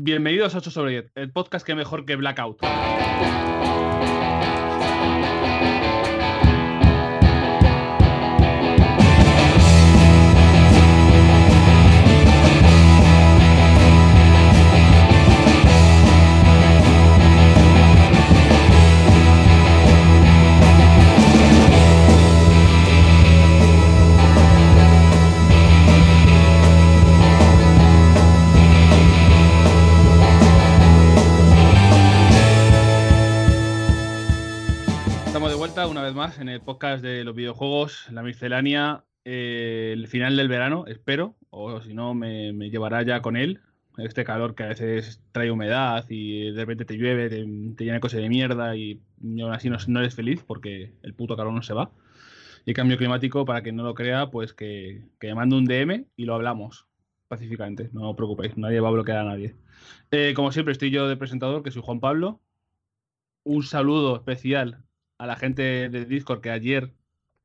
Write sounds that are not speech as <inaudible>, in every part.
Bienvenidos a 8 sobre 10, el podcast que mejor que Blackout. En el podcast de los videojuegos, la miscelánea, eh, el final del verano, espero, o si no me, llevará ya con él. Este calor que a veces trae humedad y de repente te llueve, te, llena de cosas de mierda y, y aún así no, no eres feliz porque el puto calor no se va. Y el cambio climático, para quien no lo crea, pues que, que me mande un DM y lo hablamos pacíficamente, no os preocupéis, nadie va a bloquear a nadie. Eh, como siempre, estoy yo de presentador, que soy Juan Pablo. Un saludo especial a la gente de Discord que ayer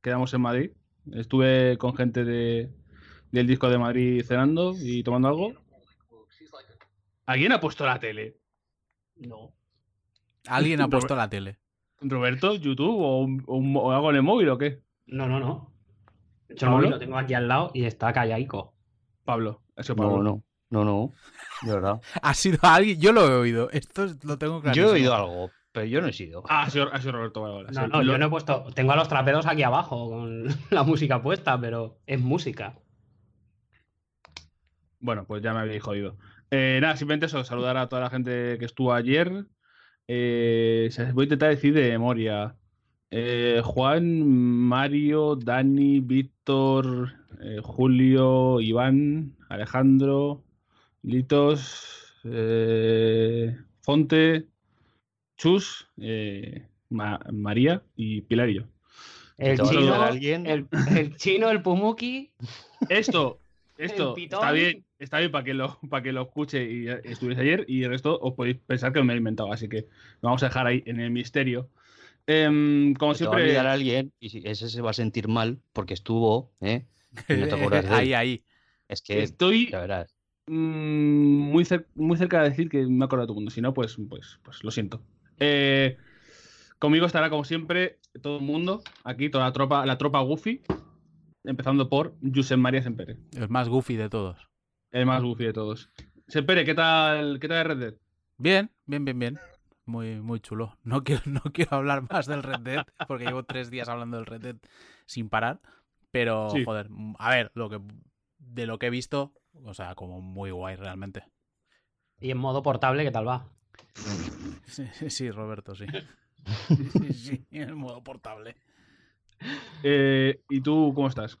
quedamos en Madrid. Estuve con gente de, del Discord de Madrid cenando y tomando algo. ¿Alguien ha puesto la tele? No. Alguien ha <laughs> puesto la tele. ¿Roberto? ¿YouTube? ¿O, un- o un- o algo en el móvil o qué? No, no, no. De hecho, el lo tengo aquí al lado y está callaico. Pablo. Eso Pablo. No, no, no, no, de verdad. <laughs> Ha sido alguien, yo lo he oído. Esto es- lo tengo claro. Yo he oído algo, pero yo no he sido. Ah, ha sido, ha sido Roberto. Vale. No, Sí, no, lo- yo no he puesto. Tengo a los traperos aquí abajo con <laughs> la música puesta, pero es música. Bueno, pues ya me habéis jodido. Eh, nada, simplemente eso, saludar a toda la gente que estuvo ayer. Eh, voy a intentar decir de memoria. Eh, Juan, Mario, Dani, Víctor, eh, Julio, Iván, Alejandro, Litos, eh, Fonte, Chus, eh, Ma- María y Pilarillo. El ¿Te a chino, alguien? el, el chino, el Pumuki. Esto, esto está bien, está bien para que lo, para que lo escuche y eh, estuviese ayer y el resto os podéis pensar que me he inventado, así que lo vamos a dejar ahí en el misterio. Em, como Te va a siempre, olvidar alguien y ese se va a sentir mal porque estuvo, ¿eh? Y no te acuerdas de <laughs> él. ahí, ahí. Es que, estoy mm, muy, cer- muy cerca de decir que me he acordado de todo el mundo, si no, pues, pues, pues lo siento. Eh, conmigo estará como siempre todo el mundo, aquí toda la tropa, la tropa Goofy, empezando por Josep María Sempere, El más goofy de todos. el más Goofy de todos. Sempere, ¿qué tal, qué tal Red Dead? Bien, bien, bien, bien. Muy, muy chulo. No quiero, no quiero hablar más del Red Dead, porque llevo tres días hablando del Red Dead sin parar. Pero, Sí. joder, a ver, lo que de lo que he visto, o sea, como muy guay realmente. Y en modo portable, ¿qué tal va? Sí, <laughs> sí, Roberto, sí. <laughs> Sí, sí, en el modo portable. Eh, ¿Y tú cómo estás?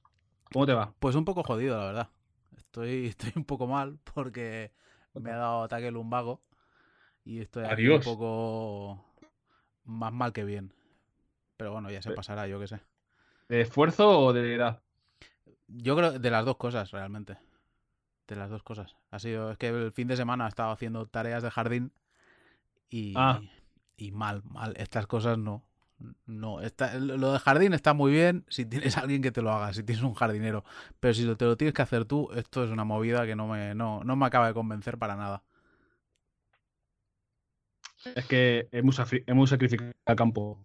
¿Cómo te va? Pues un poco jodido, la verdad. Estoy, <laughs> estoy un poco mal porque me ha dado ataque lumbago y estoy aquí un poco más mal que bien. Pero bueno, ya se Eh. pasará, yo qué sé. ¿De esfuerzo o de edad? Yo creo de las dos cosas, realmente. De las dos cosas. Ha sido, es que el fin de semana he estado haciendo tareas de jardín y, Ah. y mal, mal. Estas cosas no. No, está, lo de jardín está muy bien si tienes a <laughs> alguien que te lo haga, si tienes un jardinero. Pero si te lo tienes que hacer tú, esto es una movida que no me, no, no me acaba de convencer para nada. Es que es muy, safri- es muy sacrificado el campo.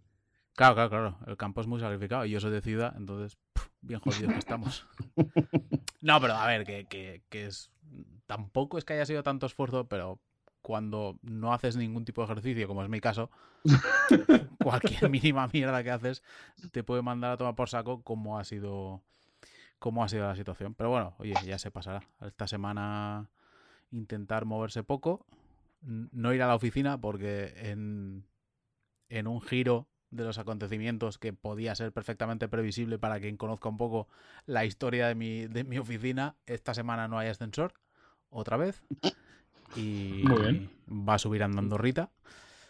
Claro, claro, claro. El campo es muy sacrificado y yo soy de ciudad, entonces, bien jodidos que estamos. <laughs> No, pero a ver, que, que, que es. Tampoco es que haya sido tanto esfuerzo, pero cuando no haces ningún tipo de ejercicio, como es mi caso, <laughs> cualquier mínima mierda que haces te puede mandar a tomar por saco como ha sido. cómo ha sido la situación. Pero bueno, oye, ya se pasará. Esta semana intentar moverse poco, no ir a la oficina porque en, en un giro de los acontecimientos que podía ser perfectamente previsible para quien conozca un poco la historia de mi, de mi oficina, esta semana no hay ascensor, otra vez. <laughs> Y Muy bien. va a subir andando Rita.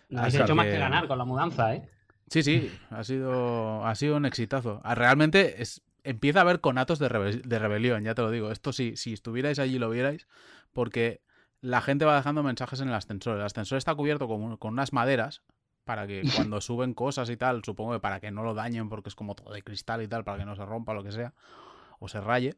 No habéis hecho más que- ganar con la mudanza, ¿eh? Sí, sí, ha sido, ha sido un exitazo. Ah, Realmente es, empieza a haber conatos de, rebe- de rebelión, ya te lo digo. Esto sí, si estuvierais allí lo vierais, porque la gente va dejando mensajes en el ascensor. El ascensor está cubierto con, con unas maderas para que <laughs> cuando suben cosas y tal, supongo que para que no lo dañen, porque es como todo de cristal y tal, para que no se rompa lo que sea, o se raye.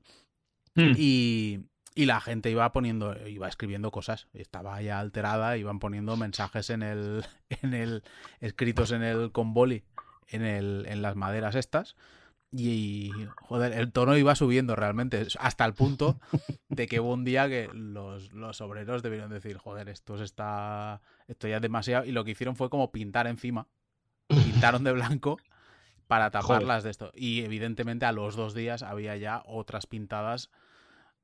Hmm. Y, Y la gente iba poniendo, iba escribiendo cosas. Estaba ya alterada, iban poniendo mensajes en el, <laughs> en el, escritos en el conboli, en el, en las maderas estas. Y, joder, el tono iba subiendo realmente, hasta el punto de que hubo un día que los, los obreros debieron decir, joder, esto se está, esto ya es demasiado. Y lo que hicieron fue como pintar encima. Pintaron de blanco para taparlas de esto. Y evidentemente a los dos días había ya otras pintadas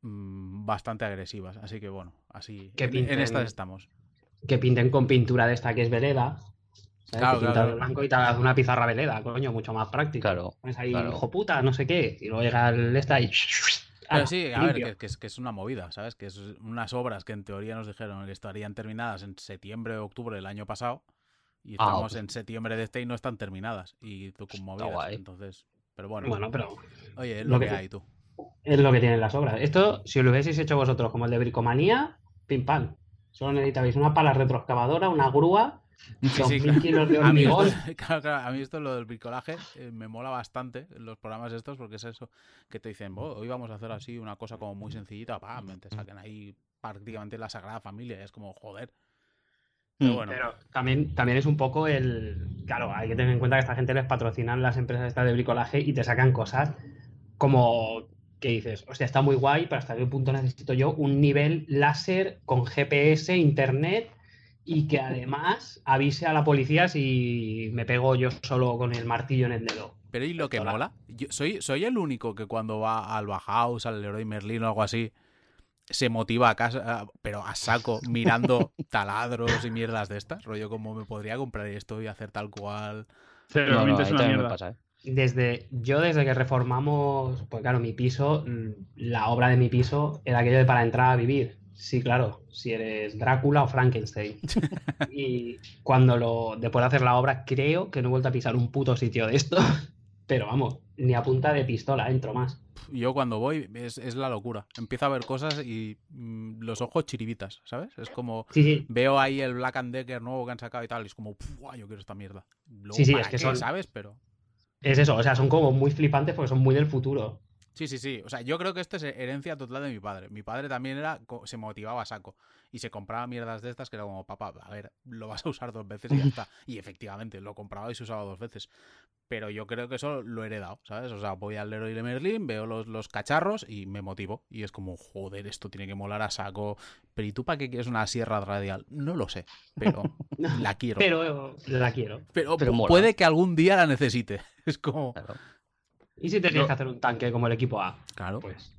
mm, bastante agresivas. Así que bueno, así Que en, estas estamos. Que pinten con pintura de esta que es veleda. ¿sabes? Claro, que claro. blanco y te hagas una pizarra veleda, coño, mucho más práctico. Claro, Pones ahí, claro. hijo puta, no sé qué. Y luego llega el esta y. <laughs> Pero sí, a ver, que, que es, que es una movida, ¿sabes? Que es unas obras que en teoría nos dijeron que estarían terminadas en septiembre o octubre del año pasado. Y Ah, estamos pues- en septiembre de este y no están terminadas. Y tú con movidas. guay. Entonces, pero bueno, Bueno, pero oye, es lo lo que hay tú. Es lo que tienen las obras. Esto, si lo hubieseis hecho vosotros como el de Bricomanía, pim pam. Solo necesitabais una pala retroexcavadora, una grúa, Sí, sí, mil claro. kilos de A mí, esto, hormigón. <laughs> claro, claro, a mí esto lo del bricolaje eh, me mola bastante en los programas estos porque es eso que te dicen, "Oh, hoy vamos a hacer así una cosa como muy sencillita, pam, te saquen ahí prácticamente la Sagrada Familia, es como, joder. Pero Mm. bueno, Pero también, también es un poco el. Claro, hay que tener en cuenta que esta gente les patrocinan las empresas estas de bricolaje y te sacan cosas como que dices, o sea, está muy guay, pero hasta qué punto necesito yo un nivel láser con GPS, internet y que <laughs> además avise a la policía si me pego yo solo con el martillo en el dedo. Pero ¿y lo que Hola. mola? Yo soy, soy el único que cuando va al Bauhaus, al Leroy Merlin o algo así, se motiva a casa, pero a saco, mirando <laughs> taladros y mierdas de estas. Rollo como me podría comprar esto y hacer tal cual. Cero, No, no, es una me mierda. pasa, ¿eh? Desde, yo desde que reformamos, pues claro, mi piso, mm, la obra de mi piso era aquello de para entrar a vivir. Sí, claro, si eres Drácula o Frankenstein. <laughs> Y cuando lo, después de hacer la obra, creo que no he vuelto a pisar un puto sitio de esto. <laughs> Pero vamos, ni a punta de pistola entro más. Yo cuando voy es, es la locura. Empiezo a ver cosas y mm, los ojos chiribitas, ¿sabes? Es como Sí, sí, veo ahí el Black and Decker nuevo que han sacado y tal, y es como, "Pua, yo quiero esta mierda. Luego, Sí, sí, ¿para es que qué, son- ¿sabes? Pero es eso, o sea, son como muy flipantes porque son muy del futuro. Sí, sí, sí. O sea, yo creo que esto es herencia total de mi padre. Mi padre también era, se motivaba a saco y se compraba mierdas de estas que era como, papá, a ver, lo vas a usar dos veces y ya está. <laughs> Y efectivamente, lo compraba y se usaba dos veces. Pero yo creo que eso lo he heredado, ¿sabes? O sea, voy al Leroy de Merlin, veo los, los cacharros y me motivo. Y es como, joder, esto tiene que molar a saco. Pero ¿y tú para qué quieres una sierra radial? No lo sé, pero <laughs> la quiero. Pero, Pero la quiero. pero pero pu- mola. puede que algún día la necesite. <laughs> Es como, Claro. ¿Y si te tienes No. que hacer un tanque como el equipo A? claro. Pues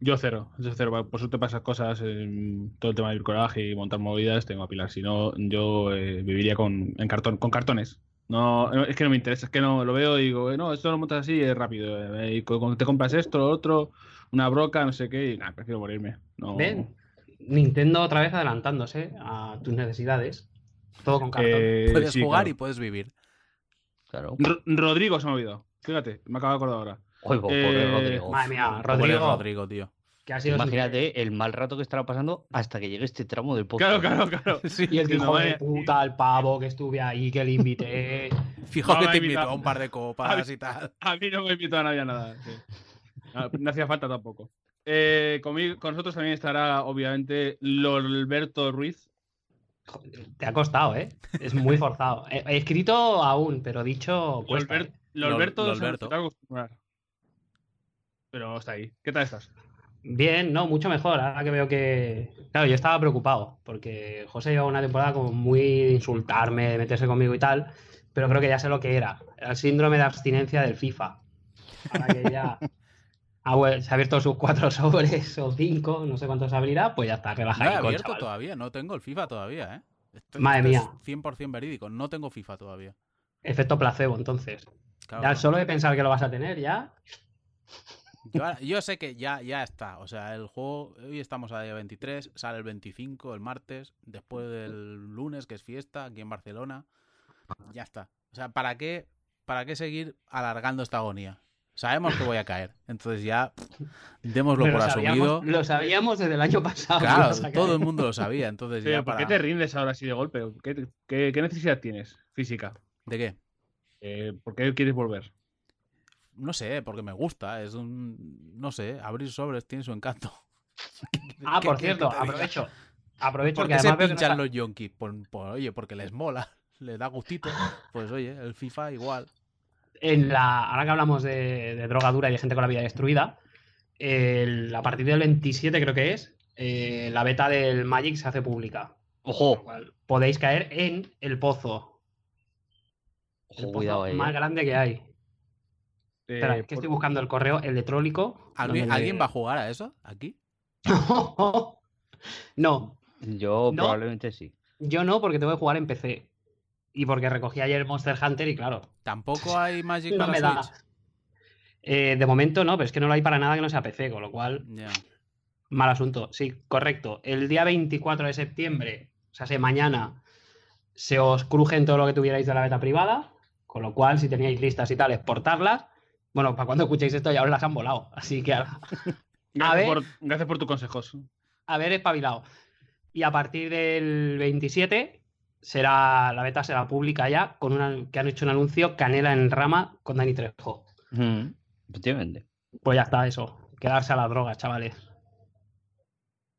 Yo cero, yo cero. Por suerte para esas cosas, en todo el tema del coraje y montar movidas, tengo a pilar. Si no, yo eh, viviría con, en cartón, con cartones. No, no, es que no me interesa, es que no lo veo y digo, eh, no, esto lo montas así, es rápido. eh, y cu- cuando te compras esto, lo otro, una broca, no sé qué, y nada, prefiero morirme. No, ven, Nintendo otra vez adelantándose a tus necesidades. Todo con cartón. eh, Puedes sí, jugar claro. y puedes vivir. Claro. Ro- Rodrigo se me ha olvidado. Fíjate, me acabo de acordar ahora. Oye, pobre Eh, Rodrigo. Madre mía, Pobre Rodrigo, Rodrigo, tío. que ha sido Imagínate el mal rato que estará pasando hasta que llegue este tramo del podcast. Claro, claro, claro. <laughs> Sí, Y el que no hijo de puta, el pavo que estuve ahí, que le invité. <laughs> Fijo No que te invitó a un par de copas y tal. A mí no me invitó a nadie a nada. sí. No hacía falta tampoco. Eh, conmigo- con nosotros también estará, obviamente, Lorberto Ruiz. Joder, Te ha costado, ¿eh? Es muy forzado. He, he escrito aún, pero dicho cuesta, Lolber- ¿eh? Lorberto Lol- se Lolberto. se va a acostumbrar. Pero está ahí. ¿Qué tal estás? Bien, no, mucho mejor. Ahora que veo que. Claro, yo estaba preocupado, porque José lleva una temporada como muy de insultarme, de meterse conmigo y tal, pero creo que ya sé lo que era. Era el síndrome de abstinencia del FIFA. Ahora que ya ha se ha abierto sus cuatro <laughs> sobres o cinco, no sé cuántos abrirá, pues ya está, No he relajado. abierto todavía, no tengo el FIFA todavía, ¿eh? Madre mía. es 100% verídico, no tengo FIFA todavía. Efecto placebo, entonces. Claro, Ya claro. solo de pensar que lo vas a tener, ya. Yo, sé que ya, ya está. O sea, el juego, hoy estamos a día 23, sale el 25, el martes, después del lunes, que es fiesta, aquí en Barcelona. Ya está. O sea, ¿para qué, para qué seguir alargando esta agonía? Sabemos que voy a caer. Entonces ya, démoslo Pero por asumido. lo sabíamos desde el año pasado. Claro, todo el mundo lo sabía. Entonces Pero ya ¿Por para... qué te rindes ahora así de golpe? ¿Qué, qué- qué necesidad tienes física? ¿De qué? Eh, ¿Por qué quieres volver? No sé, porque me gusta. Es un. No sé, abrir sobres tiene su encanto. <laughs> Ah, ¿Qué por cierto, que aprovecho. Aprovecho ¿Por que qué se además que no pinchan está- los yonkis? Por, por- oye, porque les mola, <laughs> les da gustito. Pues oye, el FIFA igual. en la, ahora que hablamos de, de drogadura y de gente con la vida destruida, el- a partir del 27 creo que es, eh, la beta del Magic se hace pública. Ojo, podéis caer en el pozo. El pozo ahí. más eh. grande que hay. Espera, Eh, que por- estoy buscando el correo electrónico. ¿Alguien, donde- ¿alguien va a jugar a eso? ¿Aquí? <laughs> no, Yo ¿No? probablemente sí. yo no, porque tengo que jugar en PC. Y porque recogí ayer Monster Hunter y claro, ¿Tampoco <laughs> hay Magic no para me da. Eh, de momento no, pero es que no lo hay para nada que no sea PC, con lo cual. Mal asunto, sí, correcto. El día 24 de septiembre, o sea, si mañana, se os crujen todo lo que tuvierais de la beta privada, con lo cual, si teníais listas y tal, exportarlas. Bueno, para cuando escuchéis esto ya os las han volado, así que ahora, <laughs> gracias, ver. por, gracias por tus consejos. a ver, espabilado. Y a partir del 27 será la beta será pública ya, con una, que han hecho un anuncio Canela en rama con Dani Trejo. Mm, Efectivamente. Pues ya está, eso. Quedarse a la droga, chavales.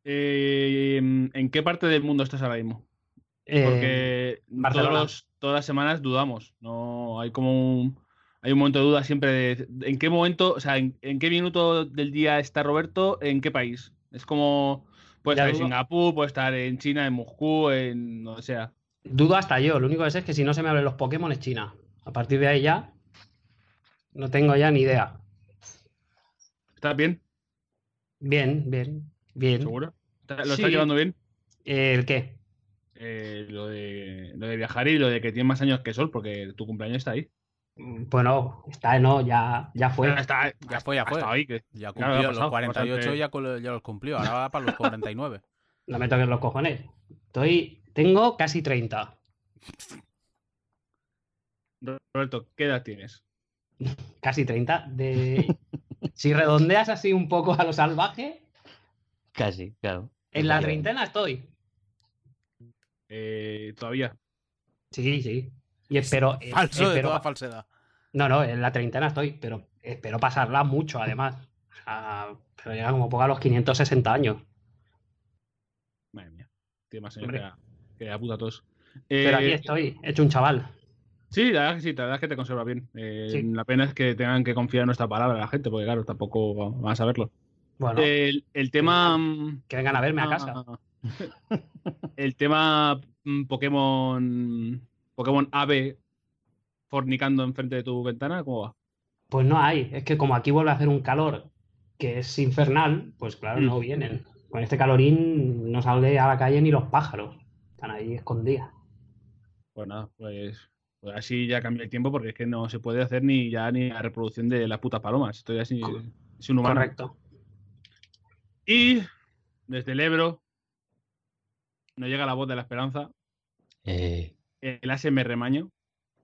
Eh, ¿En qué parte del mundo estás ahora mismo? Eh, Porque todos Barcelona. los- todas las semanas dudamos. No hay como un, hay un momento de duda siempre de en qué momento, o sea, en, en qué minuto del día está Roberto, en qué país. Es como puede estar en. Singapur, puede estar en China, en Moscú, en donde sea. Dudo hasta yo. Lo único que sé es que si no se me abren los Pokémon es China. A partir de ahí ya no tengo ya ni idea. ¿Estás bien? Bien, bien, bien. ¿Seguro? ¿Está- ¿Lo Sí. estás llevando bien? ¿El qué? Eh, lo, de, lo de viajar y lo de que tienes más años que Sol, porque tu cumpleaños está ahí. Mm, Bueno, está, no, ya, ya fue. Ya está, Ya fue, ya fue. que- Ya Claro, cumplió ha los pasado, 48, bastante. ya, ya los cumplió. Ahora va para los 49. <laughs> No me toques los cojones. Estoy, tengo casi 30. Roberto, ¿qué edad tienes? <laughs> Casi 30. De... si redondeas así un poco a lo salvaje, Casi, claro. en la treintena estoy. Eh, Todavía. Sí, sí. Y espero. eh, Falso de espero toda falsedad. No, no, en la treintena estoy, pero espero pasarla mucho, además. Pero llega como poco a los 560 años. Madre mía. Tiene más años que Hombre. la, que la puta tos. Pero aquí Eh, estoy, hecho un chaval. Sí, la verdad que sí, la verdad es que te conserva bien. Eh, Sí. La pena es que tengan que confiar en nuestra palabra la gente, porque claro, tampoco van a saberlo. Bueno, El, el tema. que vengan a verme a ah, casa. El tema mm, Pokémon. Pokémon Ave fornicando enfrente de tu ventana, ¿cómo va? Pues no hay. Es que como aquí vuelve a hacer un calor que es infernal, pues claro, Mm. no vienen. Con este calorín no sale a la calle ni los pájaros. Están ahí escondidas. Pues nada, pues, pues así ya cambia el tiempo porque es que no se puede hacer ni ya ni la reproducción de las putas palomas. Estoy así. Co- Es un humano. Correcto. Y desde el Ebro nos llega la voz de la esperanza, Eh, el ASMR Maño,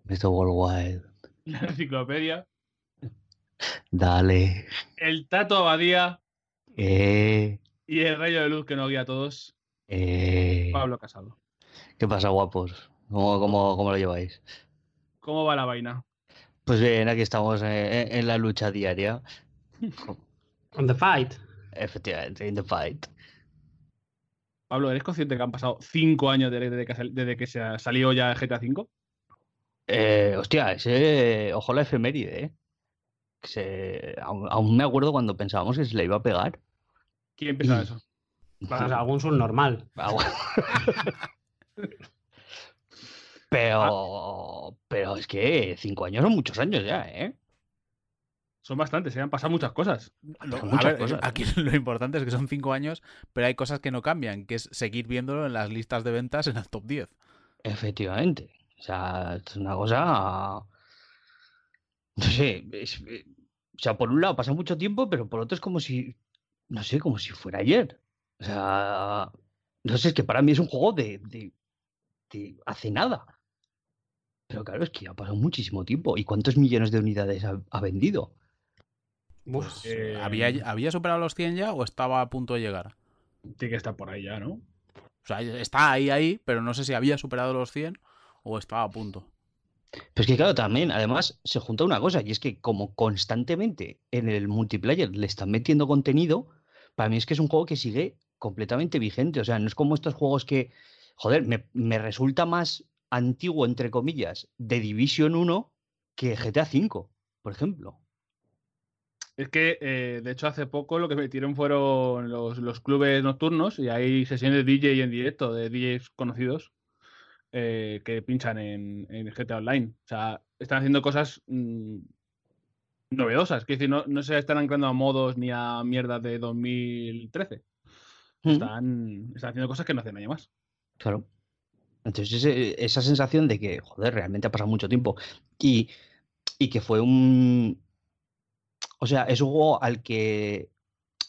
Mr. Worldwide. <laughs> la enciclopedia, Dale. el Tato Abadía Eh, y el rayo de luz que nos guía a todos, eh. Pablo Casado. ¿Qué pasa, guapos? ¿Cómo, cómo, cómo lo lleváis? ¿Cómo va la vaina? Pues bien, aquí estamos eh, en, en la lucha diaria. <laughs> On the fight. Efectivamente, in the fight. Pablo, ¿eres consciente que han pasado cinco años desde, que, sal- desde que se ha- salió ya GTA V? Eh, hostia, ese, ojo la efeméride, ¿eh? Se- aún, aún me acuerdo cuando pensábamos que se le iba a pegar. ¿Quién piensa eso? Bueno, o sea, algún subnormal. Ah, bueno. <laughs> Pero, pero es que cinco años son muchos años ya, ¿eh? Son bastantes, se han pasado muchas cosas. Lo- Son a muchas ver, cosas. aquí <laughs> lo importante es que son 5 años, pero hay cosas que no cambian, que es seguir viéndolo en las listas de ventas en el top 10. Efectivamente. O sea, es una cosa. No sé. es- eh, o sea, por un lado pasa mucho tiempo, pero por otro es como si. No sé, como si fuera ayer. O sea. No sé, es que para mí es un juego de. de, de hace nada. Pero claro, es que ha pasado muchísimo tiempo. ¿Y cuántos millones de unidades ha, ha vendido? Uf, Pues, Eh, ¿había, ¿Había superado los 100 ya o estaba a punto de llegar? Tiene que estar por ahí ya, ¿no? O sea, está ahí, ahí, pero no sé si había superado los 100 o estaba a punto. Pero es que claro, también, además, se junta una cosa, y es que como constantemente en el multiplayer le están metiendo contenido, para mí es que es un juego que sigue completamente vigente. O sea, no es como estos juegos que, joder, me, me resulta más antiguo, entre comillas, de Division 1 que GTA V, por ejemplo. Es que, eh, de hecho, hace poco lo que metieron fueron los, los clubes nocturnos y hay sesiones de DJ en directo de DJs conocidos eh, que pinchan en, en GTA Online. O sea, están haciendo cosas mm, novedosas. Es decir, no, no se están anclando a modos ni a mierdas de 2013. Mm, Están, están haciendo cosas que no hacen año más. Claro. Entonces, ese- esa sensación de que, joder, realmente ha pasado mucho tiempo y, y que fue un. O sea, es un juego al que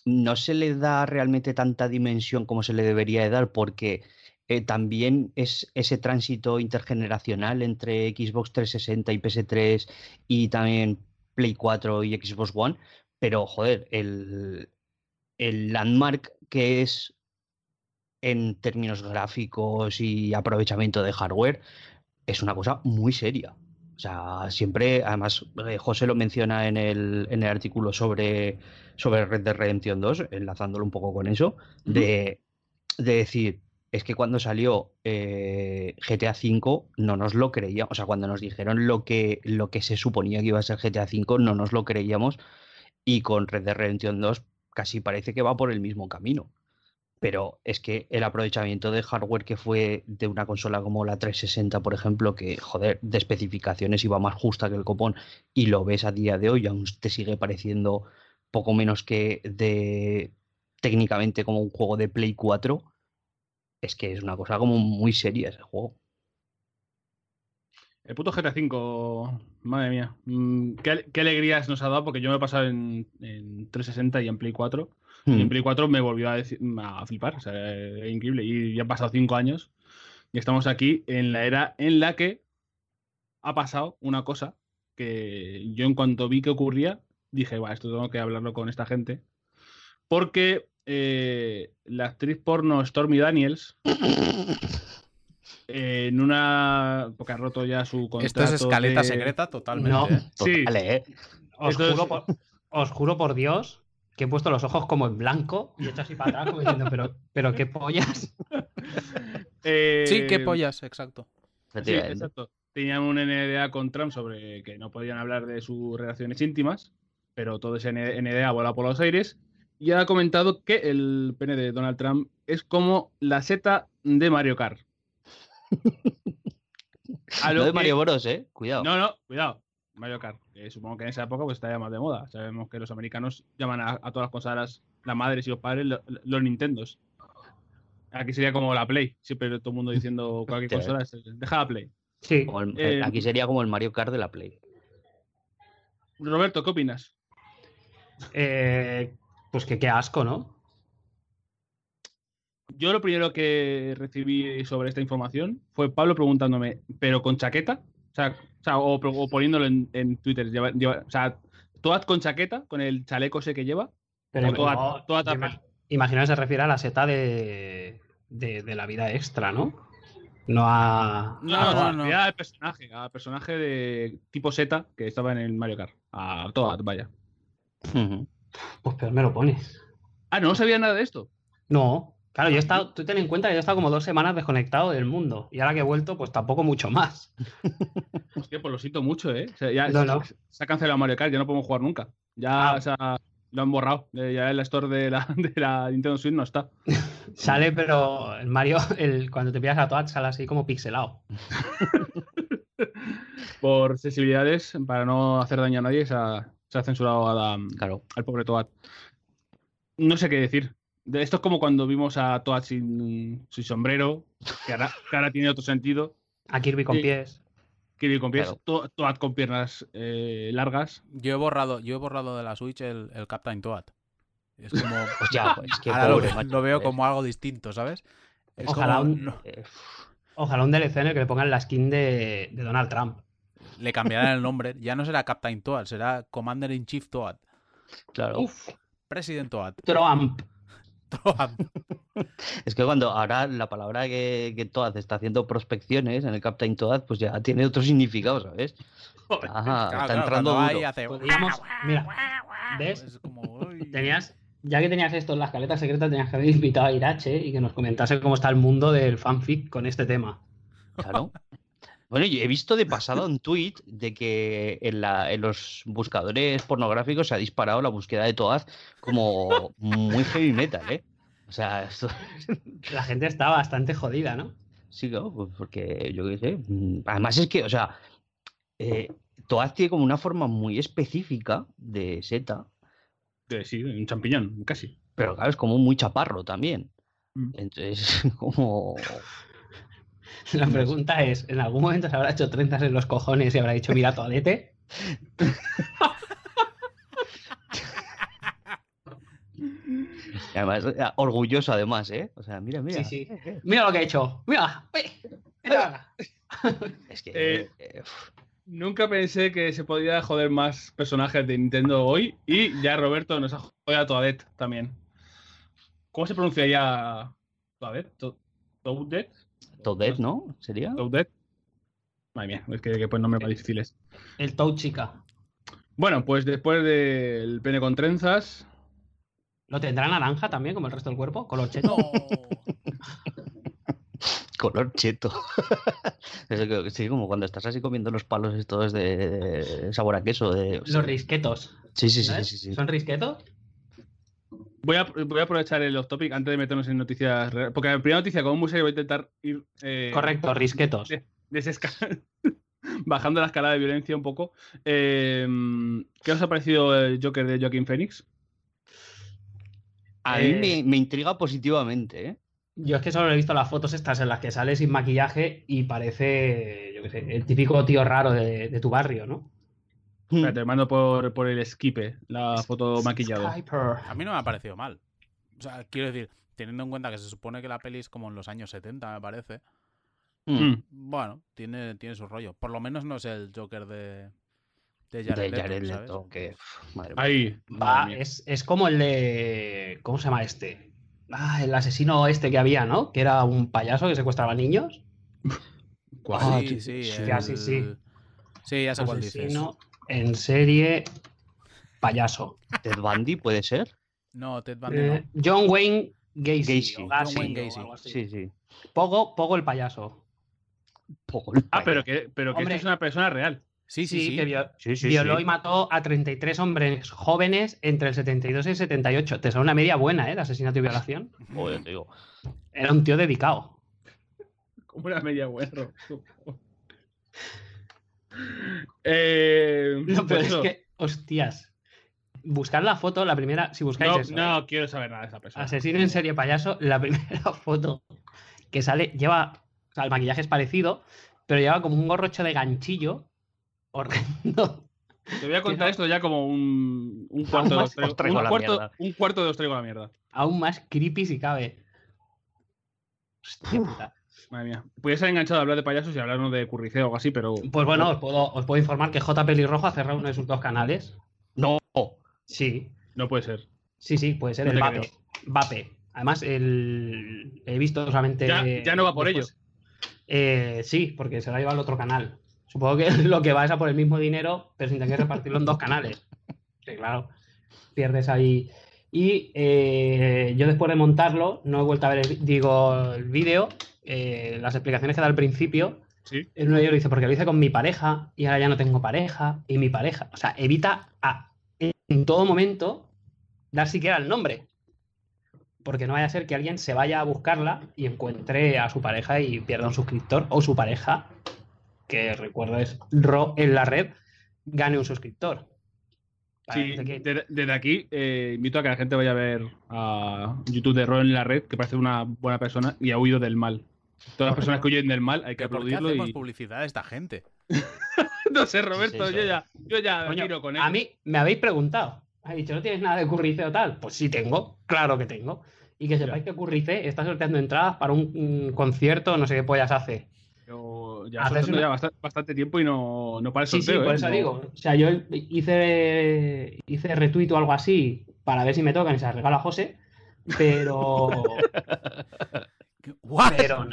no se le da realmente tanta dimensión como se le debería de dar, porque eh, también es ese tránsito intergeneracional entre Xbox 360 y PS3 y también Play 4 y Xbox One. Pero, joder, el, el landmark que es en términos gráficos y aprovechamiento de hardware es una cosa muy seria. O sea, siempre, además, eh, José lo menciona en el, en el artículo sobre, sobre Red Dead Redemption 2, enlazándolo un poco con eso, de, de decir, es que cuando salió eh, GTA V no nos lo creíamos, o sea, cuando nos dijeron lo que, lo que se suponía que iba a ser GTA V, no nos lo creíamos, y con Red Dead Redemption 2 casi parece que va por el mismo camino. Pero es que el aprovechamiento de hardware que fue de una consola como la 360, por ejemplo, que, joder, de especificaciones iba más justa que el copón, y lo ves a día de hoy, aún te sigue pareciendo poco menos que de técnicamente como un juego de Play 4, es que es una cosa como muy seria ese juego. El puto GTA V, madre mía. Mm, ¿Qué, ale- qué alegrías nos ha dado? Porque yo me he pasado en, en 360 y en Play 4. Y en Hmm. Play 4 me volvió a, decir- a flipar. O sea, es increíble. Y ya han pasado cinco años. Y estamos aquí en la era en la que ha pasado una cosa que yo en cuanto vi que ocurría, dije, va, esto tengo que hablarlo con esta gente. Porque eh, la actriz porno Stormy Daniels, eh, <laughs> en una... porque ha roto ya su contrato Esto es escaleta de- secreta totalmente. No. ¿eh? Sí. Total, ¿eh? Os Esto es- juro, por, os juro por Dios que he puesto los ojos como en blanco y he hecho así para atrás como diciendo, pero, pero qué pollas. <laughs> Eh, Sí, qué pollas, exacto. Sí, exacto. Tenían un NDA con Trump sobre que no podían hablar de sus relaciones íntimas, pero todo ese NDA vuela por los aires. Y ha comentado que el pene de Donald Trump es como la seta de Mario Kart. <laughs> A No lo de que- Mario Bros, ¿eh? Cuidado. No, no, cuidado. Mario Kart. Eh, supongo que en esa época pues estaría más de moda. Sabemos que los americanos llaman a, a todas las consolas, las madres y los padres, lo- lo- los Nintendos. Aquí sería como la Play. Siempre todo el mundo diciendo <laughs> cualquier Sí. consola, es- deja la Play. Sí, el- Eh, aquí sería como el Mario Kart de la Play. Roberto, ¿qué opinas? eh, pues que qué asco, ¿no? Yo lo primero que recibí sobre esta información fue Pablo preguntándome, ¿pero con chaqueta? O sea, o, sea, o pro- o poniéndolo en, en Twitter. lleva- lleva- o sea, Toad con chaqueta, con el chaleco ese que lleva. Pero O toda- no, toda yo tapa. ima- imagino que se refiere a la seta de, de, de la vida extra, ¿no? No a. No, Ah, no, no, no, al personaje, al personaje de tipo Z que estaba en el Mario Kart. A Toad, vaya. Pues peor me lo pones. Ah, no sabía nada de esto. No, claro, yo he estado, tú ten en cuenta que yo he estado como dos semanas desconectado del mundo. Y ahora que he vuelto, pues tampoco mucho más. <laughs> Hostia, pues lo siento mucho, ¿eh? O sea, ya No, se, no. se ha cancelado Mario Kart, ya no podemos jugar nunca. Ya, Ah. o sea, lo han borrado. Eh, Ya el store de la, <laughs> de la Nintendo Switch no está. <laughs> Sale, pero el Mario, el, cuando te pillas a Toad, sale así como pixelado. Por sensibilidades, para no hacer daño a nadie, se ha, se ha censurado a la- Claro. al pobre Toad. No sé qué decir. Esto es como cuando vimos a Toad sin, sin sombrero, que ahora, que ahora tiene otro sentido. A Kirby con Sí. pies. Kirby con pies, Claro. To- Toad con piernas eh, largas. Yo he borrado, yo he borrado de la Switch el, el Captain Toad. Es como. <laughs> Pues ya, es que ahora lo, pobre, ve- macho, lo veo como algo distinto, ¿sabes? Es Ojalá como- un- no, eh, <laughs> Ojalá un DLC en el que le pongan la skin de, de Donald Trump. le cambiarán el nombre. Ya no será Captain Toad, será Commander in Chief Toad. claro. Uf, President Toad. Trump. Toad. <laughs> Es que cuando ahora la palabra que, que Toad está haciendo prospecciones en el Captain Toad, pues ya tiene otro significado, ¿sabes? Ajá, Claro, está claro, entrando duro. ahí hace- Podríamos. Mira, ¿ves? Es como, uy. Tenías, ya que tenías esto en la escaleta secreta, tenías que haber invitado a Irache y que nos comentase cómo está el mundo del fanfic con este tema. Claro. <laughs> Bueno, yo he visto de pasado un tweet de que en, la- en los buscadores pornográficos se ha disparado la búsqueda de Toaz como muy heavy metal, ¿eh? O sea, esto <laughs> La gente está bastante jodida, ¿no? sí, claro, pues porque yo qué sé. mm, Además es que, o sea, eh, Toaz tiene como una forma muy específica de seta, De- sí, un champiñón, casi. pero claro, es como muy chaparro también. Mm. Entonces, <laughs> como... <laughs> La pregunta es, ¿en algún momento se habrá hecho trenzas en los cojones y habrá dicho, mira, toalete? y Además, eh, orgulloso además, ¿eh? O sea, mira, mira. Sí, sí. eh, eh. Mira lo que ha hecho. Mira, mira. <laughs> Es que... Eh, eh, Nunca pensé que se podía joder más personajes de Nintendo hoy y ya Roberto nos ha jodido a Toadette también. ¿Cómo se pronunciaría Toadette? To- Toadette? Toadette, ¿no? ¿Sería? Toadette. Madre mía, es que, que pues nombres más difíciles. El Toad chica. Bueno, pues después del pene con trenzas, ¿Lo tendrá naranja también, como el resto del cuerpo? Color cheto. <laughs> Color cheto. <laughs> Eso que, sí, como cuando estás así comiendo los palos estos de, de sabor a queso. De, Los risquetos. sí, sí, sí, sí, sí. ¿Son risquetos? Voy a, voy a aprovechar el off topic antes de meternos en noticias reales. Porque la primera noticia, como museo, voy a intentar ir. eh, Correcto, risquetos. <laughs> bajando la escala de violencia un poco. Eh, ¿Qué os ha parecido el Joker de Joaquin Phoenix? A mí Eh, me, me intriga positivamente, ¿eh? Yo es que solo he visto las fotos estas en las que sale sin maquillaje y parece, yo qué sé, el típico tío raro de, de tu barrio, ¿no? Espera, te mando por, por el Skipe la foto maquillado. Skyper. A mí no me ha parecido mal. O sea, quiero decir, teniendo en cuenta que se supone que la peli es como en los años 70, me parece. Mm. Mm. Bueno, tiene, tiene su rollo. Por lo menos no es el Joker de, de De Jared Leto, Jared. Leto, que... madre mía. Ahí. Va, madre mía. es, es como el de. ¿Cómo se llama este? Ah, el asesino este que había, ¿no? Que era un payaso que secuestraba niños. <laughs> ¿Cuál? Ah, sí, sí, sí, sí. Ya, sí, Sí, ya sé cuál dices. En serie payaso. Ted Bundy puede ser. No, Ted Bundy no. Eh, John Wayne Gacy. Gacy. John Wayne Gacy. Sí, sí. Pogo, Pogo el payaso. Poco el Ah, payaso. pero que, pero que Hombre. esto es una persona real. Sí, sí, Sí, sí. que vio- Sí, sí, violó sí. y mató a 33 hombres jóvenes entre el 72 y el 78. Te sale una media buena, ¿eh? De asesinato y violación. Joder, te digo. Era un tío dedicado. Como una media huerro. Eh, No, pero pues es que, hostias. Buscad la foto, la primera, si buscáis no, eso, no quiero saber nada de esa persona. Asesino en serie payaso, la <laughs> primera foto que sale, lleva, o sea, el maquillaje es parecido, pero lleva como un gorrocho de ganchillo horrendo. Te voy a contar <laughs> esto ya como un, un cuarto de os traigo, un la cuarto, mierda. un cuarto de os traigo la mierda. Aún más creepy si cabe. Hostia puta. Madre mía. Podría ser enganchado a hablar de payasos y hablarnos de curriceo o algo así, pero. Pues bueno, os puedo, os puedo informar que J. Pelirrojo ha cerrado uno de sus dos canales. No. Sí, No puede ser. sí, sí, puede ser No el Vape. Vape. Además, el... he visto solamente. Ya- ya no va por después- Eh, sí, porque se lo ha llevado al otro canal. Supongo que <laughs> lo que va es a por el mismo dinero, pero sin tener que repartirlo en dos canales. <laughs> Sí, claro. Pierdes ahí. Y eh, yo después de montarlo, no he vuelto a ver el, digo, el vídeo, eh, las explicaciones que da al principio. Sí. En uno de ellos dice, porque lo hice con mi pareja y ahora ya no tengo pareja y mi pareja. O sea, evita a- en todo momento dar siquiera el nombre. Porque no vaya a ser que alguien se vaya a buscarla y encuentre a su pareja y pierda un suscriptor o su pareja, que recuerdo es Ro en la red, gane un suscriptor. Sí, de- desde aquí eh, invito a que la gente vaya a ver a YouTube de Ron en la red, que parece una buena persona y ha huido del mal. Todas las personas que huyen del mal hay que ¿Pero ¿Por qué aplaudirlo hacemos y. publicidad a esta gente? <laughs> no sé, Roberto, Sí, sí, yo ya, yo ya Coño, tiro con él. a mí me habéis preguntado. Ha dicho, ¿no tienes nada de curriceo tal? Pues sí tengo, claro que tengo. Y que sepáis que Currice está sorteando entradas para un, un concierto, no sé qué pollas hace. Yo ya soltando una- ya bastante, bastante tiempo y no, no para el Sí, sí, por ¿eh? eso No- digo. O sea, yo hice, hice retweet o algo así para ver si me tocan y se las regalo a José, pero, <laughs> ¿What? pero,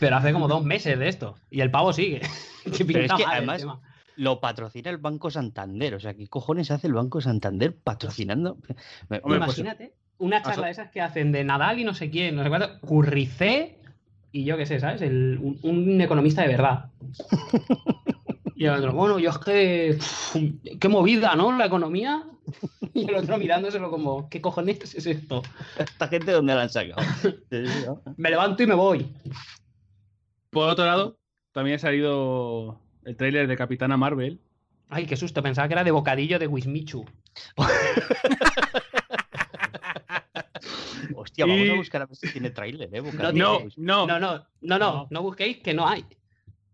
pero hace como dos meses de esto. Y el pavo sigue. <laughs> que Pero es pinta que mal el además- tema. Lo patrocina el Banco Santander. O sea, ¿qué cojones hace el Banco Santander patrocinando? Hombre, pues- Imagínate una charla de esas que hacen de Nadal y no sé quién, no sé cuánto, Curricé y yo qué sé, ¿sabes? El- un, un economista de verdad. <laughs> Y el otro, bueno, yo es que. pff, qué movida, ¿no? La economía. Y el otro mirándoselo como, ¿qué cojones es esto? ¿Esta gente dónde la han sacado? <laughs> Me levanto y me voy. Por otro lado, también ha salido el tráiler de Capitana Marvel. Ay, qué susto, pensaba que era de bocadillo de Wismichu. <laughs> Hostia, vamos a buscar a ver si tiene tráiler, ¿eh? No. No, no, No, no, no, no, no busquéis que no hay.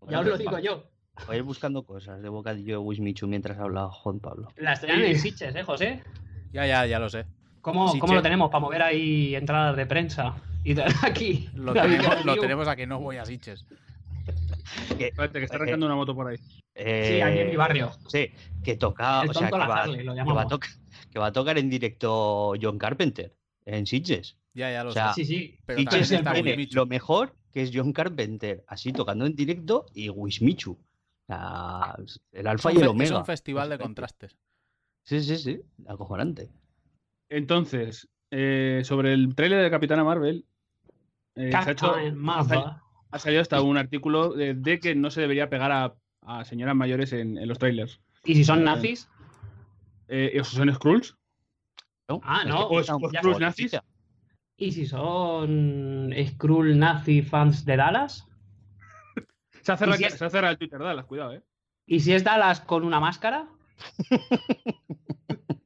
Ya os lo digo yo. Voy a ir buscando cosas de bocadillo de Wismichu mientras habla Juan Pablo. La estrenan en Sitges, ¿eh, José? Ya, ya, ya lo sé. ¿Cómo, cómo lo tenemos para mover ahí entradas de prensa? Y aquí. Lo <laughs> tenemos, lo tenemos a que no voy a Sitches. Espérate, que está Eh, arrancando una moto por ahí. Sí, aquí en mi barrio. Sí, que toca, El o sea, que va, Lazarle, lo que, va a tocar, que va a tocar en directo John Carpenter en Sitges. Ya, ya lo O sea, sé. Sí, sí. Pero Sitges está tiene lo mejor que es John Carpenter, así tocando en directo y Wismichu. El alfa y el omega. Es un festival de contrastes. Sí, sí, sí, acojonante. Entonces, eh, sobre el tráiler de Capitana Marvel, eh, se ha, hecho- Captain Marvel. ha salido hasta un artículo de, de que no se debería pegar a, a señoras mayores en, en los trailers. ¿Y si son nazis? Eh, ¿Esos son Skrulls? ¿No? Ah, no, o- está un o nazis. ¿Y si son Skrull nazi fans de Dallas? Se ha cerrado, ¿Y si es- se el Twitter, Dallas, cuidado, eh. ¿Y si es Dallas con una máscara? <laughs>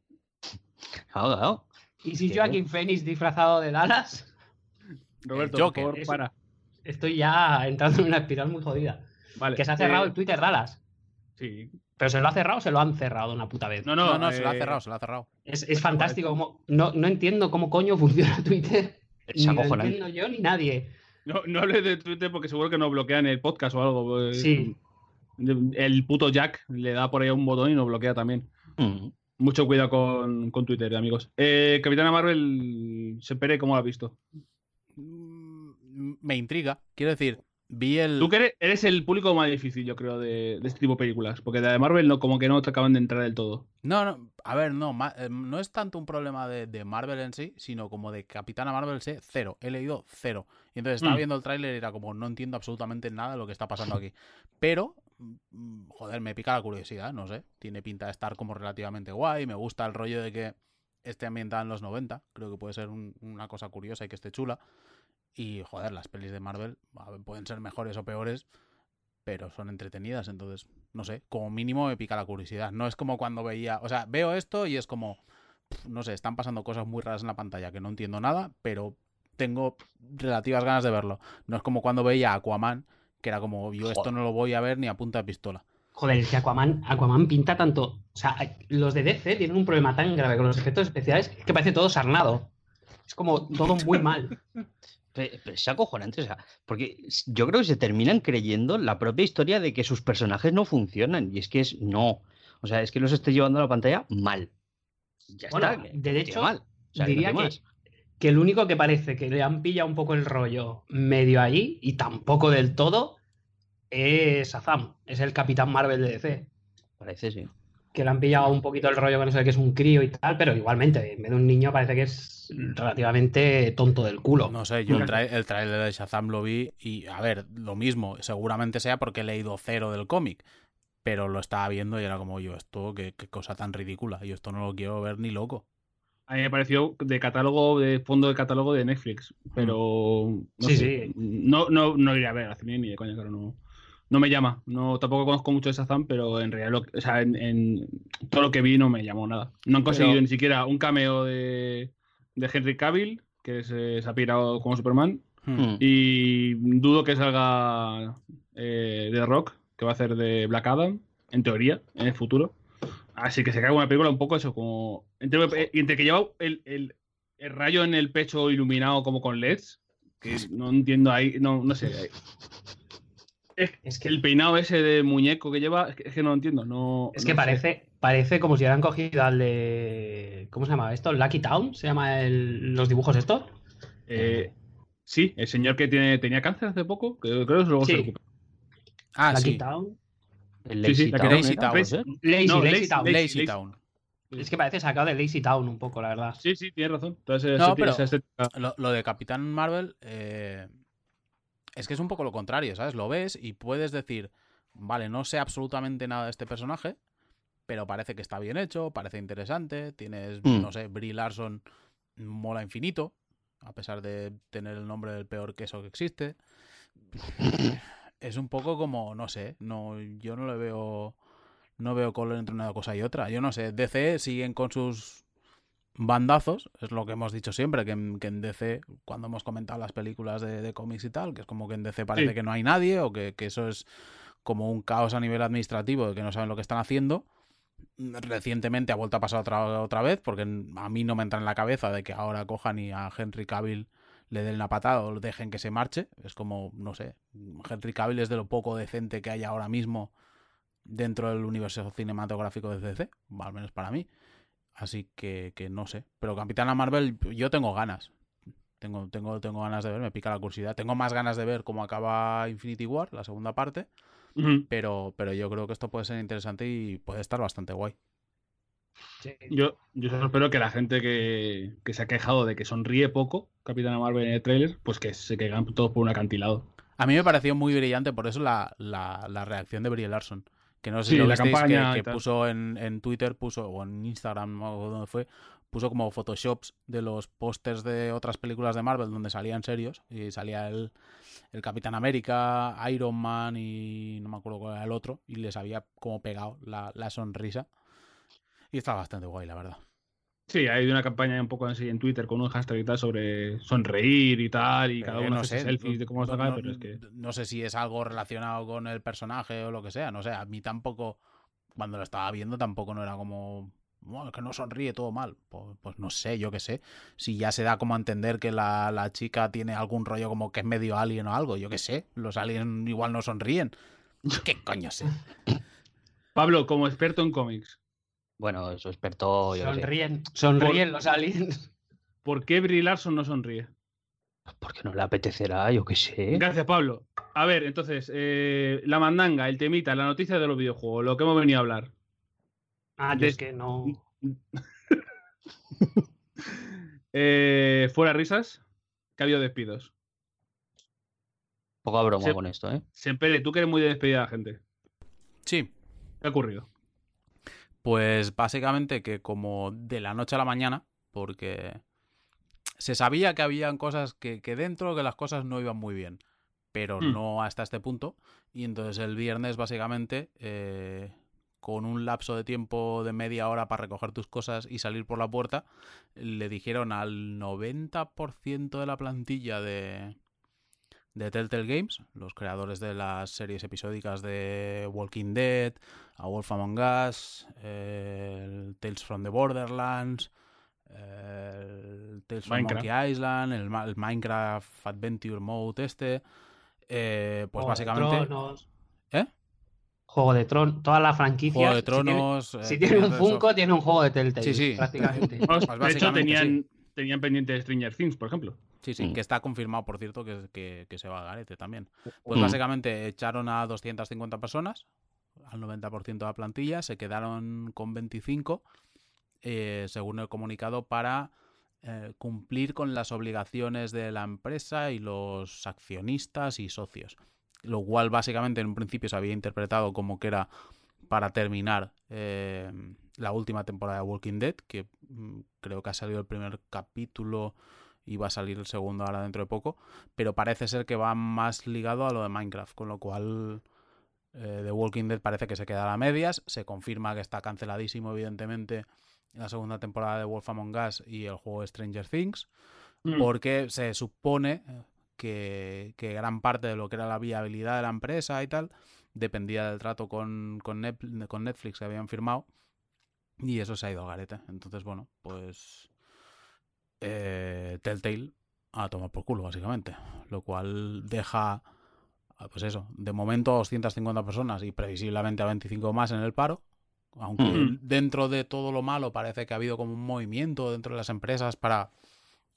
Claro, claro. ¿Y si Sí. Joaquin Phoenix disfrazado de Dallas? <laughs> Roberto, Joker, por favor, para. Estoy ya entrando en una espiral muy jodida. Vale. Que se ha cerrado eh, el Twitter Dallas. Sí. ¿Pero se lo ha cerrado o se lo han cerrado una puta vez? No, No, no, no, se lo ha eh, cerrado, se lo ha cerrado. Es, es fantástico. Como, no, no entiendo cómo coño funciona <laughs> Twitter. Es Ni lo entiendo yo ni nadie. No, no hables de Twitter porque seguro que nos bloquean el podcast o algo. pues, Sí. El puto Jack le da por ahí un botón y nos bloquea también. Mm. Mucho cuidado con, con Twitter, amigos. Eh, Capitana Marvel, Sepere, ¿cómo lo has visto? Mm, Me intriga. Quiero decir, vi el. Tú que eres, eres el público más difícil, yo creo, de, de este tipo de películas. Porque de Marvel no, como que no te acaban de entrar del todo. No, no, a ver, no, ma- eh, no es tanto un problema de, de Marvel en sí, sino como de Capitana Marvel sé cero. He leído cero. Y entonces estaba Mm. viendo el tráiler y era como, no entiendo absolutamente nada de lo que está pasando aquí. Pero, mm, joder, me pica la curiosidad, no sé. Tiene pinta de estar como relativamente guay. Me gusta el rollo de que esté ambientada en los 90. Creo que puede ser un- una cosa curiosa y que esté chula. Y, joder, las pelis de Marvel ver, pueden ser mejores o peores, pero son entretenidas, entonces, no sé, como mínimo me pica la curiosidad. No es como cuando veía, o sea, veo esto y es como, no sé, están pasando cosas muy raras en la pantalla que no entiendo nada, pero tengo relativas ganas de verlo. No es como cuando veía Aquaman, que era como, yo esto no lo voy a ver ni a punta de pistola. Joder, es que Aquaman, Aquaman pinta tanto. O sea, los de DC tienen un problema tan grave con los efectos especiales que parece todo sarnado. Es como todo muy mal. <laughs> Pe- Pero es acojonante, o sea, porque yo creo que se terminan creyendo la propia historia de que sus personajes no funcionan. Y es que es no. O sea, es que los estoy llevando a la pantalla mal. Ya Bueno, está. de que hecho, mal. O sea, diría no que, que el único que parece que le han pillado un poco el rollo medio ahí, y tampoco del todo, es Azam. Es el Capitán Marvel de DC. Parece, sí. Que le han pillado un poquito el rollo con eso de que es un crío y tal, pero igualmente, en vez de un niño, parece que es relativamente tonto del culo. No sé, yo el, Mm. el trailer de Shazam lo vi y, a ver, lo mismo, seguramente sea porque he leído cero del cómic, pero lo estaba viendo y era como yo, esto, qué, qué cosa tan ridícula, y esto no lo quiero ver ni loco. A mí me pareció de catálogo, de fondo de catálogo de Netflix. Pero. No Sí, sé, sí. No, no, no iré a ver al cine ni de coña, claro, no. No me llama. No, tampoco conozco mucho de Shazam, pero en realidad, lo- o sea, en, en todo lo que vi no me llamó nada. No han conseguido Pero- ni siquiera un cameo de, de Henry Cavill, que se, se ha pirado como Superman. Hmm. Mm. Y dudo que salga eh, The Rock, que va a hacer de Black Adam, en teoría, en el futuro. Así que se cae una película un poco eso, como. Entre, eh, entre que lleva el, el- el rayo en el pecho iluminado como con LEDs, que no entiendo ahí, no, no sé. ahí. Es, Es que, el peinado ese de muñeco que lleva, es que, es que no lo entiendo. No, es no que sé. parece, parece como si hubieran cogido al de. ¿Cómo se llama esto? Lucky Town, ¿se llama el- los dibujos estos? Eh, sí, el señor que tiene, tenía cáncer hace poco, que creo que luego se Sí. recupera. Ah, Lucky sí, Town. El Sí, sí, Lazy la Town, Lazy. Town. Lazy, No, Lazy Lazy- Town. Lazy- Lazy Town. Es que parece sacado de Lazy Town un poco, la verdad. Sí, sí, tienes razón. Entonces, No, ese- pero- lo de Capitán Marvel eh, es que es un poco lo contrario, ¿sabes? Lo ves y puedes decir, vale, no sé absolutamente nada de este personaje, pero parece que está bien hecho, parece interesante, tienes, Mm. no sé, Brie Larson mola infinito, a pesar de tener el nombre del peor queso que existe. Es un poco como, no sé, no, yo no le veo, no veo color entre una cosa y otra. Yo no sé, DC siguen con sus bandazos, es lo que hemos dicho siempre, que en, que en DC, cuando hemos comentado las películas de, de cómics y tal, que es como que en DC parece Sí. que no hay nadie o que, que eso es como un caos a nivel administrativo de que no saben lo que están haciendo. Recientemente ha vuelto a pasar otra, otra vez, porque a mí no me entra en la cabeza de que ahora cojan y a Henry Cavill le den la patada o lo dejen que se marche. Es como, no sé, Henry Cavill es de lo poco decente que hay ahora mismo dentro del universo cinematográfico de DC, al menos para mí. Así que, que no sé. Pero Capitana Marvel, yo tengo ganas. Tengo, tengo, tengo ganas de ver, me pica la curiosidad. Tengo más ganas de ver cómo acaba Infinity War, la segunda parte. Pero, pero yo creo que esto puede ser interesante y puede estar bastante guay. Sí. Yo, yo solo espero que la gente que, que se ha quejado de que sonríe poco Capitana Marvel en el tráiler, pues que se caigan todos por un acantilado. A mí me pareció muy brillante por eso la, la, la reacción de Brie Larson. Que no sé si Sí, lo la visteis, campaña que, que puso en, en Twitter, puso, o en Instagram, o donde fue, puso como photoshops de los pósters de otras películas de Marvel donde salían serios. Y salía el, el Capitán América, Iron Man y no me acuerdo cuál era el otro. Y les había como pegado la, la sonrisa. Y estaba bastante guay, la verdad. Sí, hay una campaña un poco así en Twitter con un hashtag y tal sobre sonreír y tal, y cada uno no hace sé, selfies de cómo no- pero es que... no sé si es algo relacionado con el personaje o lo que sea, no sé, a mí tampoco, cuando lo estaba viendo tampoco no era como, "Bueno, que no sonríe todo mal, pues, pues no sé, yo qué sé, si ya se da como a entender que la, la chica tiene algún rollo como que es medio alien o algo, yo qué sé, los aliens igual no sonríen, ¿qué coño sé? <laughs> Pablo, como experto en cómics, Bueno, eso experto. Yo qué sé. Sonríen, sonríen los aliens. ¿por qué Brie Larson no sonríe? Porque no le apetecerá, yo qué sé. Gracias, Pablo. A ver, entonces, eh, la mandanga, el temita, la noticia de los videojuegos, lo que hemos venido a hablar. Ah, yo es que no. <laughs> Eh, fuera risas, que ha habido despidos. Poca broma Se- con esto, ¿eh? Sempere, tú que eres muy de despedida de gente. Sí, ¿Qué ha ocurrido? Pues básicamente que como de la noche a la mañana, porque se sabía que habían cosas que, que dentro que las cosas no iban muy bien, pero Hmm. no hasta este punto. Y entonces el viernes básicamente, eh, con un lapso de tiempo de media hora para recoger tus cosas y salir por la puerta, le dijeron al 90% de la plantilla de, de Telltale Games, los creadores de las series episódicas de Walking Dead, A Wolf Among Us, el Tales from the Borderlands, el Tales from Minecraft. Monkey Island, el, Minecraft Adventure Mode este, eh, pues Juego de básicamente... Tronos, ¿Eh? Juego de Tronos, toda la franquicia. Juego de si tiene- Tronos... Si eh, tiene, un tenías eso. Funko, tiene un juego de Telltale. Sí, sí. Prácticamente. <laughs> Pues de hecho, tenían, tenían pendiente Stranger Things, por ejemplo. Sí, sí, Mm. que está confirmado, por cierto, que, que, que se va a Garete también. Pues Mm. básicamente echaron a 250 personas, al 90% de la plantilla, se quedaron con 25, eh, según el comunicado, para eh, cumplir con las obligaciones de la empresa y los accionistas y socios. Lo cual básicamente en un principio se había interpretado como que era para terminar eh, la última temporada de Walking Dead, que mm, creo que ha salido el primer capítulo y va a salir el segundo ahora dentro de poco, pero parece ser que va más ligado a lo de Minecraft, con lo cual eh, The Walking Dead parece que se quedará a medias, se confirma que está canceladísimo evidentemente la segunda temporada de Wolf Among Us y el juego Stranger Things, Mm. porque se supone que, que gran parte de lo que era la viabilidad de la empresa y tal dependía del trato con, con, Net- con Netflix que habían firmado y eso se ha ido al garete. Entonces, bueno, pues eh, Telltale a tomar por culo, básicamente. Lo cual deja, ah, pues eso, de momento a 250 personas y previsiblemente a 25 más en el paro. Aunque dentro de todo lo malo parece que ha habido como un movimiento dentro de las empresas para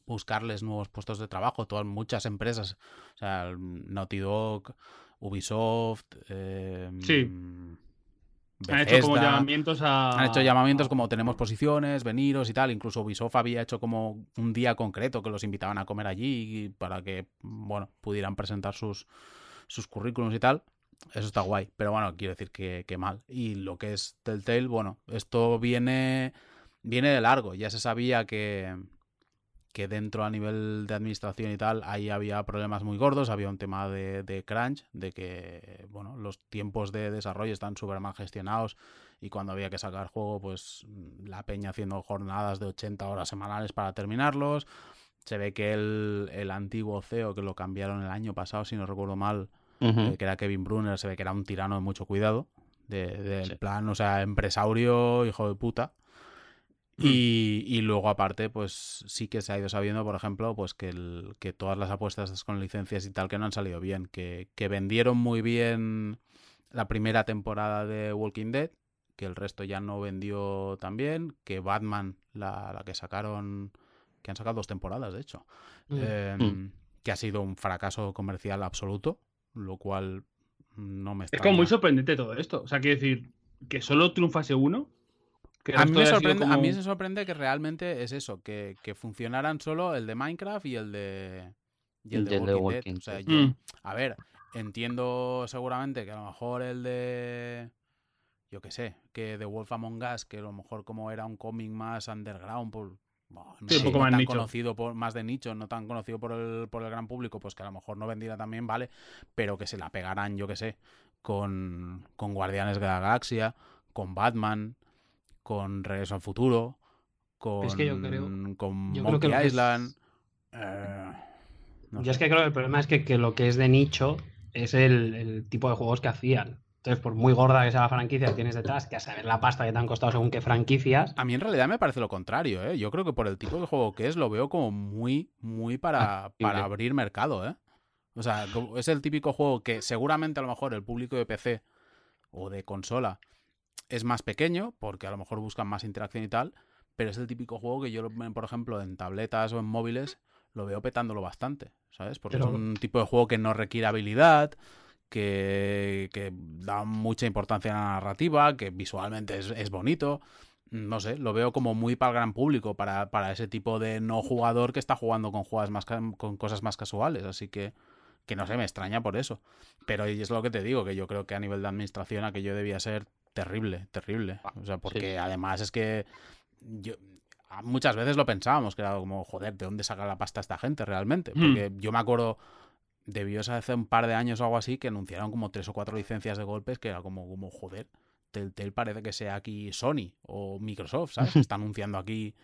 buscarles nuevos puestos de trabajo. Todas muchas empresas, o sea, Naughty Dog, Ubisoft, eh, Sí. Han hecho como llamamientos a. han hecho llamamientos como tenemos posiciones, veniros y tal. Incluso Ubisoft había hecho como un día concreto que los invitaban a comer allí para que, bueno, pudieran presentar sus, sus currículums y tal. Eso está guay. Pero bueno, quiero decir que, que mal. Y lo que es Telltale, bueno, esto viene, viene de largo. Ya se sabía que, que dentro a nivel de administración y tal, ahí había problemas muy gordos, había un tema de, de crunch, de que bueno, los tiempos de desarrollo están súper mal gestionados y cuando había que sacar juego, pues la peña haciendo jornadas de 80 horas semanales para terminarlos. Se ve que el, el antiguo CEO, que lo cambiaron el año pasado, si no recuerdo mal, eh, que era Kevin Brunner, se ve que era un tirano de mucho cuidado. De, Sí. plan, o sea, empresario, hijo de puta. Y, y luego, aparte, pues sí que se ha ido sabiendo, por ejemplo, pues que, el- que todas las apuestas con licencias y tal que no han salido bien. Que, que vendieron muy bien la primera temporada de Walking Dead, que el resto ya no vendió tan bien. Que Batman, la, la que sacaron, que han sacado dos temporadas, de hecho, Mm. eh, Mm. que ha sido un fracaso comercial absoluto, lo cual no me Es como muy sorprendente todo esto. O sea, quiero decir, que solo triunfase uno. Que A mí, me sorprende, a como- mí me sorprende que realmente es eso, que, que funcionaran solo el de Minecraft y el de, y el de Del de Walking, Walking Dead. O sea, Dead. yo- Mm. a ver, entiendo seguramente que a lo mejor el de... Yo qué sé, que The Wolf Among Us, que a lo mejor como era un cómic más underground, por, bueno, no Sí, un poco no más tan nicho. conocido por, más de nicho, no tan conocido por el, por el gran público, pues que a lo mejor no vendiera también, vale, pero que se la pegaran, yo qué sé, con, con Guardianes de la Galaxia, con Batman, con Regreso al Futuro, con, Es que yo creo- con yo creo que es- Island. eh, no Yo sé. es que creo que el problema es que, que lo que es de nicho es el, el tipo de juegos que hacían. Entonces, por muy gorda que sea la franquicia que tienes detrás, que a saber la pasta que te han costado según qué franquicias, A mí en realidad me parece lo contrario, ¿eh? Yo creo que por el tipo de juego que es, lo veo como muy, muy para, para abrir mercado, ¿eh? O sea, es el típico juego que seguramente a lo mejor el público de PC o de consola es más pequeño, porque a lo mejor buscan más interacción y tal, pero es el típico juego que yo, lo- por ejemplo, en tabletas o en móviles, lo veo petándolo bastante, ¿sabes? Porque Pero- es un tipo de juego que no requiere habilidad, que, que da mucha importancia a la narrativa, que visualmente es, es bonito. No sé, lo veo como muy para el gran público, para, para ese tipo de no jugador que está jugando con, jugadas más, con cosas más casuales. Así que, que no sé, me extraña por eso. Pero es lo que te digo, que yo creo que a nivel de administración aquello debía ser terrible, terrible. O sea, porque sí. además es que yo muchas veces lo pensábamos, que era como, joder, ¿de dónde saca la pasta esta gente realmente? Hmm. Porque yo me acuerdo, debió ser hace un par de años o algo así, que anunciaron como tres o cuatro licencias de golpes, que era como, como joder, Telltale parece que sea aquí Sony o Microsoft, ¿sabes? Está anunciando aquí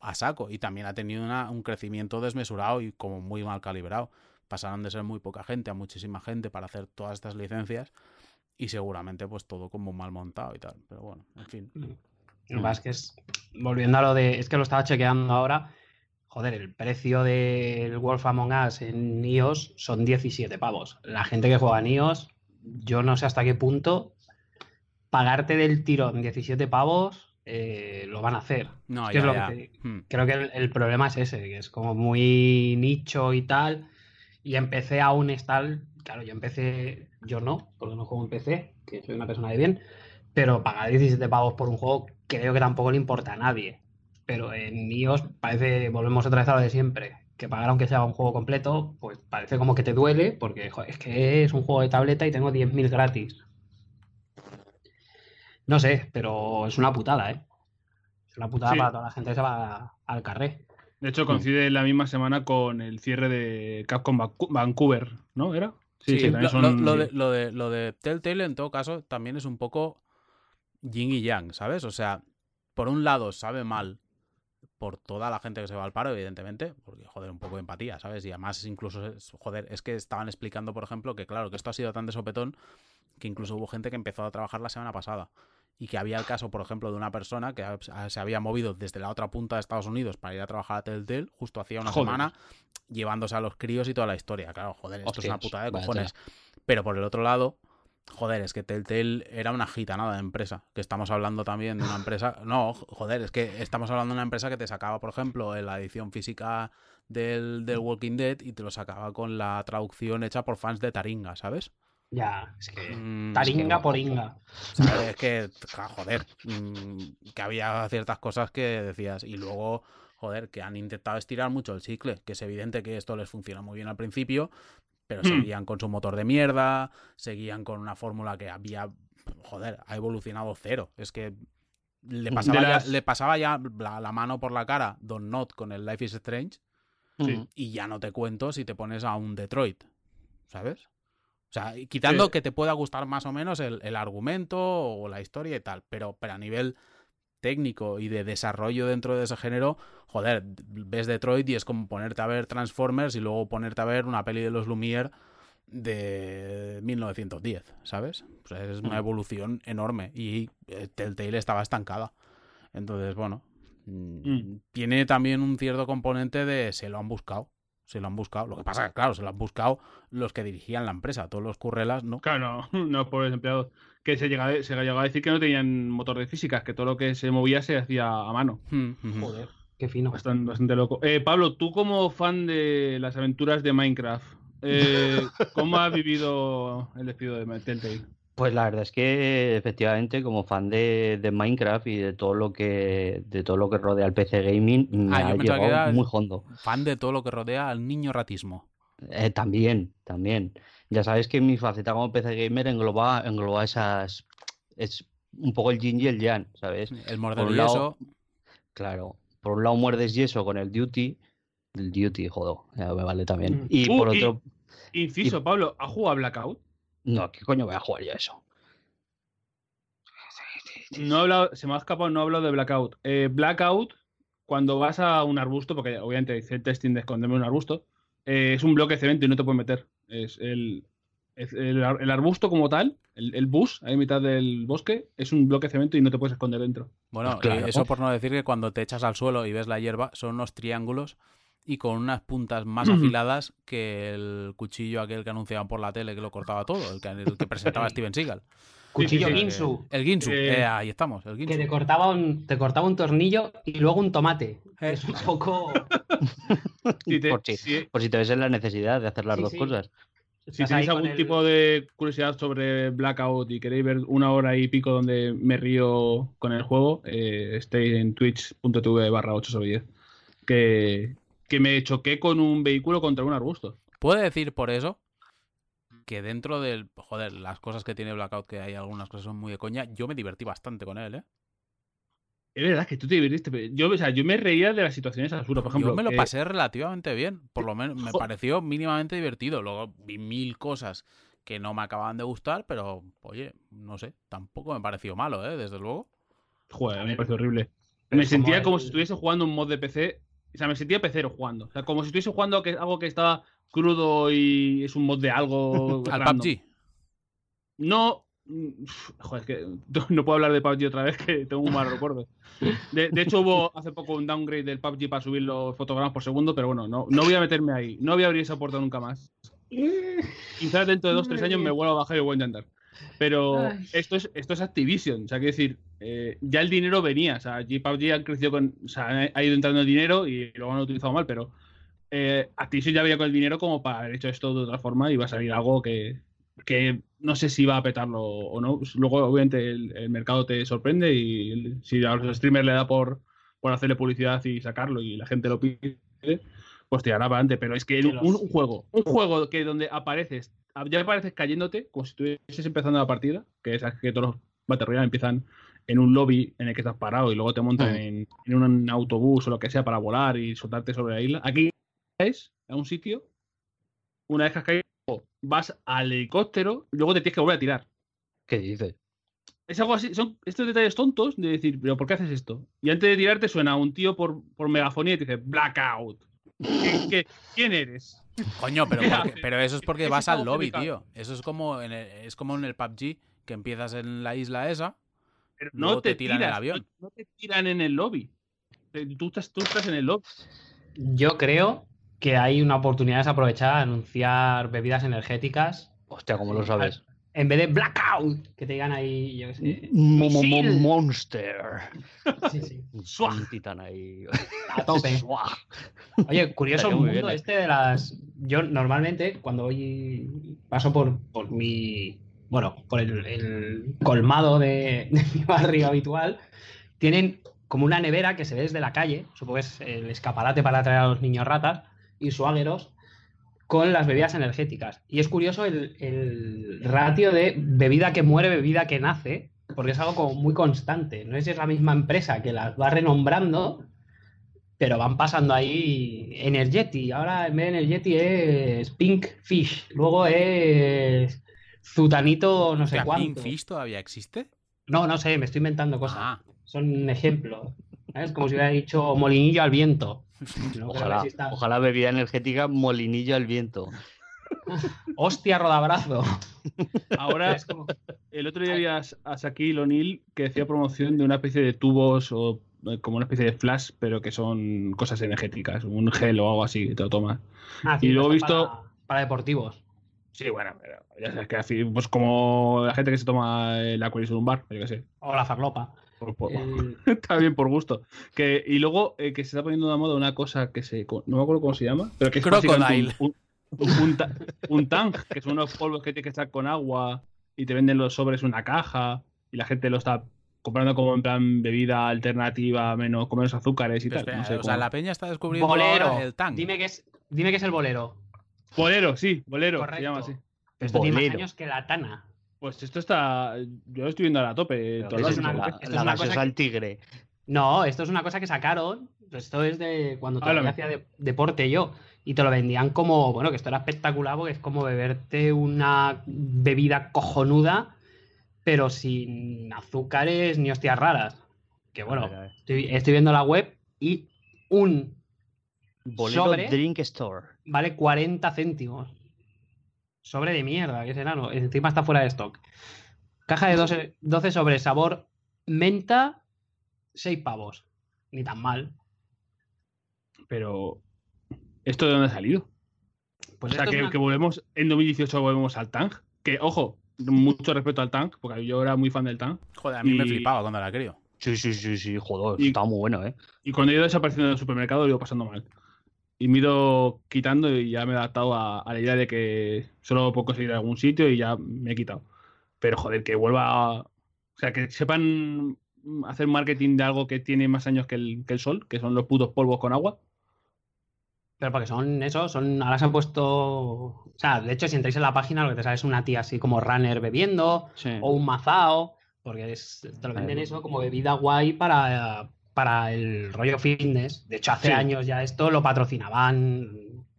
a saco y también ha tenido una- un crecimiento desmesurado y como muy mal calibrado. Pasaron de ser muy poca gente a muchísima gente para hacer todas estas licencias y seguramente pues todo como mal montado y tal. Pero bueno, en fin. Lo que pasa es que es, volviendo a lo de, es que lo estaba chequeando ahora, joder, el precio del Wolf Among Us en iOS son 17 pavos. La gente que juega en iOS, yo no sé hasta qué punto pagarte del tirón 17 pavos eh, lo van a hacer. No, Es que es ya, lo que Hmm. Creo que el, el problema es ese, que es como muy nicho y tal. Y empecé aún estar, claro, yo empecé, yo no, porque no juego en PC, que soy una persona de bien, pero pagar 17 pavos por un juego creo que tampoco le importa a nadie. Pero en iOS parece, volvemos otra vez a lo de siempre, que pagar aunque sea un juego completo, pues parece como que te duele, porque joder, es que es un juego de tableta y tengo 10.000 gratis. No sé, pero es una putada, ¿eh? Es una putada Sí. para toda la gente que se va al carré. De hecho, coincide la misma semana con el cierre de Capcom Vancou- Vancouver, ¿no? ¿Era? Sí, lo, son- lo- lo de, lo, de, lo de Telltale en todo caso también es un poco yin y yang, ¿sabes? O sea, por un lado sabe mal por toda la gente que se va al paro, evidentemente, porque, joder, un poco de empatía, ¿sabes? Y además incluso, joder, es que estaban explicando, por ejemplo, que claro, que esto ha sido tan de sopetón que incluso hubo gente que empezó a trabajar la semana pasada y que había el caso, por ejemplo, de una persona que se había movido desde la otra punta de Estados Unidos para ir a trabajar a Telltale justo hacía una Joder. semana llevándose a los críos y toda la historia. Claro, joder, esto es una putada de cojones. Pero por el otro lado, joder, es que Telltale era una gitanada de empresa. Que estamos hablando también de una empresa. <sighs> No, joder, es que estamos hablando de una empresa que te sacaba, por ejemplo, en la edición física del, del Walking Dead y te lo sacaba con la traducción hecha por fans de Taringa, ¿sabes? Ya, es que. Mm, Taringa por inga. ¿sabes? Es que, ja, joder, mm, que había ciertas cosas que decías. Y luego, joder, que han intentado estirar mucho el chicle, que es evidente que esto les funciona muy bien al principio, pero Hmm. seguían con su motor de mierda, seguían con una fórmula que había, joder, ha evolucionado cero. Es que le De pasaba, las- ya, le pasaba ya la, la mano por la cara Don Not con el Life is Strange Sí. Mm. y ya no te cuento si te pones a un Detroit, ¿sabes? O sea, quitando Sí. que te pueda gustar más o menos el, el argumento o la historia y tal, pero, pero a nivel técnico y de desarrollo dentro de ese género, joder, ves Detroit y es como ponerte a ver Transformers y luego ponerte a ver una peli de los Lumière de 1910, ¿sabes? Es una Mm. evolución enorme y eh, Telltale estaba estancada. Entonces, bueno, mm, Mm. tiene también un cierto componente de se lo han buscado. Se lo han buscado. Lo que pasa es que, claro, se lo han buscado los que dirigían la empresa. Todos los currelas, no. Claro, no, <laughs> no pobres empleados. Que se llega, se llegó a decir que no tenían motor de físicas, que todo lo que se movía se hacía a mano. Mm, ujú. Joder, qué fino. Bastante, bastante loco. Eh, Pablo, tú como fan de las aventuras de Minecraft, eh, <laughs> ¿cómo has vivido el despido de Telltale? Pues la verdad es que efectivamente como fan de, de Minecraft y de todo lo que de todo lo que rodea al PC gaming me Ah, ha llegado muy hondo. Fan de todo lo que rodea al niño ratismo. Eh, también, también. Ya sabes que mi faceta como PC gamer engloba, engloba esas es un poco el yin y el yang, ¿sabes? El morder Por un y lado- eso. Claro. Por un lado muerdes yeso con el duty, el duty, joder, ya me vale también. Mm. Y Uh, por y- otro, Inciso, Pablo, ¿has jugado a Blackout? No, ¿qué coño voy a jugar yo a eso? No he hablado, se me ha escapado, no he hablado de Blackout. Eh, Blackout, cuando vas a un arbusto, porque obviamente hice el testing de esconderme en un arbusto, eh, es un bloque de cemento y no te puedes meter. Es el, es el, ar- el arbusto como tal, el, el bus, ahí en mitad del bosque, es un bloque de cemento y no te puedes esconder dentro. Bueno, Claro. eso por no decir que cuando te echas al suelo y ves la hierba, son unos triángulos y con unas puntas más afiladas que el cuchillo aquel que anunciaban por la tele que lo cortaba todo, el que, el que presentaba <laughs> Steven Seagal. Cuchillo sí, sí. Ginsu, El Ginsu, Eh, eh, ahí estamos, el que te cortaba, un, te cortaba un tornillo y luego un tomate. Eh. Es un poco. <laughs> Si, te- Por si, si- por si te ves en la necesidad de hacer las Sí, dos sí. cosas. si tenéis algún el- tipo de curiosidad sobre Blackout y queréis ver una hora y pico donde me río con el juego, eh, estéis en twitch.tv barra 8 sobre 10. Que, que me choqué con un vehículo contra un arbusto. ¿Puedo decir por eso que dentro del. Joder, las cosas que tiene Blackout, que hay algunas cosas son muy de coña, yo me divertí bastante con él, ¿eh? Es verdad que tú te divirtiste. pero Yo, o sea, yo me reía de las situaciones absurdas. Por ejemplo, yo me lo eh, pasé relativamente bien, por lo menos me pareció mínimamente divertido. Luego vi mil cosas que no me acababan de gustar, pero oye, no sé, tampoco me pareció malo, ¿eh? Desde luego. Joder, a mí me pareció horrible. Pero me sentía como como el- si estuviese jugando un mod de PC. O sea, me sentía pecero jugando. O sea, como si estuviese jugando que, algo que estaba crudo y es un mod de algo. <laughs> Al random. PUBG. No. mm, Joder, es que <laughs> no puedo hablar de PUBG otra vez, que tengo un mal recuerdo. De, de hecho, hubo hace poco un downgrade del PUBG para subir los fotogramas por segundo, pero bueno, no, no voy a meterme ahí. No voy a abrir esa puerta nunca más. <laughs> Quizás dentro de dos o tres años me vuelva a bajar y voy a intentar. Pero Ay. esto es, esto es Activision. O sea, quiero decir, eh, ya el dinero venía. O sea, allí PUBG ha crecido con. O sea, ha- ido entrando el dinero y lo han utilizado mal, pero eh, Activision ya venía con el dinero como para haber hecho esto de otra forma y va a salir algo que, que no sé si va a petarlo o no. Luego, obviamente, el, el mercado te sorprende y el- si a los streamers le da por, por hacerle publicidad y sacarlo y la gente lo pide, pues te hará para adelante. Pero es que Que un, un juego, un juego que donde apareces, ya apareces cayéndote, como si estuvieses empezando la partida, que es que todos los Battle Royale empiezan en un lobby en el que estás parado y luego te montan en, en un autobús o lo que sea para volar y soltarte sobre la isla. Aquí es a un sitio, una vez que has caído, vas al helicóptero y luego te tienes que volver a tirar. ¿Qué dices? Es algo así, son estos detalles tontos de decir, pero ¿por qué haces esto? Y antes de tirarte suena un tío por, por megafonía y te dice, Blackout. ¿Qué- qué- quién eres? Coño, pero, pero eso es porque vas al lobby, tío. Eso es como en el, es como en el PUBG, que empiezas en la isla esa. Pero Luego no te te, tiran el tiras, avión. No, no te tiran en el lobby. Tú estás, tú estás en el lobby. Yo creo que hay una oportunidad desaprovechada de anunciar bebidas energéticas. Hostia, ¿cómo lo sabes? En vez de blackout, que te digan ahí, yo qué sé. Mo- mo- mo- misil. Monster. Sí, sí. <laughs> Un titán ahí. A tope. <laughs> Oye, curioso el mundo bien, este de las. Yo normalmente, cuando voy. paso por, por mi. Bueno, por el, el colmado de, <laughs> de mi barrio habitual, tienen como una nevera que se ve desde la calle, supongo que es el escaparate para traer a los niños ratas y suágueros, con las bebidas energéticas. Y es curioso el, el ratio de bebida que muere, bebida que nace, porque es algo como muy constante. No si es la misma empresa que las va renombrando, pero van pasando ahí Energeti. Ahora en vez de Energeti es Pink Fish. Luego es Zutanito no sé cuánto. ¿Pinfish todavía existe? No, no sé, me estoy inventando cosas. Ah, Son ejemplos. Es como si hubiera dicho molinillo al viento. No Ojalá, bebida energética molinillo al viento. Hostia, rodabrazo. Ahora, Es como- el otro día vi a, Shaquille O'Neal que hacía promoción de una especie de tubos o eh, como una especie de flash, pero que son cosas energéticas, un gel o algo así, que te lo tomas. Ah, Y luego he visto- Para, para deportivos. Sí, bueno, pero ya sabes que así, pues como la gente que se toma el Aquarius en un bar, yo qué sé. O la farlopa. Por- por- El- <laughs> Está bien por gusto. Que, y luego eh, que se está poniendo de moda una cosa que se. No me acuerdo cómo se llama, pero que es Crocodile. un, un, un, un tang, que son unos polvos que tienes que estar con agua y te venden los sobres en una caja y la gente lo está comprando como en plan bebida alternativa, menos, con menos azúcares y pero tal. espera, no sé o sea, la peña está descubriendo bolero. el tank. Dime que es, dime que es el bolero. Bolero, sí, bolero, Correcto. se llama así. Pero esto tiene más años que la tana. Pues esto está. Yo lo estoy viendo a la tope. Lados, es una la, esto es una cosa que- al tigre. No, esto es una cosa que sacaron. Esto es de cuando todavía Háblame. hacía de- deporte yo. Y te lo vendían como, bueno, que esto era espectacular porque es como beberte una bebida cojonuda, pero sin azúcares ni hostias raras. Que bueno, A ver, a ver. estoy, estoy viendo la web y un Bolero sobre Drink Store. vale 40 céntimos. Sobre de mierda, que es enano. Encima está fuera de stock. Caja de 12, 12 sobre sabor menta, 6 pavos. Ni tan mal. Pero. ¿Esto de dónde ha salido? Pues o sea, que, una- que volvemos en 2018 volvemos al Tang. Que, ojo, mucho respeto al Tang, porque yo era muy fan del Tang. Joder, a mí me flipaba cuando era crío. Sí, sí, sí, sí, joder, Y- está muy bueno, ¿eh? Y cuando he ido desapareciendo del supermercado, lo ido pasando mal. Y me he ido quitando y ya me he adaptado a, a la idea de que solo puedo conseguir algún sitio y ya me he quitado. Pero joder, que vuelva a... O sea, que sepan hacer marketing de algo que tiene más años que el, que el sol, que son los putos polvos con agua. Pero porque son eso, son. Ahora se han puesto. O sea, de hecho, si entráis en la página, lo que te sale es una tía así como runner bebiendo, Sí. o un mazao, porque es- te lo venden eso como bebida guay para, para el rollo fitness. De hecho, hace Sí. años ya esto lo patrocinaban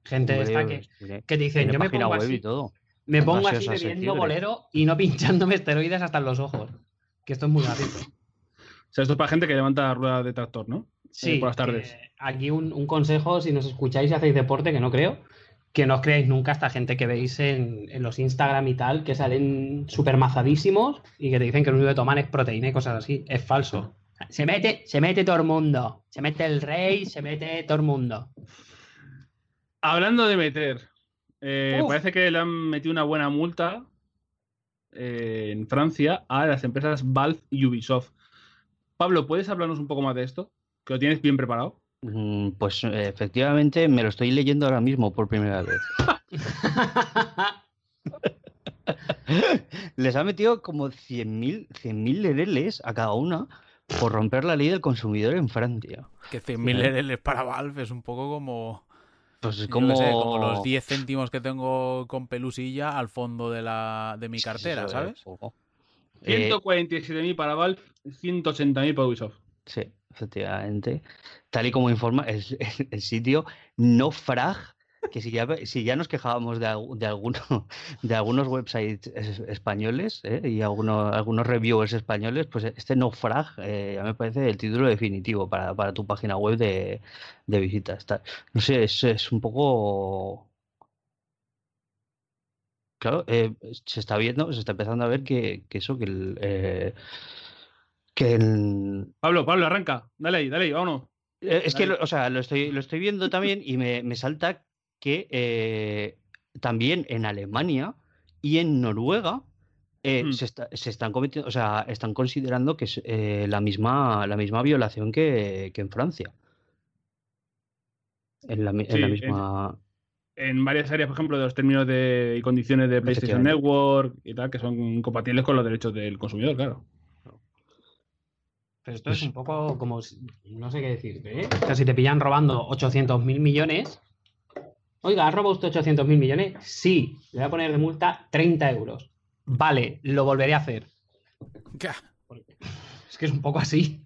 gente de esta que, Tiene- que te dicen, yo me pongo web así, y todo. me pongo así bebiendo bolero y no <laughs> pinchándome esteroides hasta en los ojos. Que esto es muy gracioso. O sea, esto es para gente que levanta ruedas de tractor, ¿no? Sí, por las tardes. que aquí un, un consejo, si nos escucháis y hacéis deporte, que no creo, que no os creáis nunca esta gente que veis en, en los Instagram y tal, que salen súper mazadísimos y que te dicen que lo único que toman es proteína y cosas así. Es falso. Se mete, se mete todo el mundo. Se mete el rey, se mete todo el mundo. Hablando de meter, eh, parece que le han metido una buena multa eh, en Francia a las empresas Valve y Ubisoft. Pablo, ¿puedes hablarnos un poco más de esto? Que lo tienes bien preparado. Mm, Pues efectivamente me lo estoy leyendo ahora mismo por primera vez. <laughs> <laughs> Les ha metido como 100.000 100.000 lereles a cada una por romper la ley del consumidor en Francia. Que 100.000 LLs para Valve es un poco como, Pues como... sé, como los 10 céntimos que tengo con pelusilla al fondo de, la, de mi Sí, sí, cartera, ¿sabes? Eh, 147.000 para Valve, 180.000 para Ubisoft. Sí, efectivamente. Tal y como informa el, el- el sitio Nofrag, que si ya, si ya nos quejábamos de, de, alguno, <laughs> de algunos websites es- españoles ¿eh? y algunos, algunos reviewers españoles, pues este Nofrag eh, ya me parece el título definitivo para, para tu página web de, de visitas. Está- no sé, es, es un poco... Claro, eh, se está viendo, se está empezando a ver que, que eso, que el... eh, que el, Pablo, Pablo, arranca. Dale ahí, dale ahí, vámonos. Es que, o sea, lo estoy, lo estoy viendo también y me, me salta que eh, también en Alemania y en Noruega eh, se, está- se están cometiendo, o sea, están considerando que es eh, la misma, la misma violación que, que en Francia. En la, en misma. En varias áreas, por ejemplo, de los términos de, y condiciones de PlayStation. Network y tal, que son incompatibles con los derechos del consumidor, claro. Pero esto es Pues- un poco como, no sé qué decirte, ¿eh? O sea, si te pillan robando 800 mil millones, oiga, ¿has robado usted 800 mil millones? Sí, le voy a poner de multa 30 euros. Vale, lo volveré a hacer. Es que es un poco así.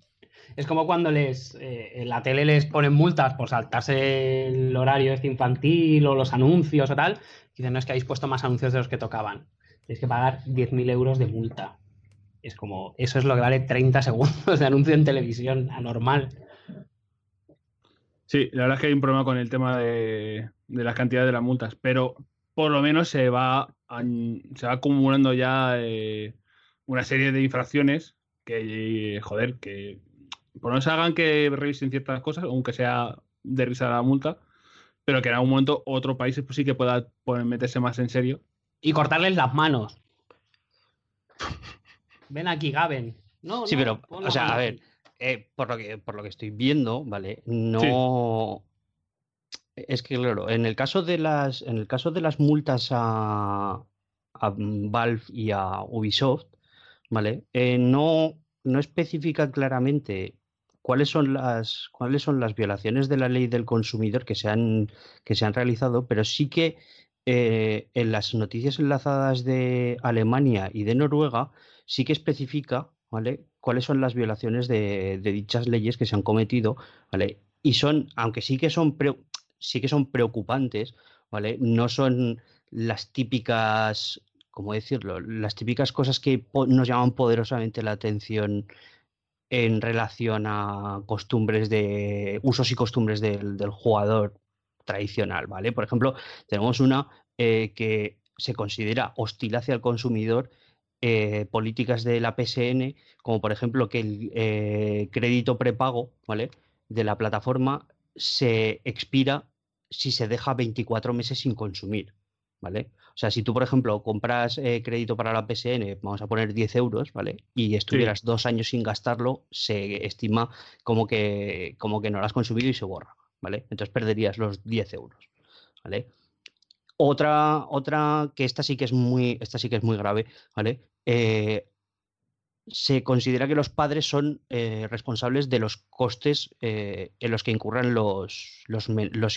Es como cuando les eh, en la tele les ponen multas por saltarse el horario este infantil o los anuncios o tal. Dicen, no es que habéis puesto más anuncios de los que tocaban. Tienes que pagar 10.000 euros de multa. Es como, eso es lo que vale 30 segundos de anuncio en televisión, anormal. Sí, la verdad es que hay un problema con el tema de, de las cantidades de las multas, pero por lo menos se va, se va acumulando ya eh, una serie de infracciones que, joder, que por lo menos hagan que revisen ciertas cosas, aunque sea de risa la multa, pero que en algún momento otro país pues sí que pueda poner- meterse más en serio. Y cortarles las manos. <laughs> Ven aquí, Gaben. No, Sí, no, pero, o sea, a ver, eh, por lo que, por lo que estoy viendo, ¿vale? No. Es que, claro, en el caso de las, en el caso de las multas a, a Valve y a Ubisoft, ¿vale? Eh, no, no especifica claramente cuáles son las, cuáles son las violaciones de la ley del consumidor que se han, que se han realizado, pero sí que eh, en las noticias enlazadas de Alemania y de Noruega sí que especifica, ¿vale? Cuáles son las violaciones de, dichas leyes que se han cometido, ¿vale? Y son, aunque sí que son pre- sí que son preocupantes, ¿vale? No son las típicas, ¿cómo decirlo? Las típicas cosas que nos llaman poderosamente la atención en relación a costumbres de usos y costumbres del, del jugador tradicional, ¿vale? Por ejemplo, tenemos una eh, que se considera hostil hacia el consumidor, eh, políticas de la PSN, como por ejemplo que el eh, crédito prepago, ¿vale? De la plataforma se expira si se deja 24 meses sin consumir, ¿vale? O sea, si tú, por ejemplo, compras eh, crédito para la PSN, vamos a poner 10 euros, ¿vale? Y estuvieras dos años sin gastarlo, se estima como que, como que no lo has consumido y se borra, ¿vale? Entonces perderías los 10 euros, ¿vale? Otra, otra que esta sí que es muy, esta sí que es muy grave, ¿vale? Eh, se considera que los padres son eh, responsables de los costes eh, en los que incurran los,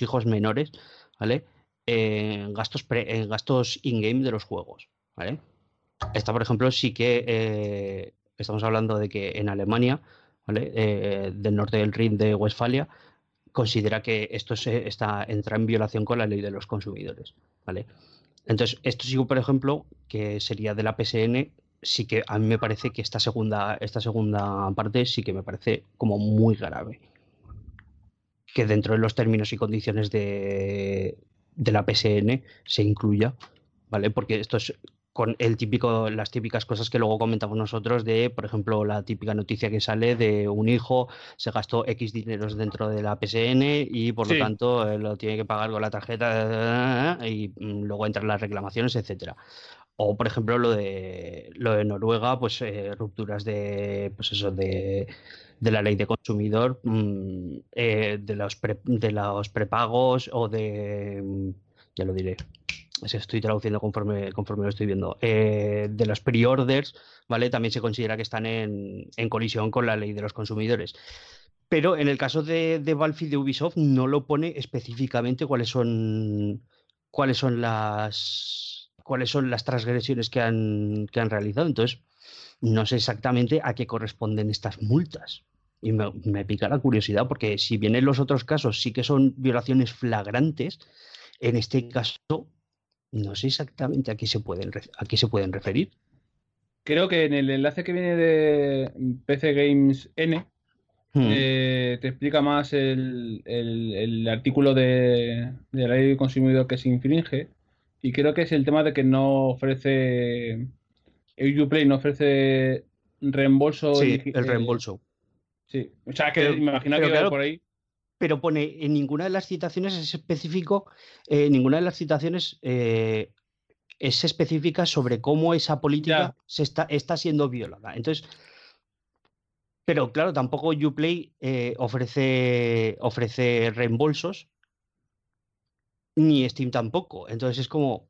hijos menores, ¿vale? En gastos, gastos in-game de los juegos, ¿vale? Esta, por ejemplo, sí que estamos hablando de que en Alemania, del norte del Rin de Westfalia, considera que esto se, está, entra en violación con la ley de los consumidores, ¿vale? Entonces, esto sí, por ejemplo, que sería de la PSN, sí que a mí me parece que esta segunda, esta segunda parte sí que me parece como muy grave. Que dentro de los términos y condiciones de, de la PSN se incluya, ¿vale? Porque esto es con el típico, las típicas cosas que luego comentamos nosotros de, por ejemplo, la típica noticia que sale de un hijo se gastó X dineros dentro de la PSN y por Sí. lo tanto eh, lo tiene que pagar con la tarjeta y mm, luego entran las reclamaciones, etcétera. O por ejemplo lo de lo de Noruega, pues eh, rupturas de pues eso de, de la ley de consumidor, mm, eh, de los pre- de los prepagos o de mm, ya lo diré. Que estoy traduciendo conforme, conforme lo estoy viendo. Eh, de los pre-orders, ¿vale? También se considera que están en, en colisión con la ley de los consumidores. Pero en el caso de, de Valve y de Ubisoft no lo pone específicamente cuáles son cuáles son las cuáles son las transgresiones que han, que han realizado. Entonces, no sé exactamente a qué corresponden estas multas. Y me, me pica la curiosidad, porque si bien en los otros casos sí que son violaciones flagrantes, en este caso no sé exactamente a qué se pueden, a qué se pueden referir. Creo que en el enlace que viene de PC Games N Hmm. eh, te explica más el, el- el artículo de, de la ley del consumidor que se infringe y creo que es el tema de que no ofrece Uplay no ofrece reembolso Sí, el eh, reembolso. sí, o sea que Pero- me imagino que claro, por ahí pero pone en ninguna de las citaciones es específico, eh, ninguna de las citaciones eh, es específica sobre cómo esa política se está, está siendo violada. Entonces, pero claro, tampoco Uplay eh, ofrece, ofrece reembolsos, ni Steam tampoco. Entonces es como,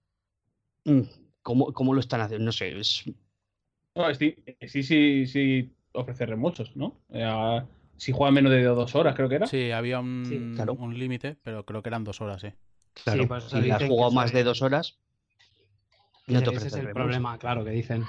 mm, ¿cómo, cómo lo están haciendo? No sé, es... No, Steam, sí, sí, sí ofrece reembolsos, ¿no? Eh, si juega menos de dos horas, creo que era. Sí, había un, un límite, pero creo que eran dos horas, sí. Claro, si has jugado más de dos horas, no te ese es el problema, claro, que dicen.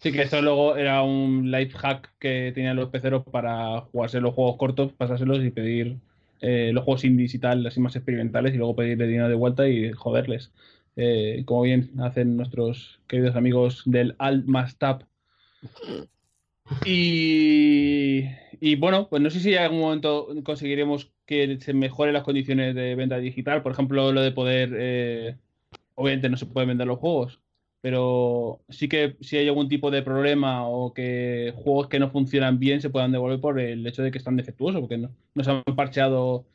Sí, que esto luego era un life hack que tenían los peceros para jugarse los juegos cortos, pasárselos y pedir eh, los juegos indies y tal, así más experimentales, y luego pedirle dinero de vuelta y joderles. Eh, como bien hacen nuestros queridos amigos del Alt más. <laughs> Y, y, bueno, pues no sé si en algún momento conseguiremos que se mejoren las condiciones de venta digital. Por ejemplo, lo de poder. Eh, obviamente no se pueden vender los juegos, pero sí que si hay algún tipo de problema o que juegos que no funcionan bien se puedan devolver por el hecho de que están defectuosos, porque no, se han parcheado,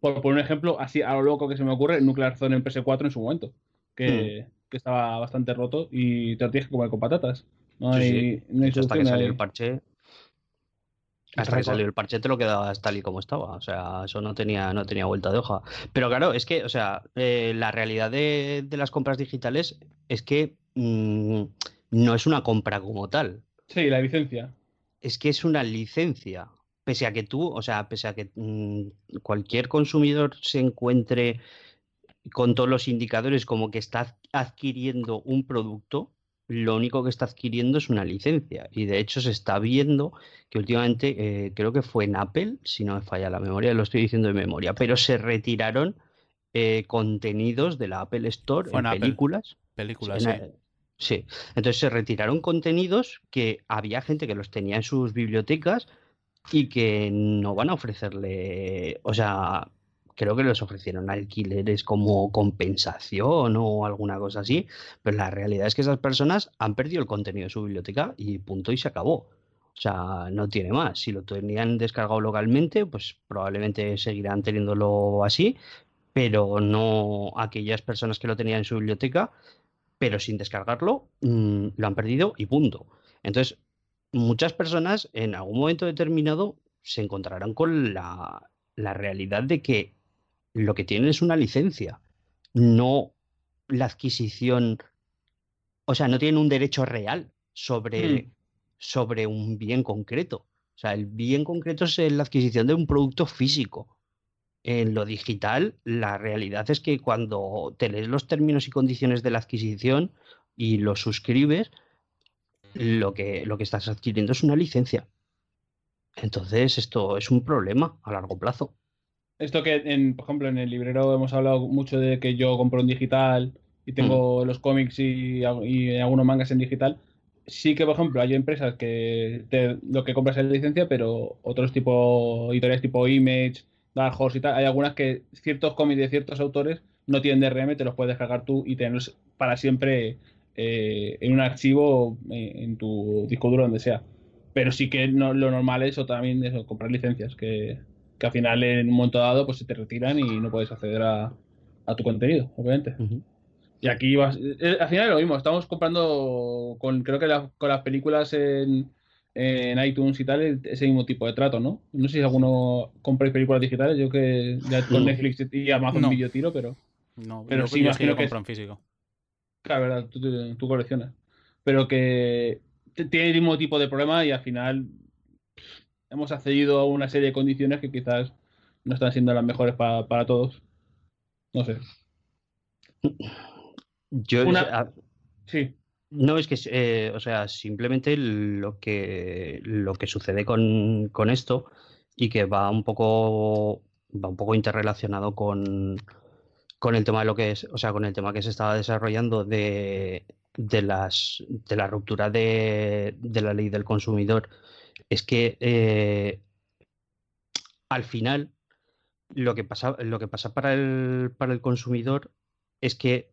por, por, un ejemplo, así a lo loco que se me ocurre, Nuclear Zone en PS4 en su momento, que, hmm. estaba bastante roto y te lo tienes que comer con patatas. No hay, hasta que salió el parche. Hasta que salió el parche te lo quedabas tal y como estaba. O sea, eso no tenía, no tenía vuelta de hoja. Pero claro, es que, o sea, eh, la realidad de, de, las compras digitales es que Mm, no es una compra como tal. Sí, la licencia. Es que es una licencia. Pese a que tú, o sea, pese a que mm, cualquier consumidor se encuentre con todos los indicadores como que está adquiriendo un producto, lo único que está adquiriendo es una licencia. Y de hecho se está viendo que últimamente, eh, creo que fue en Apple, si no me falla la memoria, lo estoy diciendo de memoria, pero se retiraron eh, contenidos de la Apple Store en películas. Películas, sí. Sí, entonces se retiraron contenidos que había gente que los tenía en sus bibliotecas y que no van a ofrecerle, o sea, creo que les ofrecieron alquileres como compensación o alguna cosa así, pero la realidad es que esas personas han perdido el contenido de su biblioteca y punto y se acabó. O sea, no tiene más. Si lo tenían descargado localmente, pues probablemente seguirán teniéndolo así, pero no aquellas personas que lo tenían en su biblioteca pero sin descargarlo mm, lo han perdido y punto. Entonces, muchas personas en algún momento determinado se encontrarán con la, realidad de que lo que tienen es una licencia, no la adquisición, o sea, no tienen un derecho real sobre, hmm. sobre un bien concreto. O sea, el bien concreto es la adquisición de un producto físico. En lo digital, la realidad es que cuando te lees los términos y condiciones de la adquisición y lo suscribes, lo que, lo que estás adquiriendo es una licencia. Entonces, esto es un problema a largo plazo. Esto que, en, por ejemplo, en el librero hemos hablado mucho de que yo compro en digital y tengo mm. los cómics y, y, algunos mangas en digital. Sí que, por ejemplo, hay empresas que lo que compras es la licencia, pero otros tipo editoriales tipo Image Dark Horse y tal, hay algunas que ciertos cómics de ciertos autores no tienen DRM, te los puedes descargar tú y tenerlos para siempre eh, en un archivo eh, en tu disco duro, donde sea. Pero sí que lo normal es o también eso, comprar licencias, que, al final en un momento dado pues se te retiran y no puedes acceder a, tu contenido, obviamente. Y aquí vas, eh, al final es lo mismo, estamos comprando con, creo que con las películas en, en iTunes y tal ese mismo tipo de trato, ¿no? No sé si alguno compra películas digitales, yo que ya con Netflix y Amazon no. Video tiro, pero. No, pero sí, yo, que compro en físico. Claro, verdad, tú, coleccionas. Pero que tiene el mismo tipo de problema y al final hemos accedido a una serie de condiciones que quizás no están siendo las mejores para, para todos. No sé. Yo. Sí. No, es que, eh, o sea, simplemente lo que, lo que sucede con, con, esto y que va un poco, va un poco interrelacionado con, con el tema de lo que es, o sea, con el tema que se estaba desarrollando de, de las, de la ruptura de, de la ley del consumidor, es que eh, al final lo que pasa, lo que pasa para el, para el consumidor es que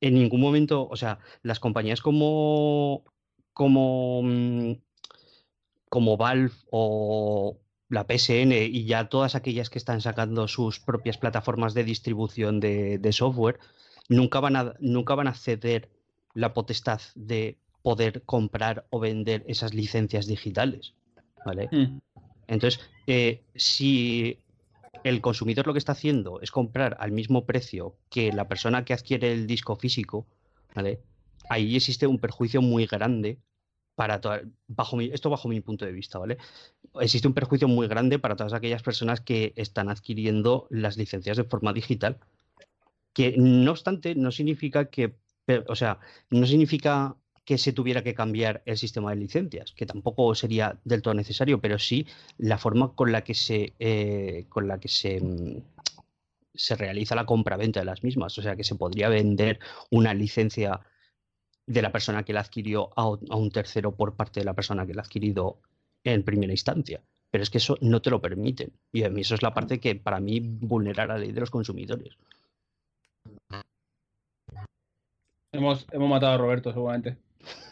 en ningún momento, o sea, las compañías como, como, mm, como Valve o la PSN y ya todas aquellas que están sacando sus propias plataformas de distribución de, software, nunca van a, nunca van a ceder la potestad de poder comprar o vender esas licencias digitales. ¿Vale? Mm. Entonces, eh, si el consumidor lo que está haciendo es comprar al mismo precio que la persona que adquiere el disco físico, ¿vale? Ahí existe un perjuicio muy grande para toda- bajo mi, esto bajo mi punto de vista, ¿vale? Existe un perjuicio muy grande para todas aquellas personas que están adquiriendo las licencias de forma digital. Que no obstante, no significa que, o sea, no significa que se tuviera que cambiar el sistema de licencias, que tampoco sería del todo necesario, pero sí la forma con la que se, eh, con la que se, mm, se realiza la compraventa de las mismas. O sea, que se podría vender una licencia de la persona que la adquirió a, un tercero por parte de la persona que la ha adquirido en primera instancia. Pero es que eso no te lo permiten. Y a mí eso es la parte que para mí vulnera la ley de los consumidores. Hemos, hemos matado a Roberto, seguramente.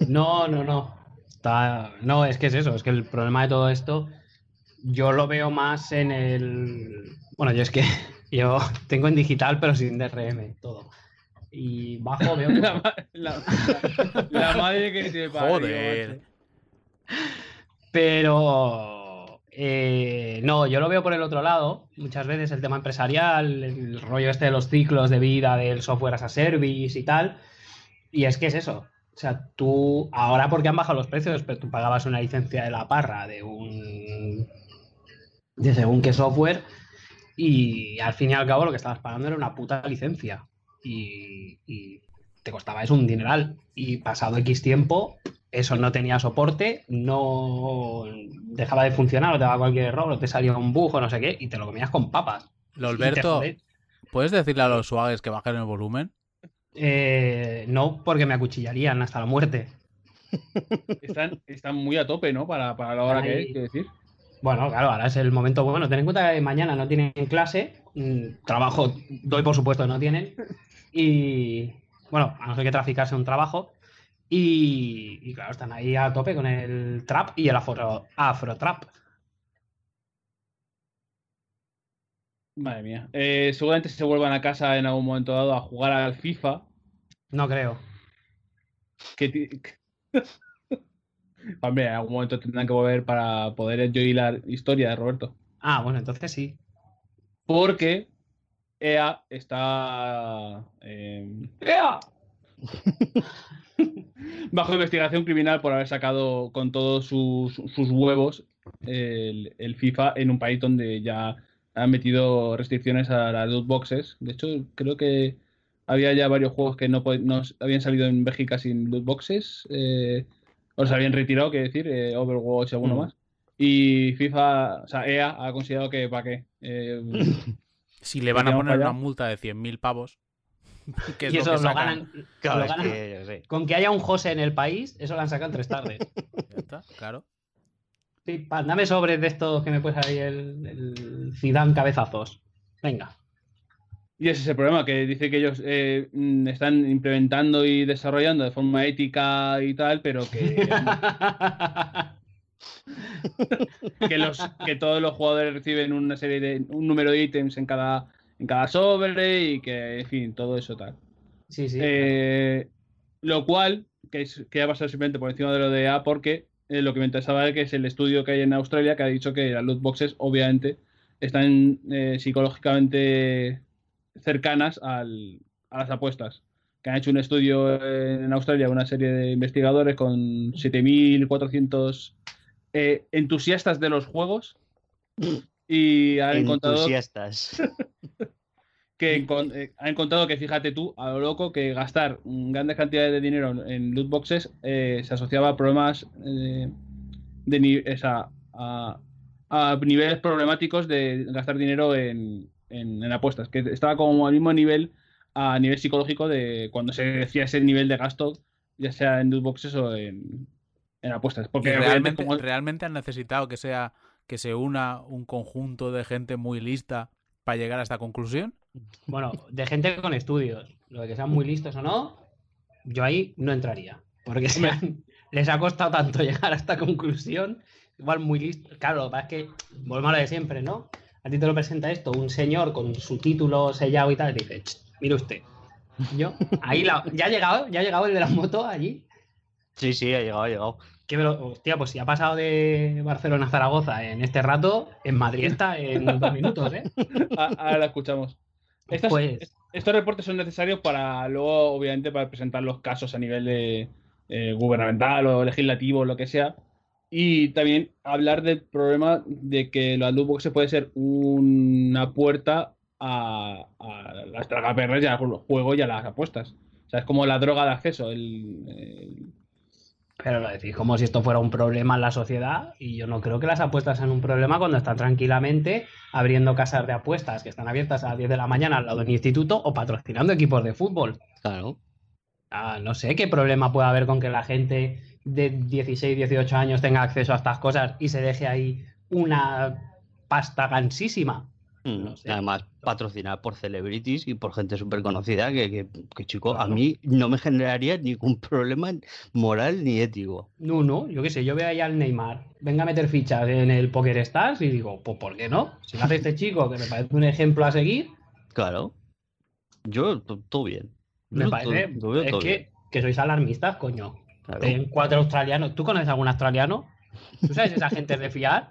No, no, no. Está... No, es que es eso, es que el problema de todo esto, yo lo veo más en el. Bueno, yo es que <laughs> yo tengo en digital, pero sin DRM, todo. Y bajo veo. La, <laughs> ma- la- la- la madre que te parió, Joder. Pero eh, no, yo lo veo por el otro lado. Muchas veces el tema empresarial, el rollo este de los ciclos de vida del software as a service y tal. Y es que es eso. O sea, tú, ahora porque han bajado los precios, pero tú pagabas una licencia de la parra de un. de según qué software. Y al fin y al cabo lo que estabas pagando era una puta licencia. Y, y te costaba eso un dineral. Y pasado X tiempo, eso no tenía soporte, no dejaba de funcionar, o te daba cualquier error, o te salía un bug o no sé qué, y te lo comías con papas. Lolberto, ¿puedes decirle a los suaves que bajen el volumen? Eh, no, porque me acuchillarían hasta la muerte. <laughs> Están, están muy a tope, ¿no? Para, para la hora que es, quiero decir. Bueno, claro, ahora es el momento bueno. Ten en cuenta que mañana no tienen clase, mm, trabajo, doy por supuesto que no tienen, y bueno, a no ser que traficarse un trabajo, y, y claro, están ahí a tope con el trap y el afro, afro trap. Madre mía. Eh, seguramente se vuelvan a casa en algún momento dado a jugar al FIFA. No creo. Que <laughs> Hombre, en algún momento tendrán que volver para poder yo la historia de Roberto. Ah, bueno, entonces sí. Porque EA está eh, ¡Ea! <laughs> bajo investigación criminal por haber sacado con todos sus, sus huevos el, el FIFA en un país donde ya han metido restricciones a las loot boxes. De hecho, creo que había ya varios juegos que no, no habían salido en Bélgica sin loot boxes. Eh, o se habían retirado, quiero decir, eh, Overwatch y alguno Mm. más. Y FIFA, o sea, EA ha considerado que para qué. Eh, <laughs> Si le van a poner una multa de 100.000 pavos, <laughs> que es Y lo eso que lo ganan. Claro, lo es que. Con que haya un José en el país, eso lo han sacado en tres tardes. <laughs> Ya está, claro. Sí, dame sobre de estos que me puede salir el, el Zidane cabezazos. Venga. Y ese es el problema, que dice que ellos eh, mm, están implementando y desarrollando de forma ética y tal, pero que, <laughs> que, los, que todos los jugadores reciben una serie de un número de ítems en cada, en cada sobre y que, en fin, todo eso tal. sí, sí. Eh, lo cual, que, es, que ha pasado simplemente por encima de lo de A, porque eh, lo que me interesaba es que es el estudio que hay en Australia que ha dicho que las loot boxes, obviamente, están psicológicamente cercanas al- a las apuestas. Que han hecho un estudio en Australia, una serie de investigadores con 7.400 eh, entusiastas de los juegos. Y han encontrado Entusiastas. <laughs> que encon- eh, ha encontrado que, fíjate tú, a lo loco, que gastar grandes cantidades de dinero en- loot boxes eh, se asociaba a problemas eh, de ni- esa, a, a niveles problemáticos de gastar dinero en, en- en apuestas, que estaba como al mismo nivel a nivel psicológico de cuando se decía ese nivel de gasto, ya sea en loot boxes o en, en apuestas. Porque realmente, como- realmente han necesitado que sea que se una un conjunto de gente muy lista para llegar a esta conclusión. Bueno, de gente con estudios. Lo de que sean muy listos o no, yo ahí no entraría. Porque han- <laughs> les ha costado tanto llegar a esta conclusión, igual muy listo. Claro, lo que pasa es que, volvemos a lo de siempre, ¿no? A ti te lo presenta esto, un señor con su título sellado y tal, y te dice, "Ch, mire usted, Yo, ahí la- ya ha llegado, ya ha llegado el de la moto allí. Sí, sí, ha llegado, ha llegado. Que me lo- hostia, pues si ha pasado de Barcelona a Zaragoza en este rato, en Madrid está en dos minutos, ¿eh? <laughs> Ah, Ahora la escuchamos. Estos, Pues- estos reportes son necesarios para luego, obviamente, para presentar los casos a nivel de, eh, gubernamental o legislativo o lo que sea. Y también hablar del problema de que los loot boxes puede ser una puerta a, a las tragaperras y a los juegos y a las apuestas. O sea, es como la droga de acceso. El, el- Pero lo decís como si esto fuera un problema en la sociedad y yo no creo que las apuestas sean un problema cuando están tranquilamente abriendo casas de apuestas que están abiertas a las 10 de la mañana al lado del instituto o patrocinando equipos de fútbol. Claro. Ah, no sé qué problema puede haber con que la gente de 16, 18 años tenga acceso a estas cosas y se deje ahí una pasta gansísima. Mm, No sé. Además, patrocinada por celebrities y por gente súper conocida que, que, que, chico, a mí no me generaría ningún <laughs> problema moral ni ético. No, no, yo qué sé, yo veo ahí al Neymar, venga a meter fichas en el Poker Stars y digo, pues ¿por qué no? Si lo hace este chico, que me parece un ejemplo a seguir, Claro. Yo, to- todo bien. me parece, todo- es todo que, bien, que sois alarmistas, coño. Claro. Ten cuatro australianos. ¿Tú conoces algún australiano? ¿Tú sabes esa gente de fiar?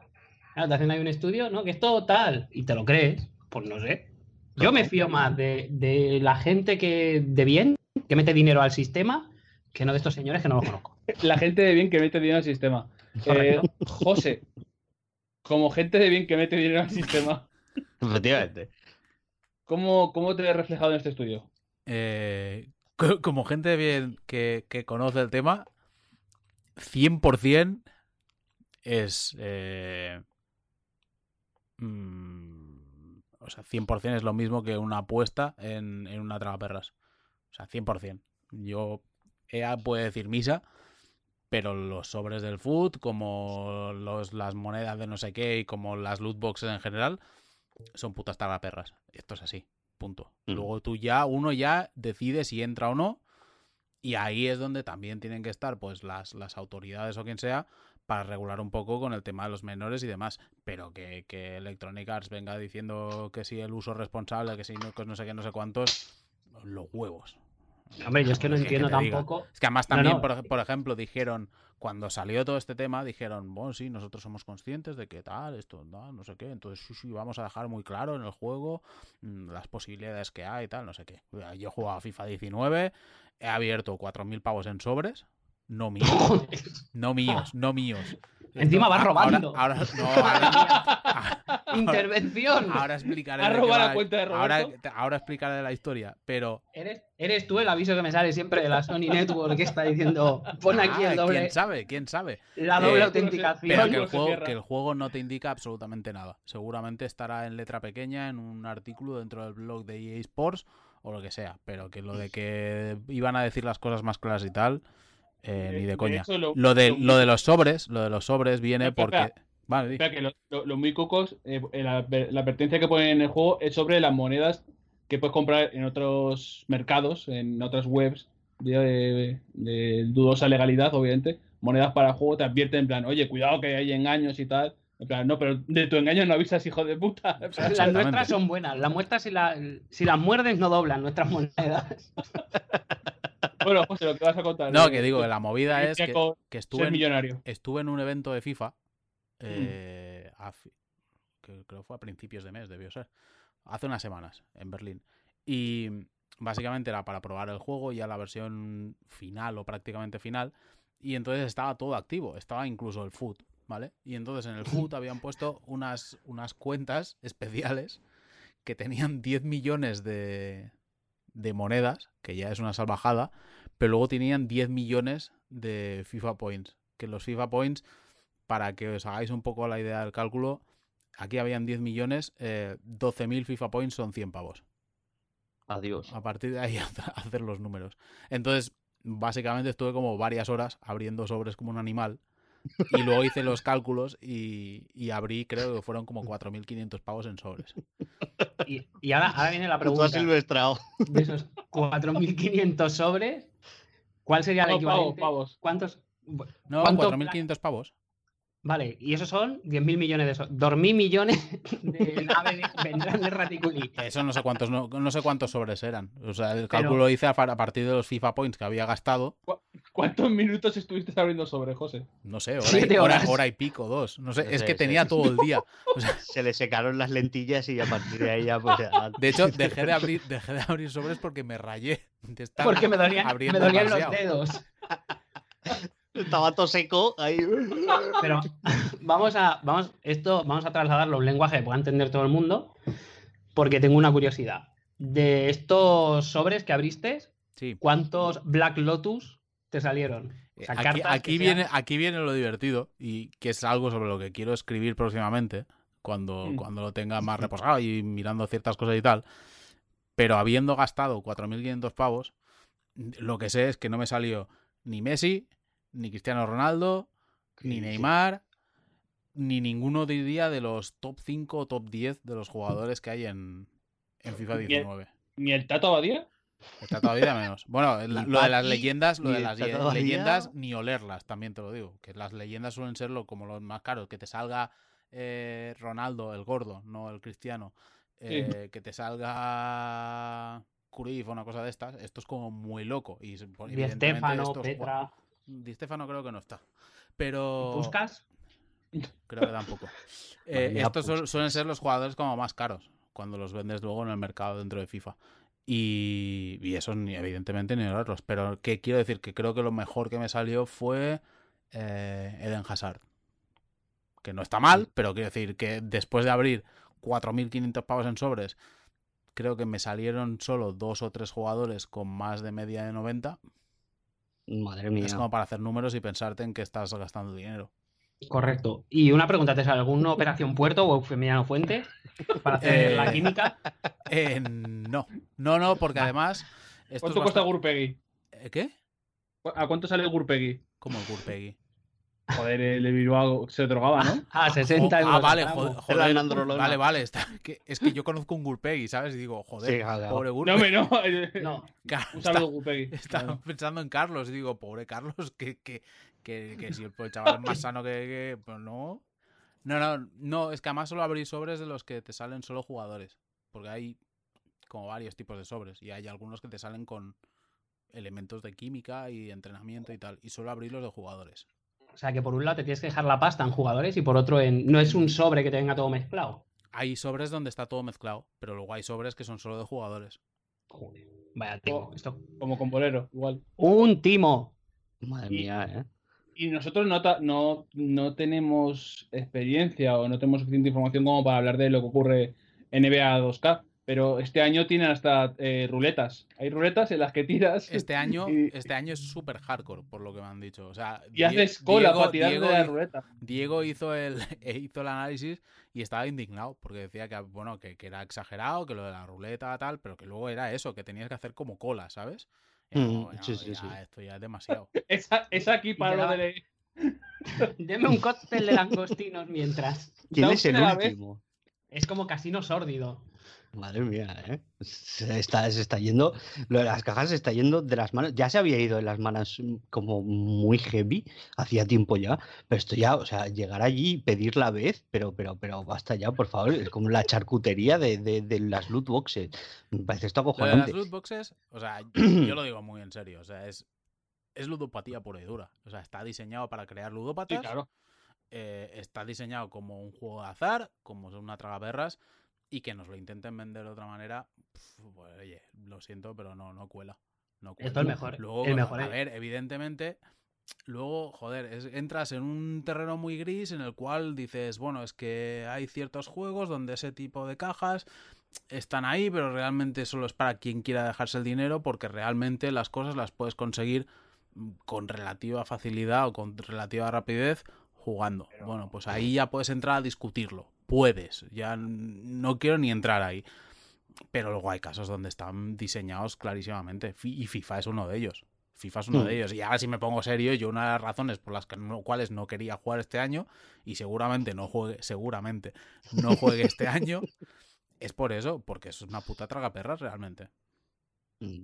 Claro, te hacen ahí un estudio, ¿no? Que es todo tal. Y te lo crees. Pues no sé. Yo me fío más de, de la gente que de bien, que mete dinero al sistema, que no de estos señores que no los conozco. <laughs> la gente de bien que mete dinero al sistema. <laughs> Eh, José, como gente de bien que mete dinero al sistema, Efectivamente. ¿cómo, cómo te ves reflejado en este estudio? Eh, <laughs> como gente bien que, conoce el tema, 100% es... eh, mm, o sea, 100% es lo mismo que una apuesta en, una tragaperras. O sea, 100%. Yo, ella puede decir misa, pero los sobres del food, como las monedas de no sé qué y como las loot boxes en general, son putas tragaperras. Esto es así. Punto. Mm. Luego tú ya, uno ya decide si entra o no. Y ahí es donde también tienen que estar pues las, las autoridades o quien sea para regular un poco con el tema de los menores y demás. Pero que, que Electronic Arts venga diciendo que si el uso responsable, que si no, que no sé qué, no sé cuántos, los huevos. Hombre, yo es que no ¿Qué- qué entiendo diga? tampoco. Es que además No, también, no. Por, ej- por ejemplo, dijeron, cuando salió todo este tema, dijeron, bueno, sí, nosotros somos conscientes de que tal, esto, tal, no sé qué, entonces sí, sí, vamos a dejar muy claro en el juego mm, las posibilidades que hay y tal, no sé qué. Yo he jugado a FIFA 19, he abierto 4.000 pavos en sobres, no míos, <laughs> no míos, no míos. Encima Ahora- robando. Ahora, no, ahora- <laughs> Intervención. ahora explicaré. ¿Has de qué robado va la cuenta de ahora, Roberto? ahora explicaré la historia, pero Eres, eres tú el aviso que me sale siempre de la Sony Network que está diciendo pon aquí Ah, el doble, ¿Quién sabe? ¿Quién sabe? la doble Eh, autenticación. Pero que el, juego, que el juego no te indica absolutamente nada. Seguramente estará en letra pequeña en un artículo dentro del blog de EA Sports o lo que sea. Pero que lo de que iban a decir las cosas más claras y tal, eh, ni de coña. hecho, lo- Lo de, lo- lo de los sobres, lo de los sobres viene Espera, porque. espera. Vale, di. Espera, que lo- lo- los muy cucos, eh, la, la advertencia que ponen en el juego es sobre las monedas que puedes comprar en otros mercados, en otras webs de, de- de dudosa legalidad, obviamente. Monedas para el juego te advierten en plan, oye, cuidado que hay engaños y tal. En plan, no, pero de tu engaño no avisas, hijo de puta. Las nuestras son buenas. Las muestras, si, la- si las muerdes, no doblan nuestras monedas. <laughs> bueno, José, lo que vas a contar. No, eh, que digo, que la movida es que, que estuve en, estuve en un evento de FIFA, eh, a fi- que creo que fue a principios de mes, debió ser, hace unas semanas, en Berlín. Y básicamente era para probar el juego, ya la versión final o prácticamente final, y entonces estaba todo activo, estaba incluso el foot, ¿vale? Y entonces en el foot <laughs> habían puesto unas, unas cuentas especiales que tenían 10 millones de, de monedas, que ya es una salvajada, pero luego tenían 10 millones de FIFA Points. Que los FIFA Points, para que os hagáis un poco la idea del cálculo, aquí habían 10 millones, eh, 12.000 FIFA Points son 100 pavos. Adiós. A partir de ahí <laughs> hacer los números. Entonces, básicamente estuve como varias horas abriendo sobres como un animal. Y luego hice los cálculos y, y abrí, creo que fueron como 4.500 pavos en sobres. Y, y ahora, ahora viene la Tú has pregunta. silvestrado. De esos 4.500 sobres, ¿cuál sería el equivalente? pavos, pavos. ¿Cuántos? No, ¿Cuánto 4.500 pavos. Vale, y esos son 10.000 millones de so- 2.000 millones <laughs> de naves vendrán de Raticuli. Eso no sé cuántos, no, no sé cuántos sobres eran. O sea, el Pero- cálculo hice a, partir de los FIFA Points que había gastado. ¿Cuántos minutos estuviste abriendo sobre, José? No sé, hora, Siete y, hora- horas. hora y pico, dos. No sé, es que sí. tenía todo el día. <laughs> O sea, Se le secaron las lentillas y a partir de ahí ya, pues ya- de hecho, dejé de abrir, dejé de abrir sobres porque me rayé de estar Porque me dolían, me dolían los dedos. <laughs> estaba todo seco ahí. Pero vamos a, vamos, esto vamos a trasladarlo a un lenguaje que pueda entender todo el mundo, porque tengo una curiosidad. De estos sobres que abriste, Sí. ¿cuántos Black Lotus te salieron? O sea, Aquí, viene, sean- aquí viene lo divertido y que es algo sobre lo que quiero escribir próximamente, cuando, Mm. cuando lo tenga más reposado y mirando ciertas cosas y tal. Pero habiendo gastado 4.500 pavos, lo que sé es que no me salió ni Messi, ni Cristiano Ronaldo, ni. Neymar, ni ninguno diría de los top 5 o top 10 de los jugadores que hay en, en FIFA Bien. 19. ¿Ni el Tato Abadía? Está todavía menos. Bueno, <laughs> el- lo de las leyendas, lo de el las leyendas, ni olerlas, también te lo digo. Que las leyendas suelen ser lo, como los más caros. Que te salga eh, Ronaldo, el gordo, no el cristiano. eh, Que te salga Cruyff o una cosa de estas. Esto es como muy loco. Y se- por- Di evidentemente Stefano, estos jua- Petra, Di Stefano creo que no está. Pero Puskas. creo que tampoco. <laughs> Eh, estos su- suelen ser los jugadores como más caros cuando los vendes luego en el mercado dentro de FIFA. Y, y eso ni, evidentemente ni errarlos. Pero que quiero decir que creo que lo mejor que me salió fue eh, Eden Hazard. Que no está mal, pero quiero decir que después de abrir 4.500 pavos en sobres, creo que me salieron solo dos o tres jugadores con más de media de 90. Madre mía. Es como para hacer números y pensarte en que estás gastando dinero. Correcto. Y una pregunta, ¿te sale alguna operación puerto o Eufemiano Fuente para hacer Eh, la química? <laughs> Eh, no, no, no, porque además. ¿Cuánto cuesta bastante- Gurpegui? ¿Eh, ¿Qué? ¿A cuánto sale Gurpegui? Como el Gurpegui. Joder, el de Bilbao se drogaba, ¿no? <laughs> Ah, 60 ah, euros. vale, al gramo. joder, vale, vale. está- que- es que yo conozco un Gurpegui, ¿sabes? Y digo, joder, Sí, claro. pobre No, Gurpegui. me no. eh, <laughs> No, Claro, <laughs> Un saludo, Gurpegui. Estaba pensando en Carlos y digo, pobre Carlos, que, que, que, que si el, el chaval es más sano que, que- Pues no. No, no, no, es que además solo abrir sobres de los que te salen solo jugadores. Porque hay como varios tipos de sobres. Y hay algunos que te salen con elementos de química y entrenamiento y tal. Y solo abrir los de jugadores. O sea que por un lado te tienes que dejar la pasta en jugadores y por otro en... no es un sobre que te venga todo mezclado. Hay sobres donde está todo mezclado, pero luego hay sobres que son solo de jugadores. Joder, vaya timo. Esto... Como con bolero, igual. Un timo. Madre Y- mía, ¿eh? Y nosotros no, no tenemos experiencia o no tenemos suficiente información como para hablar de lo que ocurre en NBA 2K. Pero este año tienen hasta eh, ruletas. Hay ruletas en las que tiras Este año, Y- este año es súper hardcore, por lo que me han dicho. O sea, y Die- haces cola Diego- para tirar Diego de la ruleta. Diego hizo el, <laughs> hizo el análisis y estaba indignado porque decía que, bueno, que, que era exagerado, que lo de la ruleta tal, pero que luego era eso, que tenías que hacer como cola, ¿sabes? Y Mm, sí, "No, sí, ya, sí. Esto ya es demasiado. <laughs> Es, a- es aquí para lo de... <laughs> Deme un cóctel de langostinos mientras. ¿Quién ¿La es el último? Es como casino sórdido. Madre mía, ¿eh? Se está, se está yendo, lo de las cajas se está yendo de las manos. Ya se había ido de las manos mm, como muy heavy, hacía tiempo ya, pero esto ya, o sea, llegar allí y pedir la vez, pero, pero, pero basta ya, por favor, es como la charcutería de, de, de las loot boxes. Me parece esto Lo de las acojonante. loot boxes, o sea, yo lo digo muy en serio, o sea, es, es ludopatía pura y dura. O sea, está diseñado para crear Sí, ludópatas. claro. eh, está diseñado como un juego de azar, como una tragaperras, y que nos lo intenten vender de otra manera, pf, pues, oye, lo siento, pero no, no cuela. No cuela. Esto es mejor. Luego, el mejor a es- ver, evidentemente, luego, joder, es- entras en un terreno muy gris en el cual dices, bueno, es que hay ciertos juegos donde ese tipo de cajas están ahí, pero realmente solo es para quien quiera dejarse el dinero, porque realmente las cosas las puedes conseguir con relativa facilidad o con relativa rapidez jugando. Bueno, pues ahí ya puedes entrar a discutirlo. Puedes, ya no quiero ni entrar ahí. Pero luego hay casos donde están diseñados clarísimamente. Y FIFA es uno de ellos. FIFA es uno Hmm. de ellos. Y ahora si me pongo serio, yo una de las razones por las que no- cuales no quería jugar este año, y seguramente no juegue, seguramente no juegue este <laughs> año, es por eso, porque es una puta tragaperras realmente. Mm.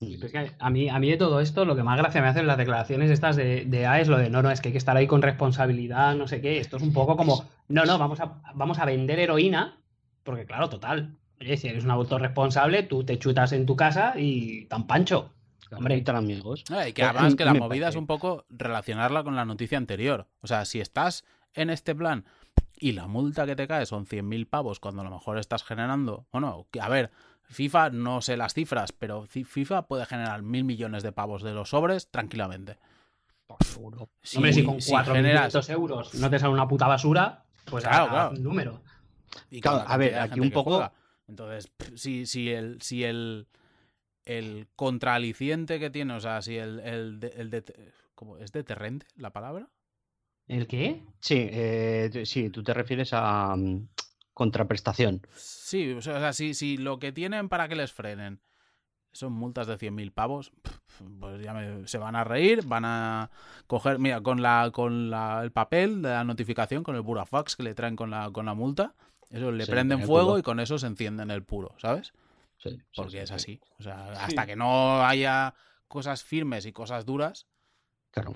Es que a, mí, a mí de todo esto lo que más gracia me hacen las declaraciones estas de, de A es lo de no, no, es que hay que estar ahí con responsabilidad, no sé qué. Esto es un poco como, no, no, vamos a, vamos a vender heroína, porque claro, total. Oye, si eres un adulto responsable, tú te chutas en tu casa y tan pancho. Hombre. Y tan amigos. No, y que Eh, además que la me movida es un poco relacionarla con la noticia anterior. O sea, si estás en este plan y la multa que te cae son 100.000 pavos cuando a lo mejor estás generando, o no, a ver, FIFA no sé las cifras, pero FIFA puede generar mil millones de pavos de los sobres tranquilamente. Seguro. Si, Hombre, si con si 4.500 generas- euros no te sale una puta basura, pues Claro, claro. un número. y Claro, a ver, aquí un poco- juega. Entonces, pff, si, si el, si el, el contraaliciente que tiene, o sea, si el, el, de- el de- ¿cómo? ¿es deterrente la palabra? ¿El qué? Sí, eh, sí, tú te refieres a mm, contraprestación. Sí, o sea, o sea, si, si lo que tienen para que les frenen son multas de 100.000 pavos, pues ya me- se van a reír, van a coger, mira, con la con la, el papel de la notificación, con el burafax que le traen con la, con la multa, eso le Sí, prenden fuego y con eso se encienden el puro, ¿sabes? Sí, sí, Porque sí, es sí. así. O sea, hasta que no haya cosas firmes y cosas duras, Claro.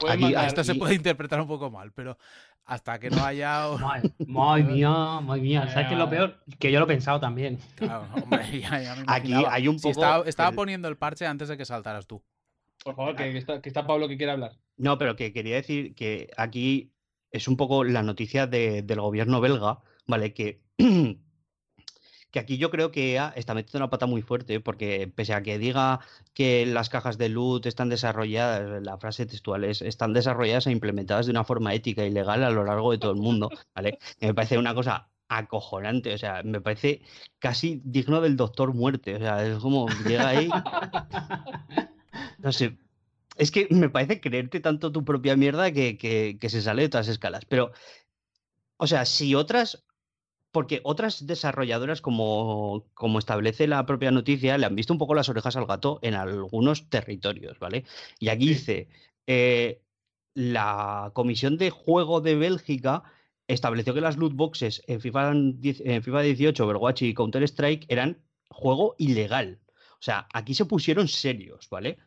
Pueden Aquí- mandar- esto se puede interpretar un poco mal, pero hasta que no haya... Madre, mía, madre mía. ¿Sabes qué es lo peor? Que yo lo he pensado también. Claro, hombre, <laughs> ya- ya me Aquí hay un Sí, poco estaba, estaba el- poniendo el parche antes de que saltaras tú. Por favor, que, que está, que está Pablo que quiere hablar. No, pero que quería decir que aquí es un poco la noticia de- del gobierno belga, ¿vale? Que, <clears throat> que aquí yo creo que EA está metiendo una pata muy fuerte, porque pese a que diga que las cajas de loot están desarrolladas, la frase textual es, están desarrolladas e implementadas de una forma ética y legal a lo largo de todo el mundo, ¿vale? Me parece una cosa acojonante, o sea, me parece casi digno del Doctor Muerte, o sea, es como llega ahí, no sé, es que me parece creerte tanto tu propia mierda que, que- que se sale de todas escalas. Pero, o sea, si otras. Porque otras desarrolladoras, como, como establece la propia noticia, le han visto un poco las orejas al gato en algunos territorios, ¿vale? Y aquí dice: eh, la Comisión de Juego de Bélgica estableció que las loot boxes en FIFA, 10 en FIFA 18, Overwatch y Counter-Strike eran juego ilegal. O sea, aquí se pusieron serios, ¿vale?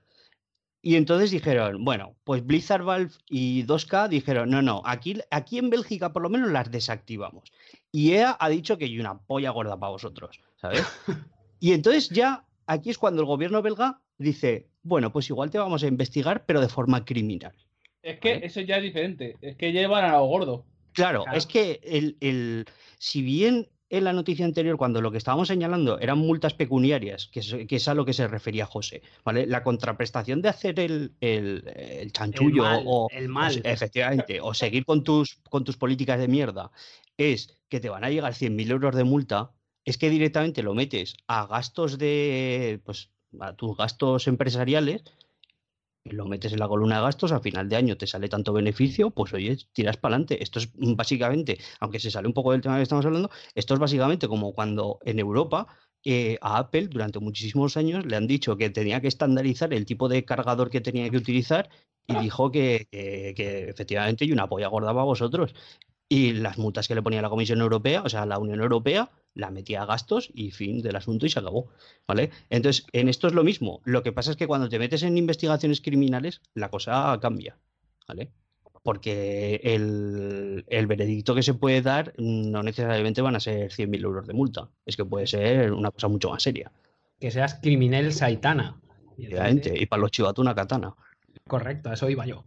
Y entonces dijeron, bueno, pues Blizzard Valve y 2K dijeron, no, no, aquí, aquí en Bélgica por lo menos las desactivamos. Y EA ha dicho que hay una polla gorda para vosotros, ¿sabes? <laughs> Y entonces ya aquí es cuando el gobierno belga dice, bueno, pues igual te vamos a investigar, pero de forma criminal. Es que Vale. eso ya es diferente. Es que llevan a lo gordo. Claro, Claro. es que el, el- si bien en la noticia anterior, cuando lo que estábamos señalando eran multas pecuniarias, que es, que es a lo que se refería José, ¿vale? La contraprestación de hacer el, el, el chanchullo mal, o, el mal. efectivamente, o seguir con tus, con tus políticas de mierda, es que te van a llegar 100.000 euros de multa, es que directamente lo metes a gastos de, pues, a tus gastos empresariales lo metes en la columna de gastos, a final de año te sale tanto beneficio, pues oye, tiras para adelante. Esto es básicamente, aunque se sale un poco del tema que estamos hablando, esto es básicamente como cuando en Europa eh, a Apple durante muchísimos años le han dicho que tenía que estandarizar el tipo de cargador que tenía que utilizar y dijo que, que- que efectivamente y una polla gorda para vosotros. Y las multas que le ponía la Comisión Europea, o sea, la Unión Europea, la metía a gastos y fin del asunto y se acabó. ¿Vale? Entonces, en esto es lo mismo. Lo que pasa es que cuando te metes en investigaciones criminales, la cosa cambia. ¿Vale? Porque el, el veredicto que se puede dar no necesariamente van a ser 100.000 euros de multa. Es que puede ser una cosa mucho más seria. Que seas criminal saitana. Entonces- Y para los chivatos una katana. Correcto, a eso iba yo.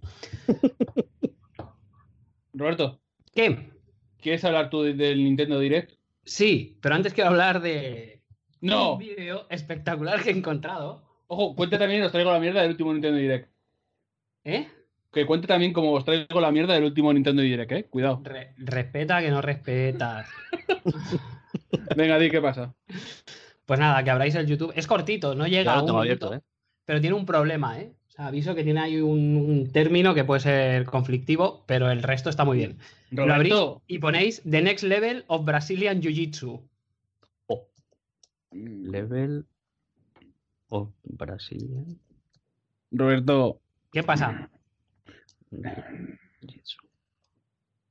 <laughs> Roberto, ¿Qué? ¿quieres hablar tú de- del Nintendo Direct? Sí, pero antes quiero hablar de No. un vídeo espectacular que he encontrado. Ojo, cuente también, os traigo la mierda del último Nintendo Direct. ¿Eh? Que cuente también como os traigo la mierda del último Nintendo Direct, ¿eh? Cuidado. Re- respeta que no respetas. <laughs> Venga, di qué pasa. Pues nada, que abráis el YouTube. Es cortito, no llega a un tengo minuto, abierto, ¿eh? pero tiene un problema, ¿eh? Aviso que tiene ahí un, un término que puede ser conflictivo, pero el resto está muy bien. Lo abrís Roberto, y ponéis The Next Level of Brazilian Jiu-Jitsu. Oh, level of Brazilian Roberto, ¿Qué pasa?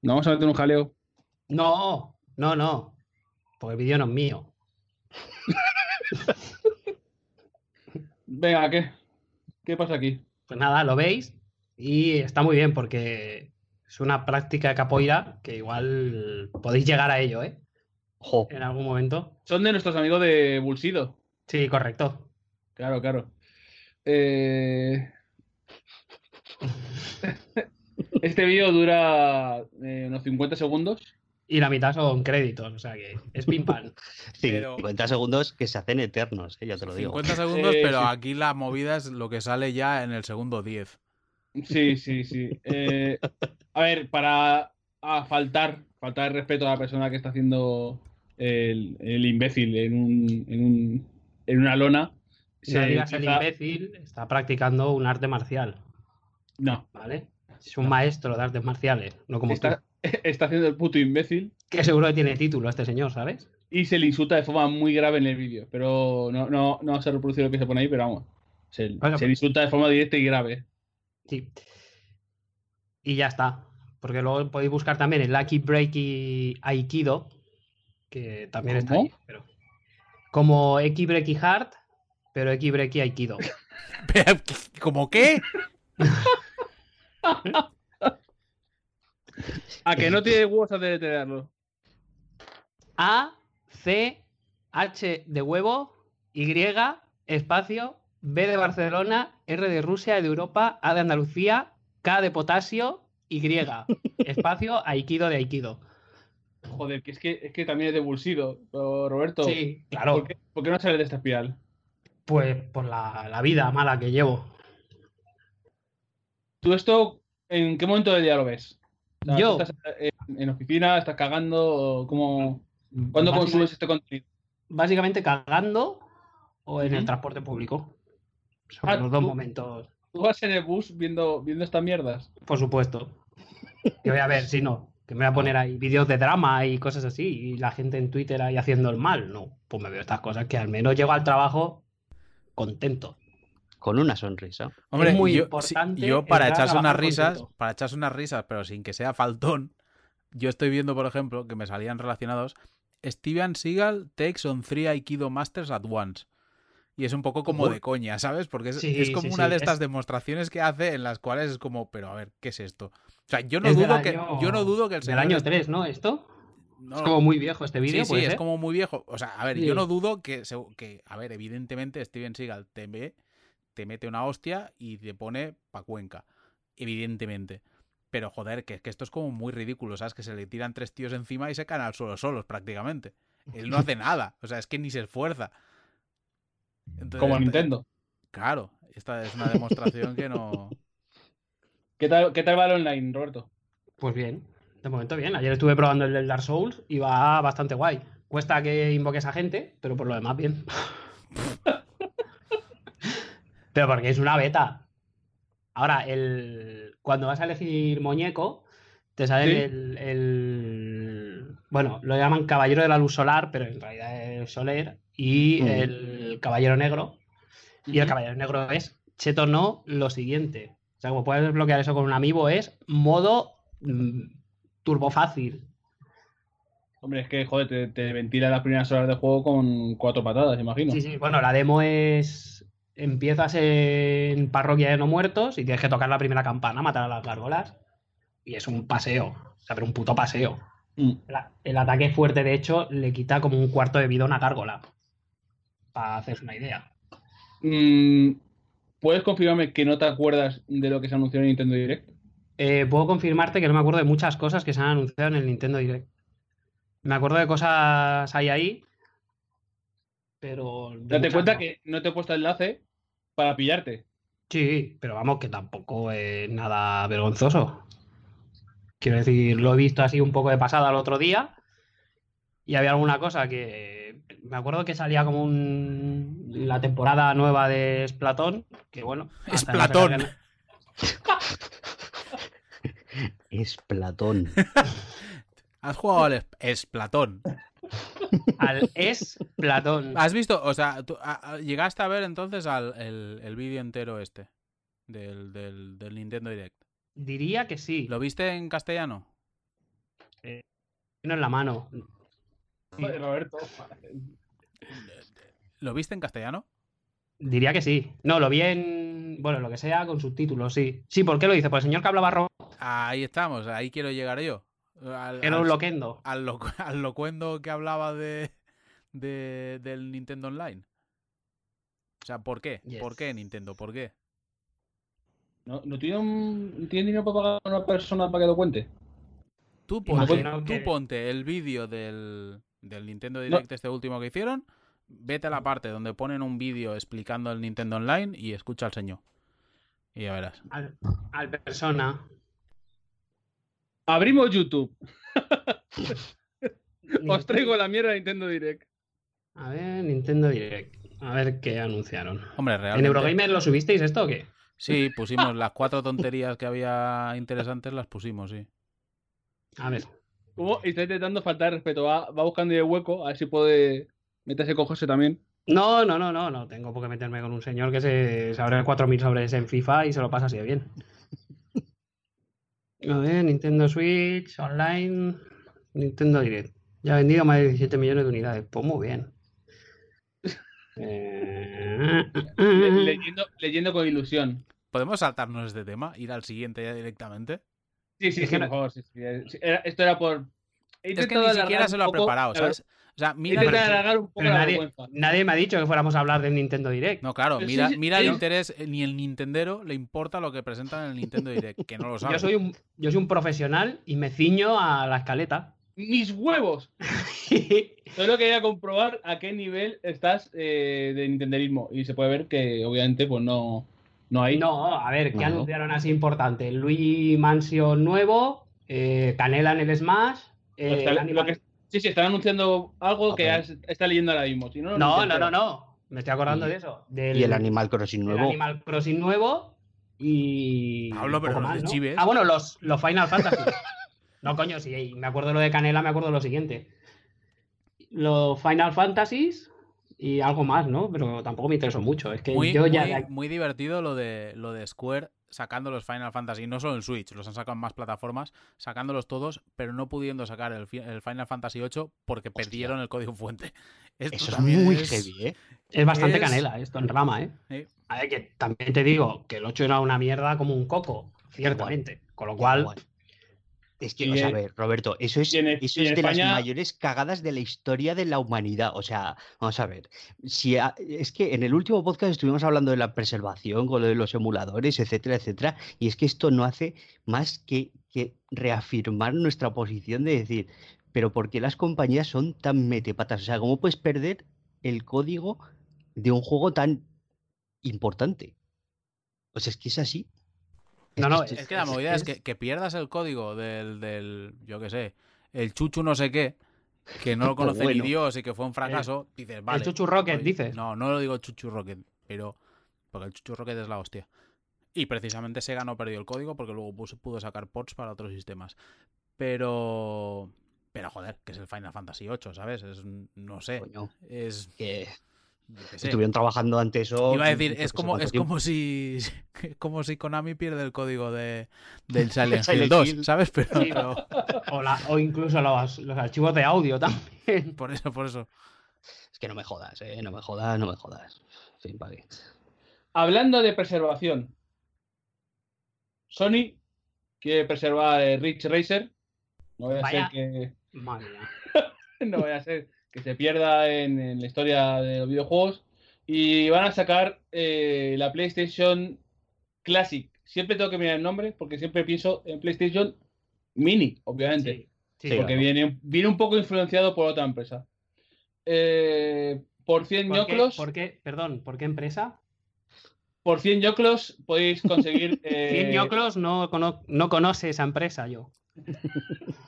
¿no vamos a meter un jaleo? No, no, no. Porque el vídeo no es mío. <laughs> Venga, ¿qué? ¿Qué pasa aquí? Pues nada, lo veis y está muy bien porque es una práctica de capoeira que igual podéis llegar a ello, ¿eh? Jo, En algún momento. Son de nuestros amigos de Bulsido. Sí, correcto. Claro, claro. Eh, <laughs> Este vídeo dura eh, unos 50 segundos. Y la mitad son créditos, o sea que es pim pam. <laughs> Pero- 50 segundos que se hacen eternos, eh, ya te lo digo. 50 <laughs> segundos, Eh, pero sí. aquí la movida es lo que sale ya en el segundo 10. Sí, sí, sí. Eh, a ver, para a faltar, faltar el respeto a la persona que está haciendo el, el imbécil en, un, en, un, en una lona. Si no digas el imbécil, está practicando un arte marcial, No, ¿vale? Es un maestro de artes marciales, no como está, tú. <laughs> está haciendo el puto imbécil Que seguro que tiene título este señor, ¿sabes? y se le insulta de forma muy grave en el vídeo. Pero no, no, no se reproduce lo que se pone ahí, pero vamos. Se, Bueno, se le insulta de forma directa y grave. Sí. Y ya está. Porque luego podéis buscar también el Lucky Breaky Aikido, que también está ahí. Pero... Como Eki Breaky Heart, pero Eki Breaky Aikido. <laughs> ¿Cómo qué? <laughs> A que no tiene huevos a deletrearlo. A, C, H de huevo, Y, espacio, B de Barcelona, R de Rusia, de Europa, A de Andalucía, K de potasio, Y, <laughs> espacio, Aikido de Aikido. Joder, que es que, es que también es de Bulsido. Pero, Roberto, Sí, claro. ¿por, qué, por qué no sales de esta espiral? Pues por la, la vida mala que llevo. ¿Tú esto en qué momento del día lo ves? O sea, Yo. ¿tú ¿Estás en, en oficina? ¿Estás cagando? o ¿Cómo, ¿Cuándo Básicamente- consumes este contenido? Básicamente cagando o en el transporte público. Son Ah, los dos tú- momentos, ¿Tú vas en el bus viendo, viendo estas mierdas? por supuesto. Que voy a ver, si no, que me voy a poner ahí vídeos de drama y cosas así, y la gente en Twitter ahí haciendo el mal. No, pues me veo estas cosas que al menos llego al trabajo contento. Con una sonrisa. Hombre, muy yo, importante sí, yo para echarse unas risas, contento. para echarse unas risas, pero sin que sea faltón, yo estoy viendo, por ejemplo, que me salían relacionados Steven Seagal takes on three Aikido Masters at once. Y es un poco como de coña, ¿sabes? Porque es, Sí, es como sí, una sí, de estas es- demostraciones que hace en las cuales es como, pero a ver, ¿qué es esto? O sea, yo no Es dudo que yo no dudo que el Del señor año este- 3, ¿no? Esto no, es como muy viejo este vídeo. Sí, sí, ¿puede es como muy viejo. O sea, a ver, Sí. yo no dudo que, que, a ver, evidentemente Steven Seagal te ve, te mete una hostia y te pone pa' Cuenca. Evidentemente. Pero joder, que, que esto es como muy ridículo, ¿sabes? Que se le tiran tres tíos encima y se caen al suelo solos prácticamente. Él no hace <laughs> nada. O sea, es que ni se esfuerza. Entonces, Como esta- Nintendo. Claro, esta es una demostración que no. <laughs> ¿Qué tal, ¿Qué tal va el online, Roberto? Pues bien, de momento bien. Ayer estuve probando el del Dark Souls y va bastante guay. Cuesta que invoques a gente, pero por lo demás bien. <laughs> pero porque es una beta. Ahora, el... cuando vas a elegir muñeco, te sale Sí. el, el- Bueno, lo llaman Caballero de la Luz Solar, pero en realidad es Soler. Y Mm. el Caballero Negro. Y el. Caballero Negro es, cheto no, lo siguiente. O sea, como puedes desbloquear eso con un amiibo, es modo mm, turbo fácil. Hombre, es que, joder, te, te ventila las primeras horas de juego con cuatro patadas, imagino. Sí, sí, bueno, la demo es. Empiezas en parroquia de no muertos y tienes que tocar la primera campana, matar a las gárgolas. Y es un paseo. O sea, pero un puto paseo. Mm. El, el ataque fuerte, de hecho, le quita como un cuarto de vida a una gárgola. Para hacerse una idea. Mm, ¿Puedes confirmarme que no te acuerdas de lo que se anunció en Nintendo Direct? Eh, puedo confirmarte que no me acuerdo de muchas cosas que se han anunciado en el Nintendo Direct. Me acuerdo de cosas ahí ahí. Pero. Date muchas cuenta no. que no te he puesto enlace para pillarte. Sí, pero vamos, que tampoco es nada vergonzoso. Quiero decir, lo he visto así un poco de pasada el otro día. Y había alguna cosa que. Me acuerdo que salía como un. La temporada nueva de Splatón. Que bueno. no Splatón. sacar gan- Es Platón. ¿Has jugado al Es- Al Splatón. ¿Has visto? O sea, tú, a- a- llegaste a ver entonces al, el, el vídeo entero este del, del, del Nintendo Direct. Diría que sí. ¿Lo viste en castellano? No en la mano. Joder, Roberto. ¿Lo viste en castellano? Diría que sí. No, lo vi en. Bueno, lo que sea, con subtítulos, sí. Sí, ¿por qué lo dice? Pues el señor que hablaba rojo Ahí estamos, ahí quiero llegar yo. Al, era un loquendo. <laughs> al, locuendo que hablaba de, de- del Nintendo Online. O sea, ¿por qué? ¿Por qué Nintendo? ¿Por qué? ¿No, no tiene, un, tiene dinero para pagar a una persona para que lo cuente? Tú ponte, tú que- ponte el vídeo del, del Nintendo Direct este último que hicieron, vete a la parte donde ponen un vídeo explicando el Nintendo Online y escucha al señor. Y ya verás. Al, al persona. Abrimos YouTube. <laughs> Os traigo la mierda de Nintendo Direct. A ver, Nintendo Direct. A ver qué anunciaron. Hombre, ¿En realmente. Eurogamer lo subisteis esto o qué? Sí, pusimos las cuatro tonterías que había interesantes, las pusimos, sí. A ver. ¿Cómo? Está intentando faltar respeto. Va, va buscando ahí el hueco, a ver si puede meterse con José también. No, no, no, no, no. Tengo por qué meterme con un señor que se, se abre 4.000 sobres en FIFA y se lo pasa así de bien. A ver, Nintendo Switch, online, Nintendo Direct. Ya ha vendido más de 17 millones de unidades. Pues muy bien. <laughs> Eh, Le- leyendo, leyendo con ilusión. ¿Podemos saltarnos este tema? ¿Ir al siguiente ya directamente? Sí, sí, Es sí, que no- favor. sí, sí, sí. Era- esto era por. He Es que ni siquiera se lo ha preparado, ¿sabes? O sea, He mira. alargar un poco la nadie, vergüenza. nadie me ha dicho que fuéramos a hablar del Nintendo Direct. No, claro, Pero mira, sí, mira el interés, eh, ni el Nintendero le importa lo que presentan en el Nintendo Direct, que no lo <laughs> sabe. Yo soy un, yo soy un profesional y me ciño a la escaleta. ¡Mis huevos! <laughs> Solo quería comprobar a qué nivel estás eh, de nintenderismo. Y se puede ver que, obviamente, pues no, no hay. No, a ver, ¿qué No. anunciaron así importante? Luigi Mansion nuevo, eh, Canela en el Smash. Eh, Está- el lo Animal- que- sí, sí, están anunciando algo que has- está leyendo ahora mismo. Si no, No, no, no. Me estoy acordando Y- de eso. Del, Y el Animal Crossing nuevo. Animal Crossing nuevo y. Pablo, pero más, ¿no? chives. Ah, bueno, los, los Final Fantasy. no, coño, sí, me acuerdo de lo de Canela, me acuerdo de lo siguiente. Los Final Fantasies y algo más, ¿no? Pero tampoco me interesó mucho. Es que muy, yo ya. muy- muy divertido lo de, lo de Square sacando los Final Fantasy, no solo en Switch, los han sacado en más plataformas, sacándolos todos, pero no pudiendo sacar el, fi- el Final Fantasy VIII porque perdieron el código fuente. <laughs> Esto Eso es muy es- heavy, ¿eh? Es bastante Es- canela esto en rama, ¿eh? Sí. A ver, que también te digo que el 8 era una mierda como un coco, ciertamente. Con lo cual, Igual. Es que, Y o sea, a ver, Roberto, eso es, en- eso es de España- las mayores cagadas de la historia de la humanidad. O sea, vamos a ver. Si a- es que en el último podcast estuvimos hablando de la preservación, con lo de los emuladores, etcétera, etcétera. Y es que esto no hace más que, que reafirmar nuestra posición de decir, pero ¿por qué las compañías son tan metepatas? O sea, ¿cómo puedes perder el código de un juego tan importante? O sea, es que es así. No, no, Es que la movida es, que, que pierdas el código del, del, yo qué sé, el chuchu no sé qué, que no lo <laughs> conoce bueno. ni Dios y que fue un fracaso, dices, vale. el Chuchu Rocket, oye, dices. No, no lo digo Chuchu Rocket, pero porque el Chuchu Rocket es la hostia. Y precisamente Sega no perdió el código porque luego pudo sacar ports para otros sistemas. Pero pero joder, que es el Final Fantasy VIII, ¿sabes? Es no sé, Coño, es que. Estuvieron trabajando antes eso. Iba a decir, es como, es tiempo. como si es <laughs> como si Konami pierde el código de, del <laughs> Silent, Silent Hill 2, Hill. ¿sabes? Pero, Sí. pero O, la- o incluso los, los archivos de audio también. por eso, por eso. Es que no me jodas, eh, no me jodas, no me jodas. En fin, vale. Hablando de preservación, Sony quiere preservar Ridge Racer. No vaya Vaya. a ser que Madre <laughs> no vaya a ser que se pierda en, en la historia de los videojuegos. Y van a sacar eh, la PlayStation Classic. Siempre tengo que mirar el nombre porque siempre pienso en PlayStation Mini, obviamente. Sí, sí, Sí, porque claro. viene, viene un poco influenciado por otra empresa. Eh, por 100 ¿Por qué, ñoclos, por qué- perdón, ¿por qué empresa? por 100 ñoclos podéis conseguir. <laughs> eh, 100 ñoclos no, cono- no conoce esa empresa yo. <laughs>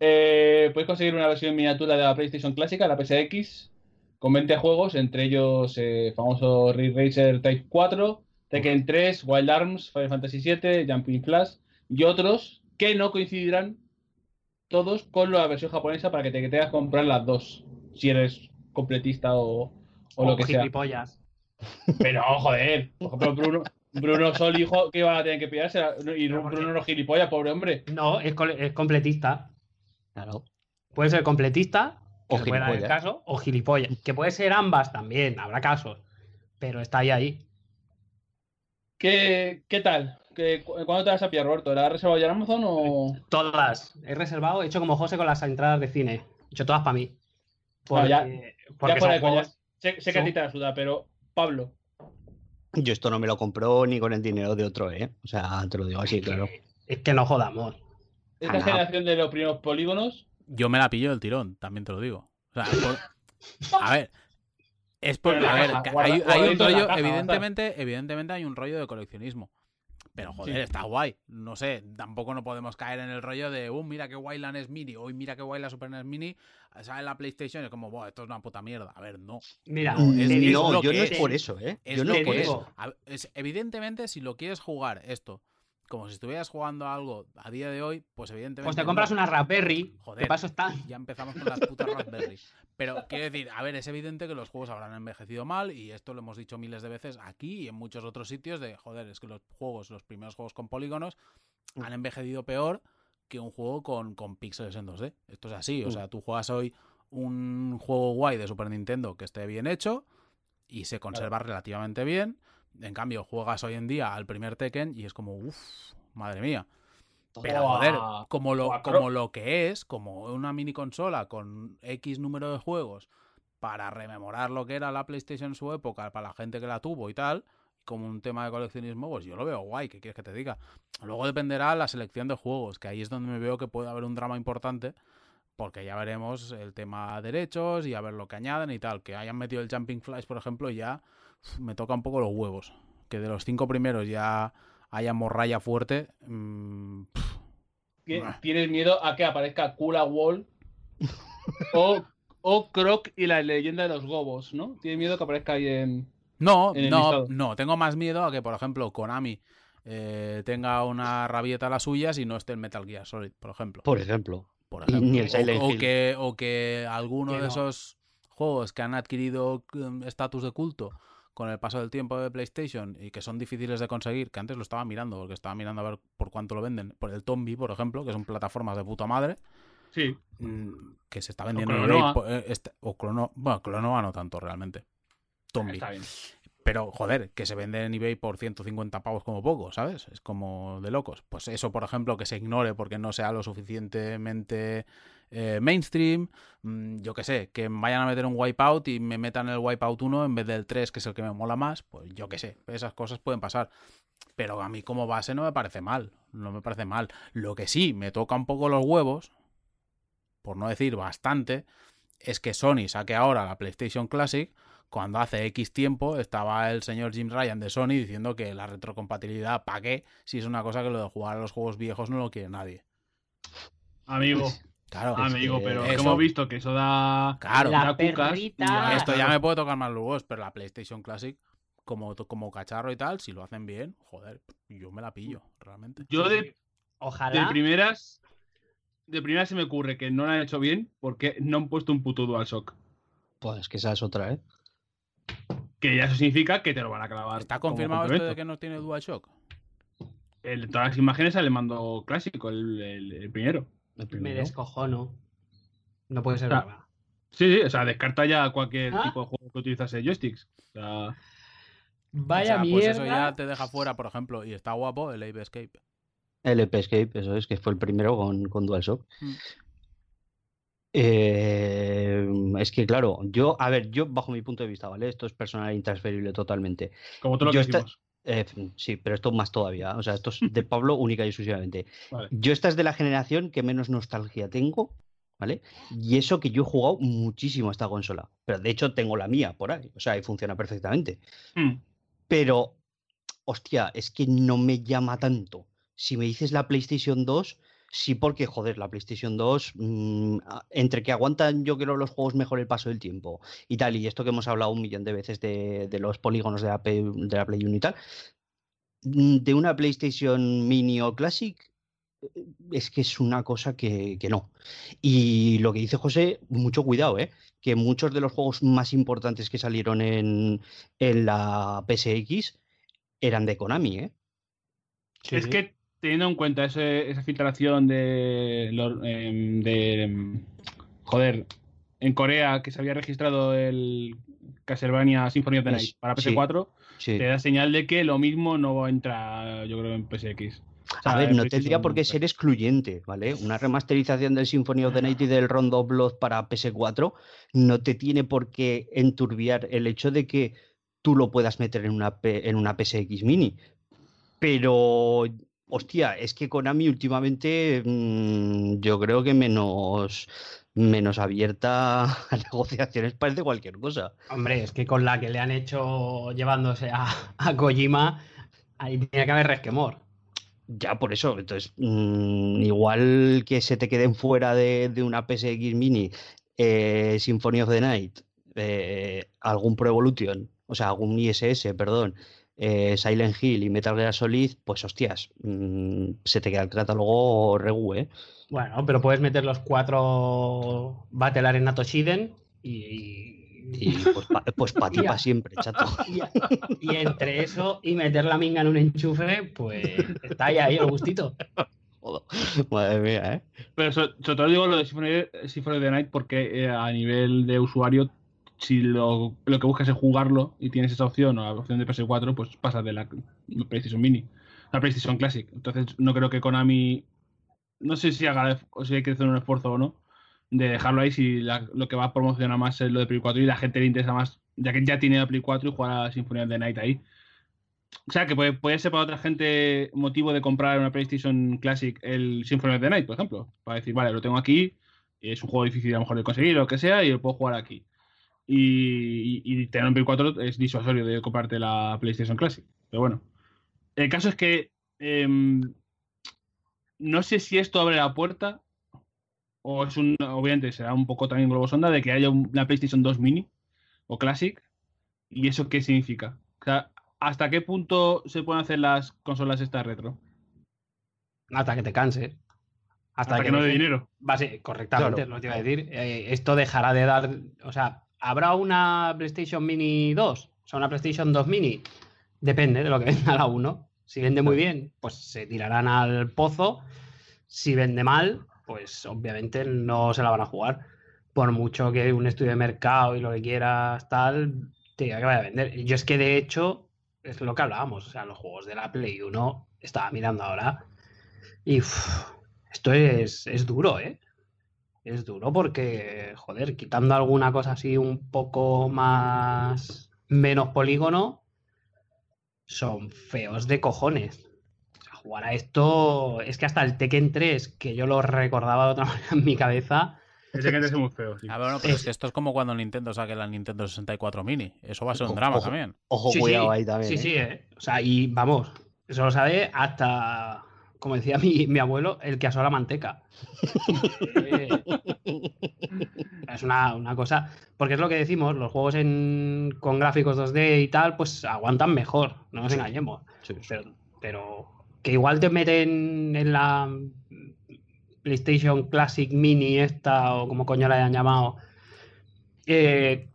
Eh, puedes conseguir una versión miniatura de la PlayStation clásica, la PSX, con 20 juegos, entre ellos eh, famoso Ridge Racer Type 4, Tekken 3, Wild Arms, Final Fantasy VII, Jumping Flash y otros que no coincidirán todos con la versión japonesa para que te tengas que comprar las dos, si eres completista o, o lo que sea. Pero, joder, Bruno, Bruno Sol, hijo, que van a tener que pillarse, y. Bruno no gilipollas, pobre hombre. No, es completista. Claro. Puede ser completista, O que el gilipollas. caso, o gilipollas. Que puede ser ambas también, habrá casos. pero está ahí ahí. ¿Qué, qué tal? ¿Qué, cu- ¿Cuándo te vas a pillar, Roberto? ¿La has reservado ya en Amazon o...? Todas. He reservado, he hecho como José con las entradas de cine. He hecho todas para mí. Bueno, ya- Porque, ya de coña. juegos- Sé, sé que a ti te la suda, pero Pablo, Yo esto no me lo compro ni con el dinero de otro, ¿eh? O sea, te lo digo así, claro. Es que no jodamos. Esta generación de los primeros polígonos, Yo me la pillo del tirón, también te lo digo. O sea, por- <laughs> A ver. Es por. A ver, caja, que guarda- hay, hay un rollo. caja, evidentemente, evidentemente hay un rollo de coleccionismo. Pero joder, Sí. está guay. No sé, tampoco no podemos caer en el rollo de, uh, mira qué guay la NES Mini, hoy mira qué guay la Super NES Mini, sale la PlayStation y es como, "Buah, esto es una puta mierda. A ver, no. Mira, No, es- es no, yo no es. por eso, ¿eh? Es Yo no lo es por que es. eso. ver, es- Evidentemente, si lo quieres jugar esto, como si estuvieras jugando algo a día de hoy, pues evidentemente. Pues te compras no. una Raspberry. Joder. Paso está. Ya empezamos con las putas Raspberry. Pero quiero decir, a ver, es evidente que los juegos habrán envejecido mal y esto lo hemos dicho miles de veces aquí y en muchos otros sitios de, joder, es que los juegos, los primeros juegos con polígonos han envejecido peor que un juego con, con píxeles en 2D. Esto es así, o Mm. sea, tú juegas hoy un juego guay de Super Nintendo que esté bien hecho y se conserva relativamente bien. En cambio, juegas hoy en día al primer Tekken y es como, uff, madre mía. Pero joder, como lo, como lo que es, como una mini consola con X número de juegos para rememorar lo que era la PlayStation en su época, para la gente que la tuvo y tal, como un tema de coleccionismo, pues yo lo veo guay, ¿qué quieres que te diga? Luego dependerá la selección de juegos, que ahí es donde me veo que puede haber un drama importante, porque ya veremos el tema derechos y a ver lo que añaden y tal. Que hayan metido el Jumping Flash, por ejemplo, ya me toca un poco los huevos. Que de los cinco primeros ya haya morralla fuerte. mm, pf, ¿qué- Ah. ¿tienes miedo a que aparezca Kula Wall o, o Croc y la leyenda de los gobos, ¿no? ¿Tienes miedo que aparezca ahí en...? No, en el no, listado. no. Tengo más miedo a que, por ejemplo, Konami eh, tenga una rabieta a las suyas y no esté el Metal Gear Solid, por ejemplo. Por ejemplo. por y ejemplo. ni el O- Silent o, Hill. que, o que alguno Que de no. esos juegos que han adquirido mm, estatus de culto con el paso del tiempo de PlayStation y que son difíciles de conseguir, que antes lo estaba mirando, porque estaba mirando a ver por cuánto lo venden, por el Tombi, por ejemplo, que son plataformas de puta madre, Sí. mm, que se está vendiendo en Clonoa. eh, este- o Clono, bueno, Clonoa no tanto realmente. Tombi. Está bien. Pero, joder, que se vende en eBay por 150 pavos como poco, ¿sabes? Es como de locos. Pues eso, por ejemplo, que se ignore porque no sea lo suficientemente eh, mainstream. Mm, yo qué sé, que vayan a meter un Wipeout y me metan el Wipeout 1 en vez del 3, que es el que me mola más. Pues yo qué sé, esas cosas pueden pasar. Pero a mí como base no me parece mal. No me parece mal. Lo que sí me toca un poco los huevos, por no decir bastante, es que Sony saque ahora la PlayStation Classic cuando hace X tiempo estaba el señor Jim Ryan de Sony diciendo que la retrocompatibilidad, ¿para qué? Si es una cosa que lo de jugar a los juegos viejos no lo quiere nadie. Amigo, Claro, amigo, que pero eso- hemos visto que eso da... claro. La da cucas y Esto ya me puede tocar más huevos, pero la PlayStation Classic, como, como cacharro y tal, si lo hacen bien, joder, yo me la pillo, realmente. Yo de, de Ojalá. primeras... De primeras se me ocurre que no lo han hecho bien porque no han puesto un puto DualShock. Pues que esa es otra, ¿eh? Que ya eso significa que te lo van a clavar. ¿Está confirmado esto de que no tiene DualShock? El- todas las imágenes sale el mando clásico, el, el- el primero. Me descojono. No puede ser Ah. verdad. Sí, sí, o sea, descarta ya cualquier Ah. tipo de juego que utilizase joysticks. O sea, Vaya o sea, pues mierda. eso ya te deja fuera, por ejemplo, y está guapo el Ape Escape. El EP Escape, eso es, que fue el primero con, con DualShock. Mm. Eh, es que, claro, yo, a ver, yo bajo mi punto de vista, ¿vale? Esto es personal e intransferible totalmente. como todo lo Yo que hicimos. Eh, sí, pero esto más todavía. O sea, esto es de Pablo <laughs> única y exclusivamente. Vale. Yo esta es de la generación que menos nostalgia tengo, ¿vale? Y eso que yo he jugado muchísimo a esta consola. Pero de hecho tengo la mía por ahí. O sea, y funciona perfectamente. Mm. Pero, hostia, es que no me llama tanto. Si me dices la PlayStation 2, sí porque, joder, la PlayStation 2, mm, entre que aguantan yo creo los juegos mejor el paso del tiempo y tal, y esto que hemos hablado un millón de veces de, de los polígonos de la, P- de la Play 1 y tal, mm, de una PlayStation Mini o Classic, eh, es que es una cosa que, que no. Y lo que dice José, mucho cuidado, ¿eh? que muchos de los juegos más importantes que salieron en, en la PSX eran de Konami, ¿eh? Sí, es que teniendo en cuenta ese- esa filtración de, em, de em, joder en Corea que se había registrado el Castlevania Symphony of the Night para sí. PS4, Sí. te da señal de que lo mismo no entra, yo creo, en PSX. O sea, A ver, no tendría por qué ser excluyente, ¿vale? Una remasterización del Symphony of the Night y del Rondo of Blood para PS4 no te tiene por qué enturbiar el hecho de que tú lo puedas meter en una, en una PSX Mini. Pero, hostia, es que Konami últimamente mm, yo creo que menos, menos abierta <laughs> a negociaciones parece cualquier cosa. Hombre, es que con la que le han hecho llevándose a, a Kojima, ahí tiene que haber resquemor. Ya, por eso. Entonces, mm, igual que se te queden fuera de, de una PSX Mini eh, Symphony of the Night, eh, algún Pro Evolution, o sea, algún ISS, perdón, eh, Silent Hill y Metal Gear Solid, pues hostias, mm, se te queda el catálogo regu, ¿eh? Bueno, pero puedes meter los cuatro Battle Arena Toshiden y, Y pues para pues pa ti <laughs> para siempre, chato. <laughs> y, y entre eso y meter la minga en un enchufe, pues está ahí, ahí el gustito. Joder, Madre mía, ¿eh? Pero so- sobre todo digo lo de Symphony, Symphony of the Night porque eh, a nivel de usuario, si lo, lo que buscas es jugarlo y tienes esa opción o la opción de PS4, pues pasas de la PlayStation Mini a la PlayStation Classic. Entonces no creo que Konami, no sé si haga o si hay que hacer un esfuerzo o no de dejarlo ahí si la- lo que va a promocionar más es lo de Play 4 y la gente le interesa más, ya que ya tiene la Play 4 y jugar a Symphony of the Night ahí. O sea, que puede, puede ser para otra gente motivo de comprar una PlayStation Classic el Symphony of the Night, por ejemplo. Para decir, vale, lo tengo aquí, es un juego difícil a lo mejor de conseguir, lo que sea, y lo puedo jugar aquí. Y, y, y tenerlo en Play 4 es disuasorio de comprarte la PlayStation Classic. Pero bueno. El caso es que em, no sé si esto abre la puerta o es un, obviamente será un poco también globo sonda de que haya un- una PlayStation 2 mini o Classic. ¿Y eso qué significa? O sea, ¿hasta qué punto se pueden hacer las consolas estas retro? Hasta que te canses. Hasta, que, no dé dinero. Va, sí, correctamente, Claro. lo que te iba a decir. Eh, esto dejará de dar. O sea, ¿habrá una PlayStation Mini 2? O sea, una PlayStation 2 Mini. Depende de lo que <laughs> venda la 1. Si vende muy bien, pues se tirarán al pozo. Si vende mal, pues obviamente no se la van a jugar. Por mucho que un estudio de mercado y lo que quieras, tal, te diga que vaya a vender. Yo es que de hecho, es lo que hablábamos. O sea, los juegos de la Play 1, estaba mirando ahora. Y esto es, es duro, ¿eh? Es duro porque, joder, quitando alguna cosa así un poco más menos polígono, son feos de cojones. O sea, jugar a esto es que hasta el Tekken 3, que yo lo recordaba de otra <laughs> manera en mi cabeza, Ese que es muy feo, sí. Ah, bueno, pero es Es- que esto es como cuando Nintendo saque la Nintendo 64 Mini. Eso va a ser un Ojo, drama ojo. también. Ojo, Sí, cuidado sí, ahí también. Sí, ¿eh? sí, eh. O sea, y vamos, eso lo sabe hasta, como decía mi, mi abuelo, el que asó la manteca. Eh, <laughs> es una, una cosa. Porque es lo que decimos, los juegos en, con gráficos 2D y tal, pues aguantan mejor, no nos engañemos. Sí, sí. Pero, pero que igual te meten en la PlayStation Classic Mini esta, o como coño la hayan llamado. eh,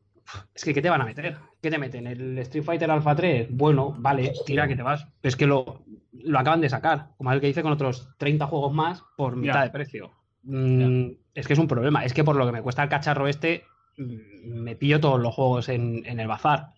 es que, ¿qué te van a meter? ¿Qué te meten? ¿El Street Fighter Alpha 3? Bueno, vale, tira que te vas. Es que lo, lo acaban de sacar, como el que hice con otros 30 juegos más por mitad de precio. Mm, es que es un problema. Es que por lo que me cuesta el cacharro este, mm, me pillo todos los juegos en, en el bazar.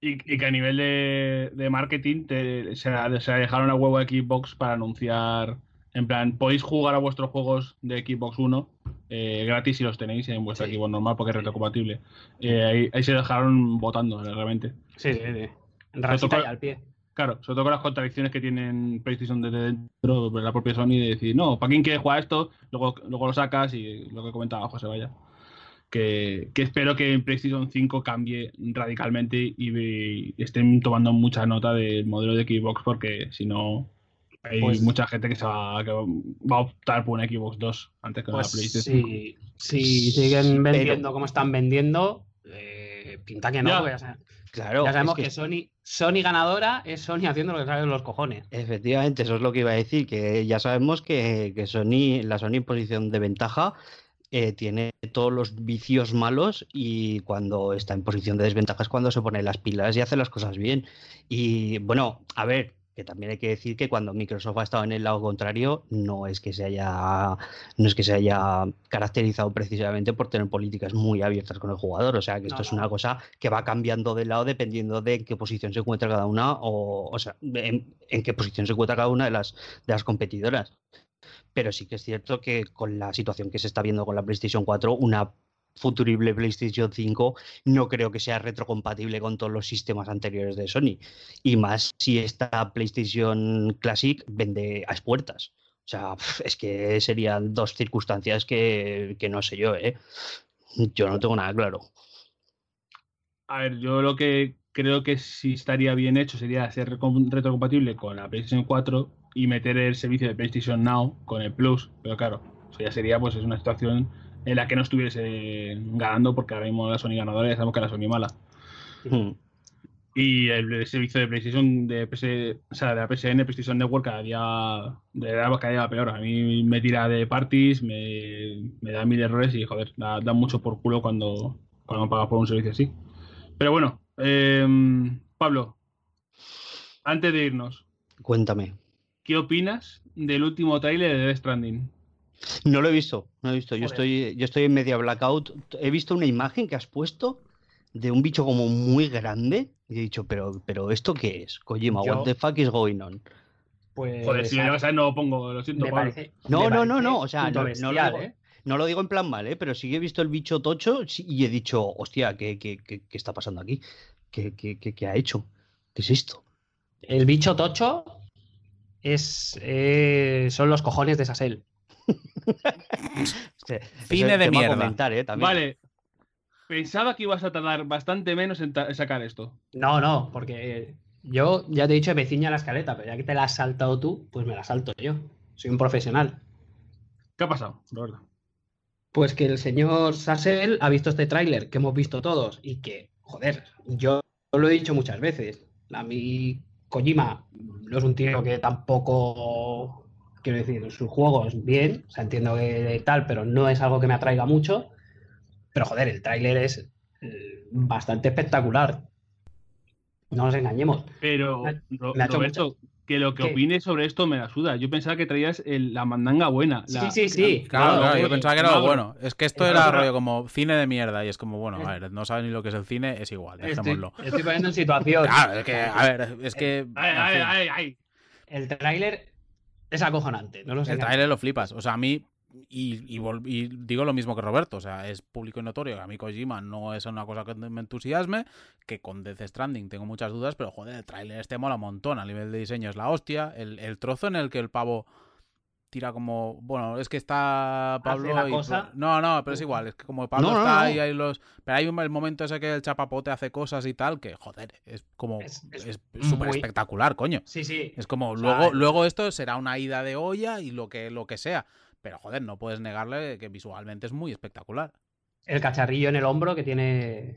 Y, y que a nivel de, de marketing te- se, se dejaron a huevo a Xbox para anunciar, en plan, podéis jugar a vuestros juegos de Xbox One eh, gratis si los tenéis en vuestra Sí. Xbox normal porque es retrocompatible. Eh, ahí, ahí se dejaron votando realmente. Sí, sí, sí. Rasita y al pie. Claro, sobre todo con las contradicciones que tienen PlayStation desde dentro, de la propia Sony, de decir, no, ¿para quién quiere jugar esto? Luego, luego lo sacas y lo que comentaba José Vaya. Que, que espero que en PlayStation 5 cambie radicalmente y, y estén tomando mucha nota del modelo de Xbox porque si no hay Pues- mucha gente que, se va, que va a optar por una Xbox 2 antes que una Pues PlayStation 5. si, si siguen vendiendo como están vendiendo, eh, pinta que no, Ya. Claro, ya sabemos es que, Sony, Sony ganadora es Sony haciendo lo que sale de los cojones. Efectivamente, eso es lo que iba a decir, que ya sabemos que, que Sony, la Sony en posición de ventaja eh, tiene todos los vicios malos y cuando está en posición de desventaja es cuando se pone las pilas y hace las cosas bien. Y bueno, a ver, Que también hay que decir que cuando Microsoft ha estado en el lado contrario, no es que se haya, no es que se haya caracterizado precisamente por tener políticas muy abiertas con el jugador. O sea que esto No, es una cosa que va cambiando de lado dependiendo de en qué posición se encuentra cada una, o, o sea, en, en qué posición se encuentra cada una de las, de las competidoras. Pero sí que es cierto que con la situación que se está viendo con la PlayStation 4, una futurible PlayStation 5 no creo que sea retrocompatible con todos los sistemas anteriores de Sony. Y más si esta PlayStation Classic vende a expuertas. O sea, es que serían dos circunstancias que, que no sé yo, ¿eh? Yo no tengo nada claro. A ver, yo lo que creo que sí estaría bien hecho sería ser retrocompatible con la PlayStation 4 y meter el servicio de PlayStation Now con el Plus. Pero claro, eso ya sería pues es una situación en la que no estuviese ganando porque ahora mismo la Sony ganadora ya sabemos que la Sony mala. Mm. Y el, servicio de PlayStation, de, PS, o sea, de la PSN, PlayStation Network, cada día, de verdad, cada día va peor. A mí me tira de parties, me, me da mil errores y, joder, da, da mucho por culo cuando, cuando pagas por un servicio así. Pero bueno, em, Pablo, antes de irnos, Cuéntame. ¿qué opinas del último tráiler de Death Stranding? No lo he visto, no he visto. Yo Joder. estoy, yo estoy en media blackout. He visto una imagen que has puesto de un bicho como muy grande y he dicho, pero, pero ¿esto qué es? Kojima, Yo- what the fuck is going on? Pues. Joder, si ver, no lo pongo, lo siento, parece. No, no, no, no, o sea, no- no lo digo- ¿eh? No lo digo en plan mal, ¿eh? pero sí que he visto el bicho tocho y he dicho, hostia, ¿qué, qué, qué, qué está pasando aquí? ¿Qué, qué, qué, qué ha hecho? ¿Qué es esto? El bicho tocho es, eh, son los cojones de Sassel. <laughs> Este- Cine de mierda. comentar, ¿eh? También. Vale, pensaba que ibas a tardar bastante menos en, sacar esto. No, no, porque yo ya te he dicho que me ciña la escaleta, pero ya que te la has saltado tú, pues me la salto yo. Soy un profesional. ¿Qué ha pasado, Roberto? Pues que el señor Sassel ha visto este tráiler que hemos visto todos y que, joder, yo lo he dicho muchas veces. A mí Kojima no es un tío que tampoco, quiero decir, sus juegos bien, o sea, entiendo que tal, pero no es algo que me atraiga mucho. Pero joder, el tráiler es eh, bastante espectacular. No nos engañemos. Pero, Me- me Roberto, que lo que ¿Qué? opines sobre esto me la suda. Yo pensaba que traías el- la mandanga buena. la- Sí, sí, sí. Claro, Claro, claro, yo pensaba que era lo bueno. Es que esto Es era rollo como cine de mierda y es como, bueno, Es- a ver, no sabes ni lo que es el cine, es igual, dejémoslo. estoy poniendo en situación. Claro, es que, a ver, es que... En ay, ay, ay. El tráiler es acojonante. No lo sé. El tráiler lo flipas. O sea, a mí, y, y digo lo mismo que Roberto, o sea, es público y notorio que a mí Kojima no es una cosa que me entusiasme, que con Death Stranding tengo muchas dudas, pero joder, el tráiler este mola un montón, a nivel de diseño es la hostia, el, el trozo en el que el pavo tira como, bueno, es que está Pablo la y- cosa. No, no, pero es igual, es que como Pablo No, está no. ahí, hay los... Pero hay un, el momento ese que el chapapote hace cosas y tal, que joder, es como... Es- es Es súper muy- espectacular, coño. Sí, sí. Es como, O sea, luego, luego esto será una ida de olla y lo que, lo que sea. Pero joder, no puedes negarle que visualmente es muy espectacular. El cacharrillo en el hombro que tiene.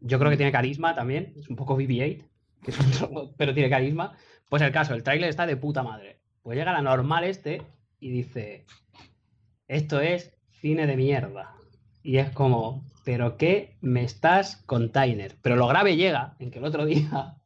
Yo creo que tiene carisma también. Es un poco BB-8, que es un robot, <laughs> pero tiene carisma. Pues el caso, el tráiler está de puta madre. Pues llega la normal este y dice: Esto es cine de mierda. Y es como, ¿pero qué me estás container? Pero lo grave llega en que el otro día. <laughs>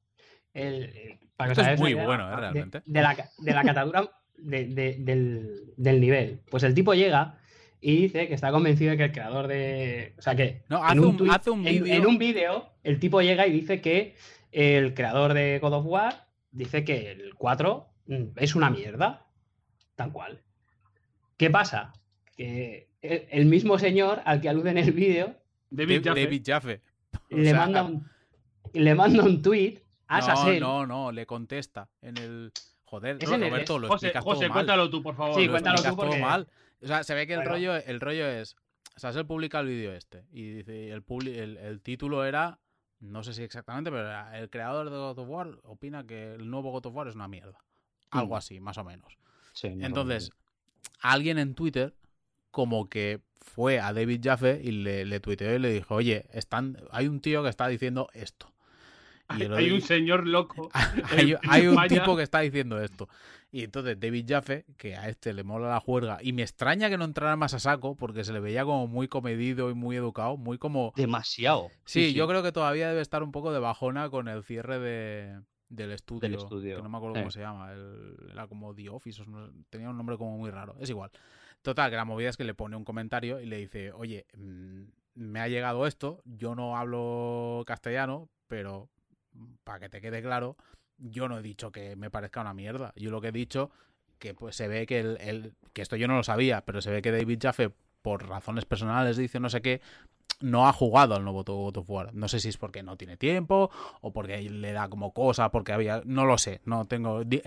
El, el- para que Esto es muy idea, bueno, ¿eh? de- Realmente. De, la, de la catadura de- de- del, del nivel. Pues el tipo llega y dice que está convencido de que el creador de. O sea que. No, en hace un- tuit- hace un en- vídeo- En un vídeo, el tipo llega y dice que el creador de God of War dice que el 4 mm, es una mierda. Tal cual. ¿Qué pasa? Que el, el mismo señor al que alude en el vídeo David. David Jaffe. <laughs> Le, sea, manda un, le manda un tweet a no, Sassel. no, no, le contesta en el... Joder, Es en el- Roberto, lo José, explicas José, todo mal. cuéntalo tú, por favor. Sí, lo cuéntalo tú explicas todo porque- mal. O sea, se ve que el Bueno. rollo, el rollo es. Sassel publica el vídeo este. Y dice, el, publi- el, el título era. No sé si exactamente, pero el creador de God of War opina que el nuevo God of War es una mierda. Algo Mm. así, más o menos. Sí, Entonces. Alguien en Twitter como que fue a David Jaffe y le, le tuiteó y le dijo, oye, están, hay un tío que está diciendo esto. Y Hay un señor loco. <laughs> hay, un tipo que está diciendo esto. Y entonces David Jaffe, que a este le mola la juerga, y me extraña que no entrara más a saco, porque se le veía como muy comedido y muy educado, muy como... Demasiado. Sí, yo creo que todavía debe estar un poco de bajona con el cierre de, del estudio, estudio, que no me acuerdo eh. cómo se llama, el- era como The Office, tenía un nombre como muy raro, es igual. Total, que la movida es que le pone un comentario y le dice, oye, mm, me ha llegado esto, yo no hablo castellano, pero para que te quede claro, yo no he dicho que me parezca una mierda. Yo lo que he dicho que pues se ve que el, el- que esto yo no lo sabía, pero se ve que David Jaffe por razones personales dice no sé qué no ha jugado al nuevo God of War. No sé si es porque no tiene tiempo o porque le da como cosa, porque había no lo sé, no tengo de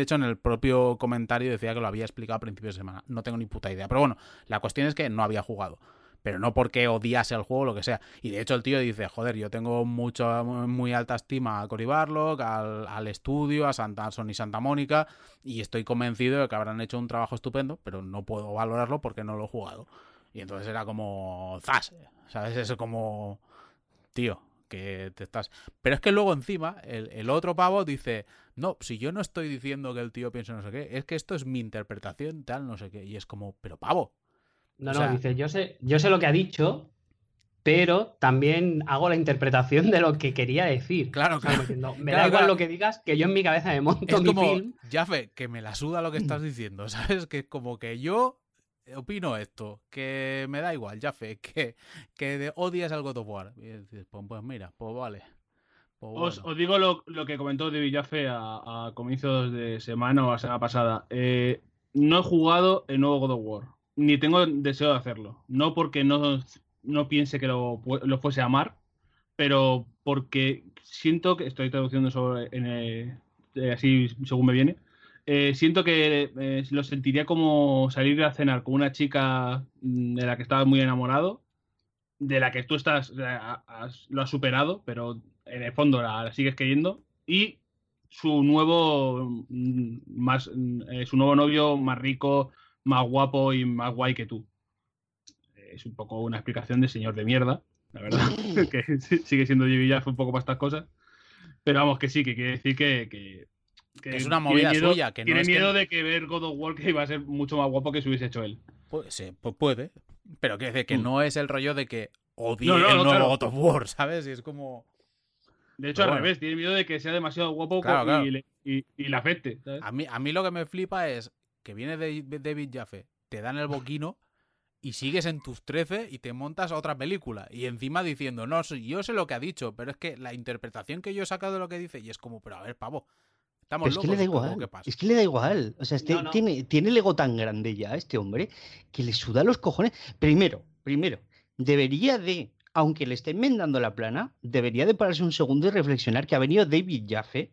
hecho en el propio comentario decía que lo había explicado a principios de semana. No tengo ni puta idea, pero bueno, la cuestión es que no había jugado pero no porque odiase el juego o lo que sea. Y de hecho el tío dice, joder, yo tengo mucho, muy alta estima a Cory Barlog, al, al estudio, a Santa, a Sony Santa Mónica, y estoy convencido de que habrán hecho un trabajo estupendo, pero no puedo valorarlo porque no lo he jugado. Y entonces era como, zas, ¿sabes? Eso como, tío, que te estás... Pero es que luego encima el, el otro pavo dice, no, si yo no estoy diciendo que el tío piense no sé qué, es que esto es mi interpretación, tal, no sé qué. Y es como, pero pavo, No, O no, sea- dice, yo sé, yo sé lo que ha dicho, pero también hago la interpretación de lo que quería decir. Claro, O sea, claro. diciendo, me Claro, da igual claro. lo que digas, que yo en mi cabeza me monto Es mi como, film. Que me la suda lo que estás diciendo, <laughs> ¿sabes? Que es como que yo opino esto, que me da igual, Jaffe, <laughs> que, que de- odias al God of War. Y dices, pues, pues mira, pues vale. Pues Os, bueno. os digo lo, lo que comentó David Jaffe a, a comienzos de semana o la semana pasada. Eh, no he jugado el nuevo God of War, ni tengo deseo de hacerlo. No porque no, no piense que lo, lo fuese a amar, pero porque siento que estoy traduciendo sobre, en, eh, eh, así según me viene. Eh, siento que eh, lo sentiría como salir a cenar con una chica mm, de la que estaba muy enamorado, de la que tú estás, has- lo has superado, pero en el fondo la, sigues queriendo, y su nuevo mm, más mm, eh, su nuevo novio más rico, más guapo y más guay que tú. Es un poco una explicación de señor de mierda, la verdad, <laughs> que sigue siendo Jimmy un poco para estas cosas. Pero vamos, que sí, que quiere decir que- que Es una movida miedo- suya, que no tiene que- miedo de que ver God of War que iba a ser mucho más guapo que si hubiese hecho él. Pues, sí, pues puede. Pero que, que Mm. no es el rollo de que odie No, no, el nuevo claro. God of War, <laughs> ¿sabes? Y es como... De hecho, Pero al bueno. revés, tiene miedo de que sea demasiado guapo Claro, y, le, y, y le afecte. ¿sabes? A mí, a mí lo que me flipa es que viene de- de David Jaffe, te dan el boquino y sigues en tus 13 y te montas otra película. Y encima diciendo, no, yo sé lo que ha dicho, pero es que la interpretación que yo he sacado de lo que dice, y es como, pero a ver, pavo, estamos Pero es que locos. le da ¿cómo igual. que pasa? Es que le da igual. O sea, este No, no. Tiene, tiene el ego tan grande ya, este hombre, que le suda los cojones. Primero, primero, debería de, aunque le esté enmendando la plana, debería de pararse un segundo y reflexionar que ha venido David Jaffe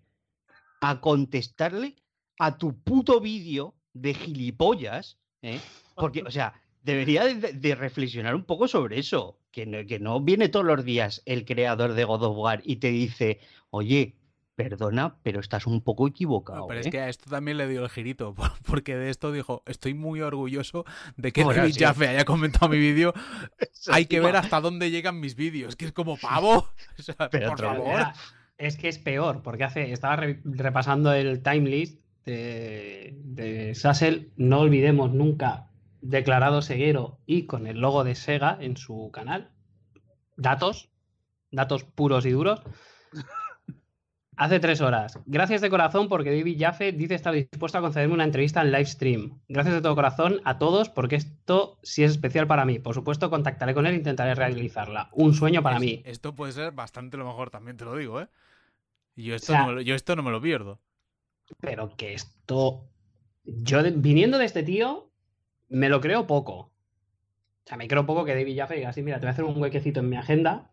a contestarle a tu puto vídeo de gilipollas, ¿eh? Porque, o sea, debería de, de reflexionar un poco sobre eso. Que no, que no viene todos los días el creador de God of War y te dice, oye, perdona, pero estás un poco equivocado. No, pero ¿eh?". es que a esto también le dio el girito, <laughs> por- porque de esto dijo, estoy muy orgulloso de que Bueno, David sí. Jaffe haya comentado mi vídeo. <laughs> Hay que ver hasta dónde llegan mis vídeos, que es como pavo. <laughs> O sea, Pero por favor. Es que es peor, porque hace, estaba re- repasando el time list de, de Sassel. No olvidemos nunca declarado ceguero y con el logo de Sega en su canal. Datos, datos puros y duros. Hace tres horas. Gracias de corazón porque David Jaffe dice estar dispuesto a concederme una entrevista en live stream. Gracias de todo corazón a todos porque esto sí es especial para mí. Por supuesto, contactaré con él e intentaré realizarla. Un sueño para Es- mí. Esto puede ser bastante lo mejor, también te lo digo, ¿eh? Yo esto, sea- no, me lo- yo esto no me lo pierdo. Pero que esto. Yo, de- viniendo de este tío, me lo creo poco. O sea, me creo poco que David Jaffe diga así: mira, te voy a hacer un huequecito en mi agenda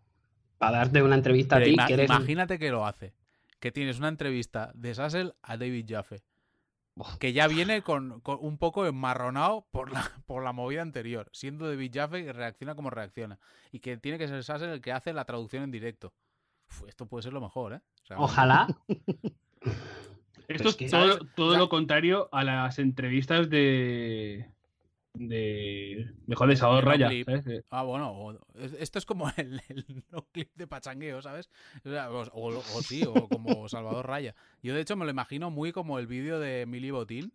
para darte una entrevista Pero a ti. que eres imagínate que lo hace. Que tienes una entrevista de Sassel a David Jaffe. Que ya viene con, con un poco enmarronado por la, <laughs> por la movida anterior. Siendo David Jaffe que reacciona como reacciona. Y que tiene que ser Sassel el que hace la traducción en directo. Uf, esto puede ser lo mejor, ¿eh? Ojalá. <laughs> Esto es es que, todo, todo O sea- lo contrario a las entrevistas de. De. mejor de Salvador de no Raya. Que- Ah, bueno, o- esto es como <laughs> el, el no clip de pachangueo, ¿sabes? O, o, o- o sí, o como <laughs> Salvador Raya. Yo de hecho me lo imagino muy como el vídeo de Mili Botín.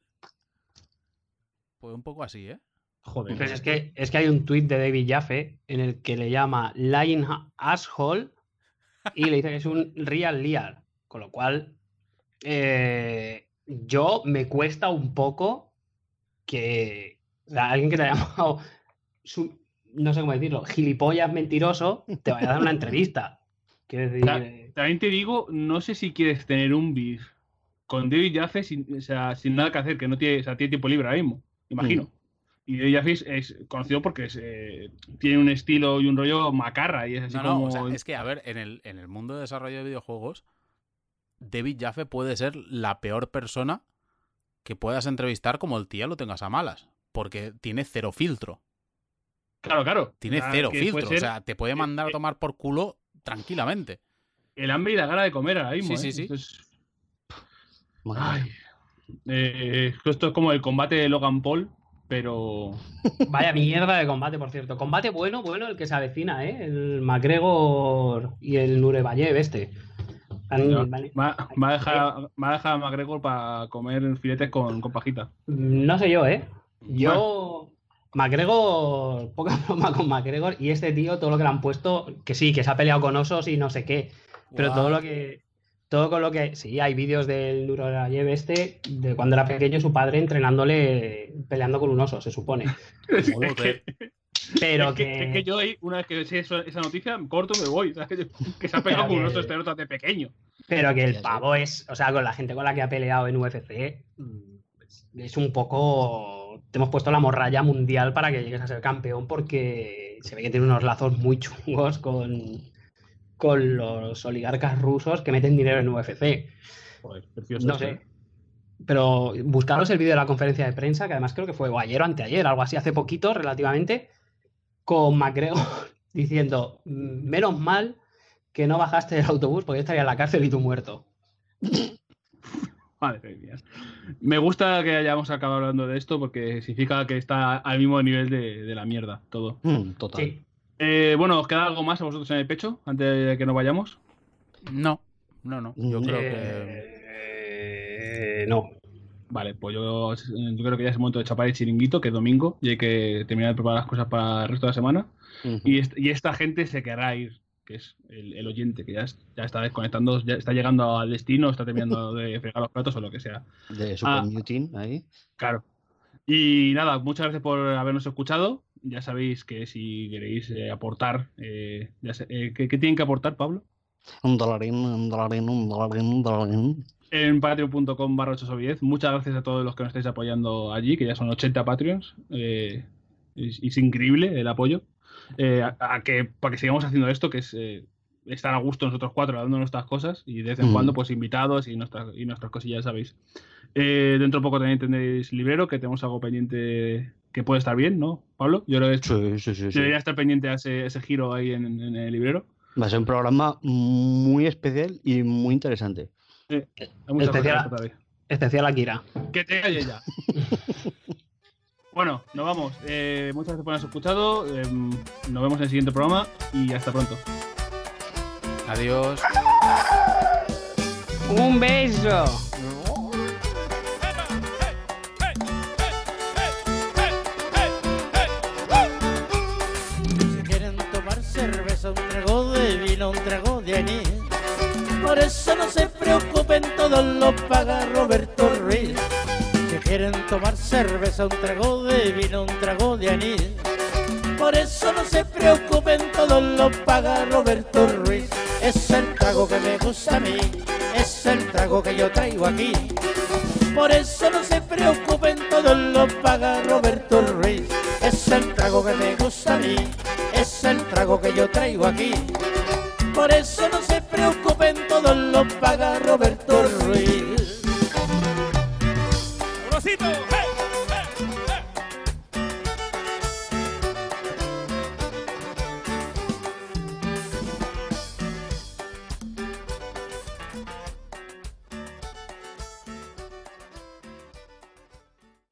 Pues un poco así, ¿eh? Joder. Pues es que, es que hay un tuit de David Jaffe en el que le llama Lying Asshole y le dice que es un real liar. Con lo cual, eh, yo me cuesta un poco que o sea, alguien que te haya llamado, su- no sé cómo decirlo, gilipollas mentiroso, te vaya a dar una entrevista. Quiero decir, eh, También te digo, no sé si quieres tener un beef con David Jaffe sin, o sea, sin nada que hacer, que no tiene, o sea, tiene tiempo libre ahora mismo, imagino. Mm. Y David Jaffe es, es conocido porque es, eh, tiene un estilo y un rollo macarra y es así No, no, como... o sea, es que, a ver, en el, en el mundo de desarrollo de videojuegos, David Jaffe puede ser la peor persona que puedas entrevistar como el tío lo tengas a malas. Porque tiene cero filtro. Claro, claro. Tiene cero filtro. O sea, te puede mandar a eh, tomar por culo tranquilamente. El hambre y la gana de comer ahora mismo. Sí, ¿eh? sí, sí. Esto es- Madre Ay. Eh, esto es como el combate de Logan Paul, pero... <laughs> Vaya mierda de combate, por cierto. Combate bueno, bueno, el que se avecina, ¿eh? El McGregor y el Nurebayev este. No, vale. Me ha me ha dejado, me ha dejado a McGregor para comer filetes con, con pajita. No sé yo, ¿eh? Yo. McGregor, poca <laughs> broma con McGregor y este tío, todo lo que le han puesto, que sí, que se ha peleado con osos y no sé qué, pero todo lo que. Todo con lo que. Sí, hay vídeos del Nureyev este, de cuando era pequeño, su padre entrenándole, peleando con un oso, se supone. <laughs> Pero es que, que. es que yo ahí, una vez que sé eso- esa noticia, me corto y me voy. ¿sabes? Que, se ha pegado Pero con un que- oso este de pequeño. Pero que el pavo es, o sea, con la gente con la que ha peleado en UFC, mm, es un poco. Te hemos puesto la morralla mundial para que llegues a ser campeón porque se ve que tiene unos lazos muy chungos con, con los oligarcas rusos que meten dinero en UFC. Joder, precioso. No sé. ¿eh? Pero buscaros el vídeo de la conferencia de prensa, que además creo que fue o ayer o anteayer, algo así, hace poquito relativamente, con McGregor <laughs> diciendo, "Mm, menos mal que no bajaste del autobús porque yo estaría en la cárcel y tú muerto. Madre mía. Me gusta que hayamos acabado hablando de esto porque significa que está al mismo nivel de, de la mierda todo. Mm, total. Sí. Eh, bueno, ¿os queda algo más a vosotros en el pecho antes de que nos vayamos? No, no, no. Yo creo que. Eh, no. Vale, pues yo, yo creo que ya es el momento de chapar el chiringuito, que es domingo, y hay que terminar de preparar las cosas para el resto de la semana. Y, est- y esta gente se querrá ir, que es el, el oyente, que ya, es- ya está desconectando, ya está llegando al destino, está terminando <laughs> de fregar los platos o lo que sea. De Ah. Mutin, ahí. Claro. Y nada, muchas gracias por habernos escuchado. Ya sabéis que si queréis eh, aportar, eh, ya sé- eh, ¿qué, qué tienen que aportar, Pablo? Un dolarín, un dolarín, un dolarín, un dolarín. En patreon.com barra 810. Muchas gracias a todos los que nos estáis apoyando allí, que ya son 80 Patreons. Es, es increíble el apoyo. Eh, a, a que, para que sigamos haciendo esto, que es eh, estar a gusto nosotros cuatro hablando nuestras cosas y de vez en Mm. cuando pues invitados y nuestras, y nuestras cosillas, sabéis. Eh, dentro de poco también tendréis librero, que tenemos algo pendiente que puede estar bien, ¿no, Pablo? Yo creo que Sí, sí, sí. sí. debería estar pendiente a ese, ese giro ahí en, en el librero. Va a ser un programa muy especial y muy interesante. Hay Especial-. Especial Akira. Que te calle ya. <laughs> bueno, nos vamos. Eh, muchas gracias por habernos escuchado. Eh, nos vemos en el siguiente programa y hasta pronto. Adiós. ¡Un beso! Si quieren tomar cerveza, un trago de vino, un trago de anís. Por eso no se preocupen, todo lo paga Roberto Ruiz. Quieren tomar cerveza, un trago de vino, un trago de anís. Por eso no se preocupen, todo lo paga Roberto Ruiz. Es el trago que me gusta a mí, es el trago que yo traigo aquí. Por eso no se preocupen, todo lo paga Roberto Ruiz. Es el trago que me gusta a mí, es el trago que yo traigo aquí. Por eso no se preocupen, todo lo paga Roberto Ruiz. Hey.